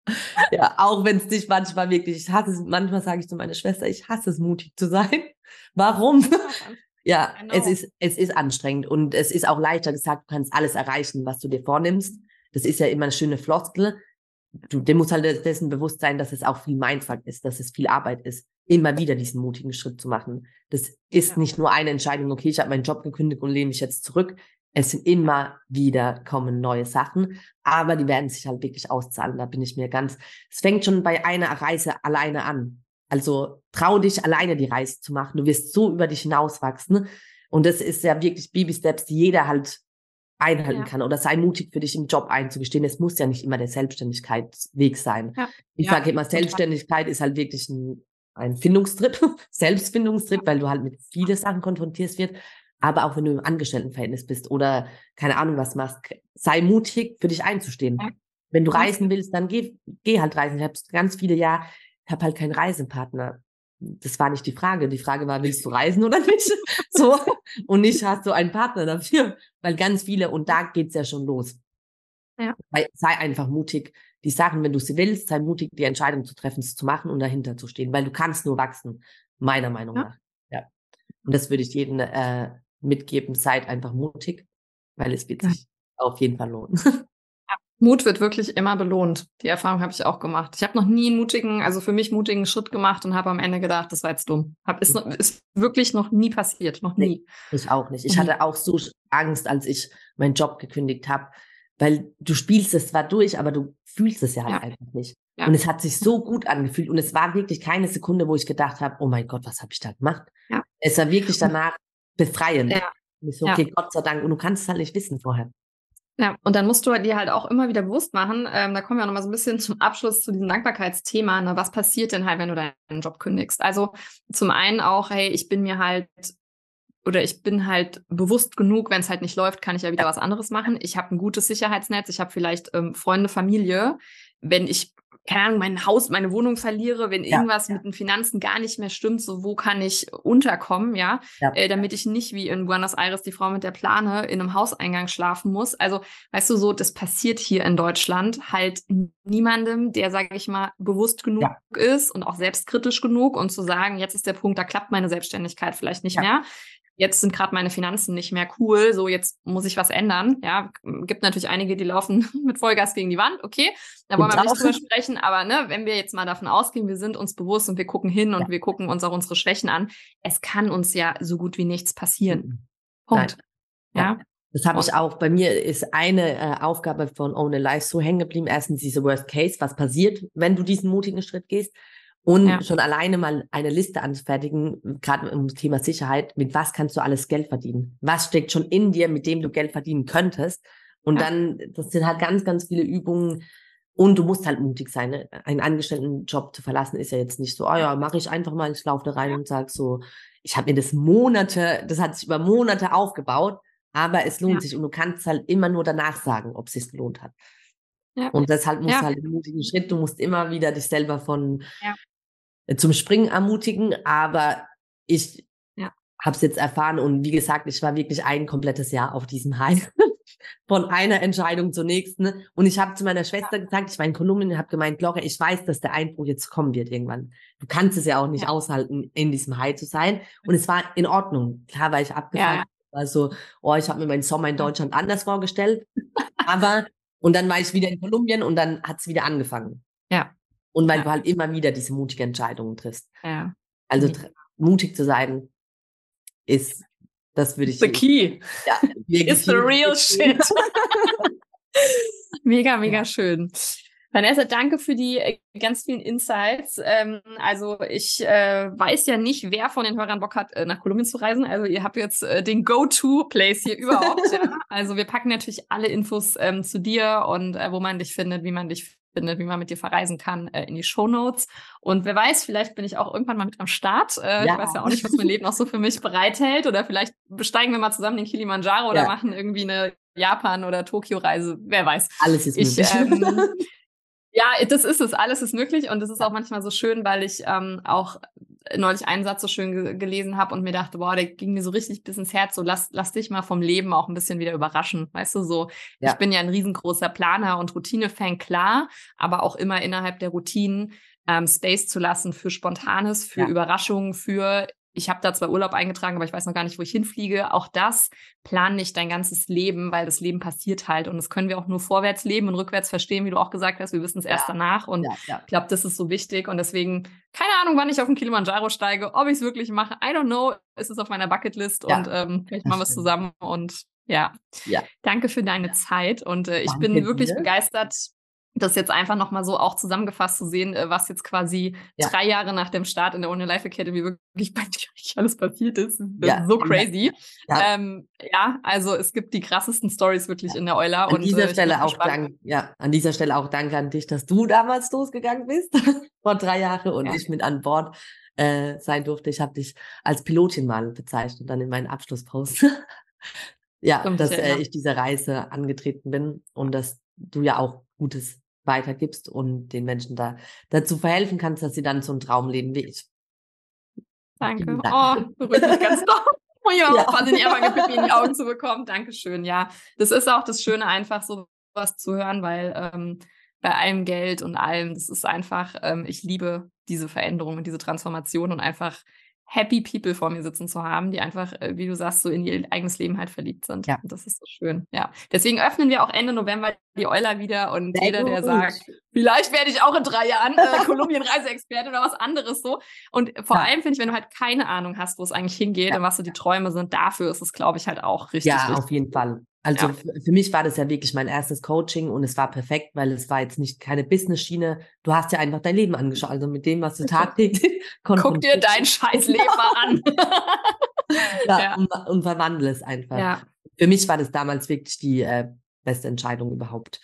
ja, auch wenn es dich manchmal wirklich, ich hasse es, manchmal sage ich zu meiner Schwester, ich hasse es, mutig zu sein. Warum? Ja, genau. es ist, es ist anstrengend und es ist auch leichter gesagt, du kannst alles erreichen, was du dir vornimmst. Das ist ja immer eine schöne Floskel. Du, dir muss halt dessen bewusst sein, dass es auch viel Mindfuck ist, dass es viel Arbeit ist, immer wieder diesen mutigen Schritt zu machen. Das ist ja. nicht nur eine Entscheidung, okay, ich habe meinen Job gekündigt und lehne mich jetzt zurück. Es sind immer wieder kommen neue Sachen, aber die werden sich halt wirklich auszahlen. Da bin ich mir ganz. Es fängt schon bei einer Reise alleine an. Also trau dich alleine die Reise zu machen. Du wirst so über dich hinauswachsen. Und das ist ja wirklich Baby Steps, die jeder halt einhalten ja. kann. Oder sei mutig für dich im Job einzugestehen. Es muss ja nicht immer der Selbstständigkeitsweg sein. Ja. Ich ja. sage immer, Selbstständigkeit ist halt wirklich ein, ein Findungstrip, Selbstfindungstrip, weil du halt mit vielen Sachen konfrontiert wirst. Aber auch wenn du im Angestelltenverhältnis bist oder keine Ahnung was machst, sei mutig, für dich einzustehen. Wenn du reisen willst, dann geh, geh halt reisen. Ich habe ganz viele Jahre, habe halt keinen Reisepartner. Das war nicht die Frage. Die Frage war, willst du reisen oder nicht? so. Und nicht hast du einen Partner dafür. Weil ganz viele, und da geht's ja schon los. Ja. Sei einfach mutig, die Sachen, wenn du sie willst, sei mutig, die Entscheidung zu treffen, es zu machen und dahinter zu stehen, weil du kannst nur wachsen, meiner Meinung ja. nach. Ja. Und das würde ich jedem äh, mitgeben, seid einfach mutig, weil es wird sich auf jeden Fall lohnen. Mut wird wirklich immer belohnt. Die Erfahrung habe ich auch gemacht. Ich habe noch nie einen mutigen, also für mich mutigen Schritt gemacht und habe am Ende gedacht, das war jetzt dumm. Hab, ist, ist wirklich noch nie passiert, noch nie. Nee, ich auch nicht. Ich hatte auch so Angst, als ich meinen Job gekündigt habe, weil du spielst es zwar durch, aber du fühlst es ja halt ja. einfach nicht. Ja. Und es hat sich so gut angefühlt und es war wirklich keine Sekunde, wo ich gedacht habe, oh mein Gott, was habe ich da gemacht? Ja. Es war wirklich danach befreiend. Ja. Und ich so, okay. Gott sei Dank. Und du kannst es halt nicht wissen vorher. Ja, und dann musst du dir halt auch immer wieder bewusst machen, ähm, da kommen wir auch nochmal so ein bisschen zum Abschluss zu diesem Dankbarkeitsthema, ne, was passiert denn halt, wenn du deinen Job kündigst? Also zum einen auch, hey, ich bin mir halt oder ich bin halt bewusst genug, wenn es halt nicht läuft, kann ich ja wieder was anderes machen. Ich habe ein gutes Sicherheitsnetz, ich habe vielleicht ähm, Freunde, Familie. Wenn ich keine Ahnung, mein Haus, meine Wohnung verliere, wenn ja, irgendwas ja. mit den Finanzen gar nicht mehr stimmt, so wo kann ich unterkommen, ja, ja. Äh, damit ich nicht wie in Buenos Aires die Frau mit der Plane in einem Hauseingang schlafen muss. Also, weißt du, so, das passiert hier in Deutschland halt niemandem, der, sage ich mal, bewusst genug ist und auch selbstkritisch genug und zu sagen, jetzt ist der Punkt, da klappt meine Selbstständigkeit vielleicht nicht mehr jetzt sind gerade meine Finanzen nicht mehr cool, so jetzt muss ich was ändern. Ja, gibt natürlich einige, die laufen mit Vollgas gegen die Wand, okay, da wollen wir nicht drüber sprechen, aber ne, wenn wir jetzt mal davon ausgehen, wir sind uns bewusst und wir gucken hin und ja. wir gucken uns auch unsere Schwächen an, es kann uns ja so gut wie nichts passieren. Mhm. Punkt. Nein. Ja. Das habe ich auch. Bei mir ist eine äh, Aufgabe von Own a Life so hängen geblieben. Erstens diese Worst Case, was passiert, wenn du diesen mutigen Schritt gehst. Und ja. schon alleine mal eine Liste anzufertigen, gerade das Thema Sicherheit, mit was kannst du alles Geld verdienen? Was steckt schon in dir, mit dem du Geld verdienen könntest? Und ja. dann, das sind halt ganz, ganz viele Übungen. Und du musst halt mutig sein. Ne? Einen Angestelltenjob zu verlassen ist ja jetzt nicht so, oh ja, mache ich einfach mal, ich laufe da rein und sag so, ich habe mir das Monate, das hat sich über Monate aufgebaut, aber es lohnt ja. sich und du kannst halt immer nur danach sagen, ob es sich gelohnt hat. Ja. Und deshalb musst ja. du halt einen mutigen Schritt, du musst immer wieder dich selber von ja. Äh, zum Springen ermutigen, aber ich ja. habe es jetzt erfahren und wie gesagt, ich war wirklich ein komplettes Jahr auf diesem High. Von einer Entscheidung zur nächsten. Und ich habe zu meiner Schwester gesagt, ich war in Kolumbien und habe gemeint, Glocke, ich weiß, dass der Einbruch jetzt kommen wird irgendwann. Du kannst es ja auch nicht ja. aushalten, in diesem High zu sein. Und es war in Ordnung. Klar war ich abgefuckt. Ja. Also, oh, ich habe mir meinen Sommer in Deutschland anders vorgestellt. Aber, und dann war ich wieder in Kolumbien und dann hat es wieder angefangen. Und weil ja. du halt immer wieder diese mutige Entscheidungen triffst. Ja. Also mhm. mutig zu sein ist, das würde ich. The key. Ja, is the real shit. mega, mega ja. schön. Vanessa, danke für die äh, ganz vielen Insights. Ähm, also ich äh, weiß ja nicht, wer von den Hörern Bock hat, äh, nach Kolumbien zu reisen. Also ihr habt jetzt äh, den Go-To-Place hier überhaupt. ja. Also wir packen natürlich alle Infos ähm, zu dir und äh, wo man dich findet, wie man dich findet, wie man mit dir verreisen kann, äh, in die Show Notes. Und wer weiß, vielleicht bin ich auch irgendwann mal mit am Start. Äh, ja. Ich weiß ja auch nicht, was mein Leben noch so für mich bereithält. Oder vielleicht besteigen wir mal zusammen den Kilimanjaro ja. oder machen irgendwie eine Japan- oder Tokio-Reise. Wer weiß. Alles ist möglich. Ich, ähm, ja, das ist es. Alles ist möglich. Und es ist auch manchmal so schön, weil ich ähm, auch neulich einen Satz so schön ge gelesen habe und mir dachte, boah, der ging mir so richtig bis ins Herz. So, lass, lass dich mal vom Leben auch ein bisschen wieder überraschen. Weißt du, so, ja. ich bin ja ein riesengroßer Planer und Routine-Fan, klar, aber auch immer innerhalb der Routinen ähm, Space zu lassen für Spontanes, für ja. Überraschungen, für ich habe da zwar Urlaub eingetragen, aber ich weiß noch gar nicht, wo ich hinfliege. Auch das plan nicht dein ganzes Leben, weil das Leben passiert halt. Und das können wir auch nur vorwärts leben und rückwärts verstehen, wie du auch gesagt hast. Wir wissen es erst ja. danach. Und ja, ja. ich glaube, das ist so wichtig. Und deswegen, keine Ahnung, wann ich auf den Kilimanjaro steige, ob ich es wirklich mache. I don't know. Es ist auf meiner Bucketlist und ähm, vielleicht machen wir es zusammen. Und Ja. ja. Danke für deine Zeit und äh, ich Danke bin wirklich dir. begeistert, das jetzt einfach nochmal so auch zusammengefasst zu sehen, äh, was jetzt quasi ja. drei Jahre nach dem Start in der Uni Life Academy wirklich bei dir alles passiert ist. Das ja. ist so crazy. Ja. Ähm, ja. also es gibt die krassesten Stories wirklich in der Euler. An und, dieser äh, Stelle auch dank, ja, an dieser Stelle auch danke an dich, dass du damals losgegangen bist vor drei Jahren und ich mit an Bord äh, sein durfte. Ich habe dich als Pilotin mal bezeichnet, dann in meinen Abschlusspost. ja, Stimmt, dass äh, ich diese Reise angetreten bin und dass du ja auch Gutes weitergibst und den Menschen da dazu verhelfen kannst, dass sie dann so einen Traum leben wie ich. Danke. Dank. Oh, berührt mich ganz doll. Oh ja, ja. wahnsinnig einfach Pipi in die Augen zu bekommen. Dankeschön. Ja, das ist auch das Schöne, einfach so was zu hören, weil ähm, bei allem Geld und allem, das ist einfach, ähm, ich liebe diese Veränderung und diese Transformation und einfach happy People vor mir sitzen zu haben, die einfach, äh, wie du sagst, so in ihr eigenes Leben halt verliebt sind. Ja. Und das ist so schön. Ja. Deswegen öffnen wir auch Ende November die Euler wieder und Sehr jeder, gut. der sagt, vielleicht werde ich auch in drei Jahren äh, Kolumbien-Reiseexperte oder was anderes so. Und vor ja. allem finde ich, wenn du halt keine Ahnung hast, wo es eigentlich hingeht ja. und was so die Träume sind, dafür ist es, glaube ich, halt auch richtig. Ja, richtig auf jeden Fall. Also ja. für mich war das ja wirklich mein erstes Coaching und es war perfekt, weil es war jetzt nicht keine Business-Schiene. Du hast ja einfach dein Leben angeschaut. Also mit dem, was du tagtäglich Guck dir dein scheiß Leben mal an. ja, ja. Und, und, verwandle es einfach. Ja. Für mich war das damals wirklich die äh, beste Entscheidung überhaupt.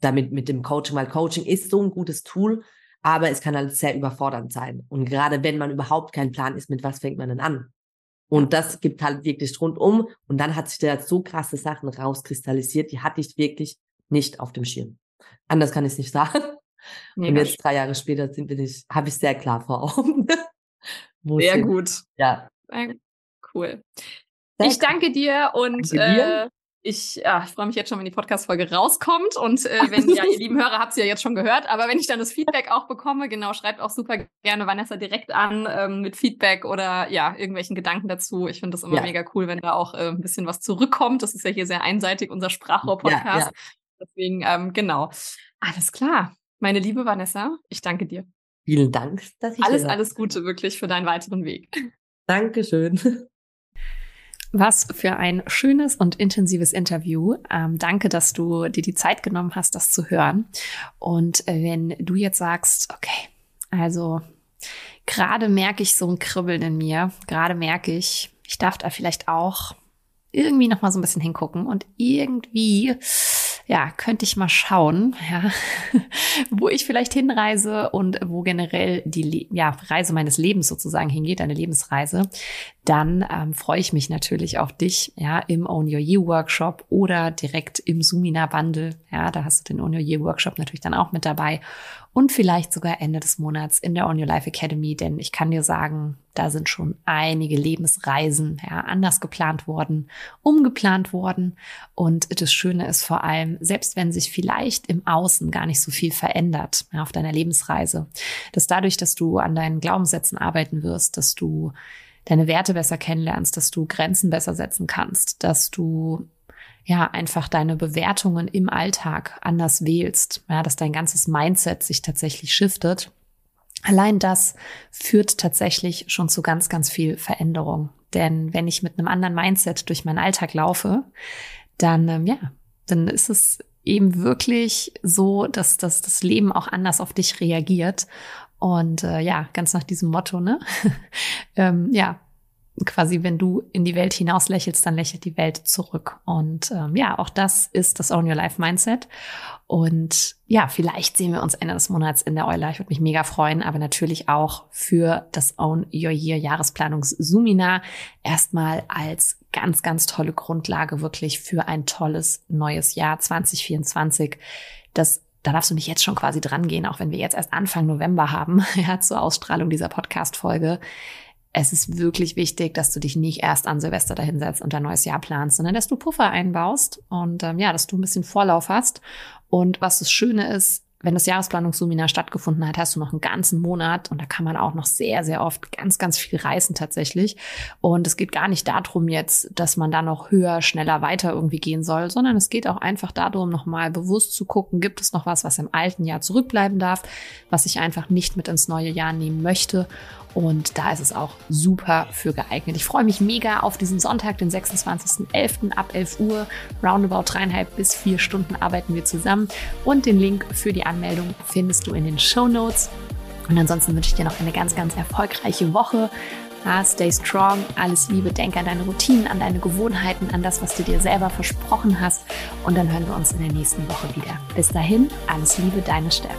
Damit mit dem Coaching, weil Coaching ist so ein gutes Tool, aber es kann halt sehr überfordernd sein. Und gerade wenn man überhaupt keinen Plan ist, mit was fängt man denn an? Und das gibt halt wirklich rundum. Und dann hat sich da so krasse Sachen rauskristallisiert, die hatte ich wirklich nicht auf dem Schirm. Anders kann ich es nicht sagen. Mega. Und jetzt drei Jahre später sind wir nicht, habe ich sehr klar vor Augen. sehr gut. Ja. Cool. Ich danke dir und danke dir. Äh, ich, ja, ich freue mich jetzt schon, wenn die Podcast-Folge rauskommt. Und äh, wenn, ja, ihr lieben Hörer habt sie ja jetzt schon gehört, aber wenn ich dann das Feedback auch bekomme, genau, schreibt auch super gerne Vanessa direkt an ähm, mit Feedback oder ja, irgendwelchen Gedanken dazu. Ich finde das immer ja. mega cool, wenn da auch äh, ein bisschen was zurückkommt. Das ist ja hier sehr einseitig, unser Sprachrohr-Podcast. Ja. Deswegen, ähm, genau. Alles klar. Meine liebe Vanessa, ich danke dir. Vielen Dank, dass ich Alles, alles Gute wirklich für deinen weiteren Weg. Dankeschön. Was für ein schönes und intensives Interview. Ähm, danke, dass du dir die Zeit genommen hast, das zu hören. Und äh, wenn du jetzt sagst, okay, also gerade merke ich so ein Kribbeln in mir, gerade merke ich, ich darf da vielleicht auch irgendwie noch mal so ein bisschen hingucken und irgendwie ja, könnte ich mal schauen, ja, wo ich vielleicht hinreise und wo generell die ja, Reise meines Lebens sozusagen hingeht, eine Lebensreise, dann ähm, freue ich mich natürlich auf dich, ja, im Own Your Year Workshop oder direkt im Sumina Bundle. Ja, da hast du den Own Your Year Workshop natürlich dann auch mit dabei und vielleicht sogar Ende des Monats in der On Your Life Academy, denn ich kann dir sagen, da sind schon einige Lebensreisen ja, anders geplant worden, umgeplant worden. Und das Schöne ist vor allem, selbst wenn sich vielleicht im Außen gar nicht so viel verändert ja, auf deiner Lebensreise, dass dadurch, dass du an deinen Glaubenssätzen arbeiten wirst, dass du deine Werte besser kennenlernst, dass du Grenzen besser setzen kannst, dass du ja einfach deine Bewertungen im Alltag anders wählst, ja, dass dein ganzes Mindset sich tatsächlich shiftet. Allein das führt tatsächlich schon zu ganz, ganz viel Veränderung. Denn wenn ich mit einem anderen Mindset durch meinen Alltag laufe, dann, ähm, ja, dann ist es eben wirklich so, dass, dass das Leben auch anders auf dich reagiert. Und äh, ja, ganz nach diesem Motto, ne? ähm, ja, quasi, wenn du in die Welt hinaus lächelst, dann lächelt die Welt zurück. Und ähm, ja, auch das ist das Own Your Life Mindset. Und ja, vielleicht sehen wir uns Ende des Monats in der Euler. Ich würde mich mega freuen, aber natürlich auch für das Own Your Year Jahresplanungs-Sumina erstmal als ganz, ganz tolle Grundlage wirklich für ein tolles neues Jahr 2024. Das da darfst du nicht jetzt schon quasi dran gehen, auch wenn wir jetzt erst Anfang November haben, ja, zur Ausstrahlung dieser Podcast-Folge es ist wirklich wichtig, dass du dich nicht erst an Silvester dahinsetzt und dein neues Jahr planst, sondern dass du Puffer einbaust und ähm, ja, dass du ein bisschen Vorlauf hast. Und was das Schöne ist, wenn das Jahresplanungsseminar stattgefunden hat, hast du noch einen ganzen Monat und da kann man auch noch sehr, sehr oft ganz, ganz viel reißen tatsächlich. Und es geht gar nicht darum jetzt, dass man da noch höher, schneller weiter irgendwie gehen soll, sondern es geht auch einfach darum, nochmal bewusst zu gucken, gibt es noch was, was im alten Jahr zurückbleiben darf, was ich einfach nicht mit ins neue Jahr nehmen möchte. Und da ist es auch super für geeignet. Ich freue mich mega auf diesen Sonntag, den 26.11. ab 11 Uhr. Roundabout dreieinhalb bis vier Stunden arbeiten wir zusammen. Und den Link für die Anmeldung findest du in den Show Notes. Und ansonsten wünsche ich dir noch eine ganz, ganz erfolgreiche Woche. Stay strong, alles Liebe, denk an deine Routinen, an deine Gewohnheiten, an das, was du dir selber versprochen hast. Und dann hören wir uns in der nächsten Woche wieder. Bis dahin, alles Liebe, deine Steff.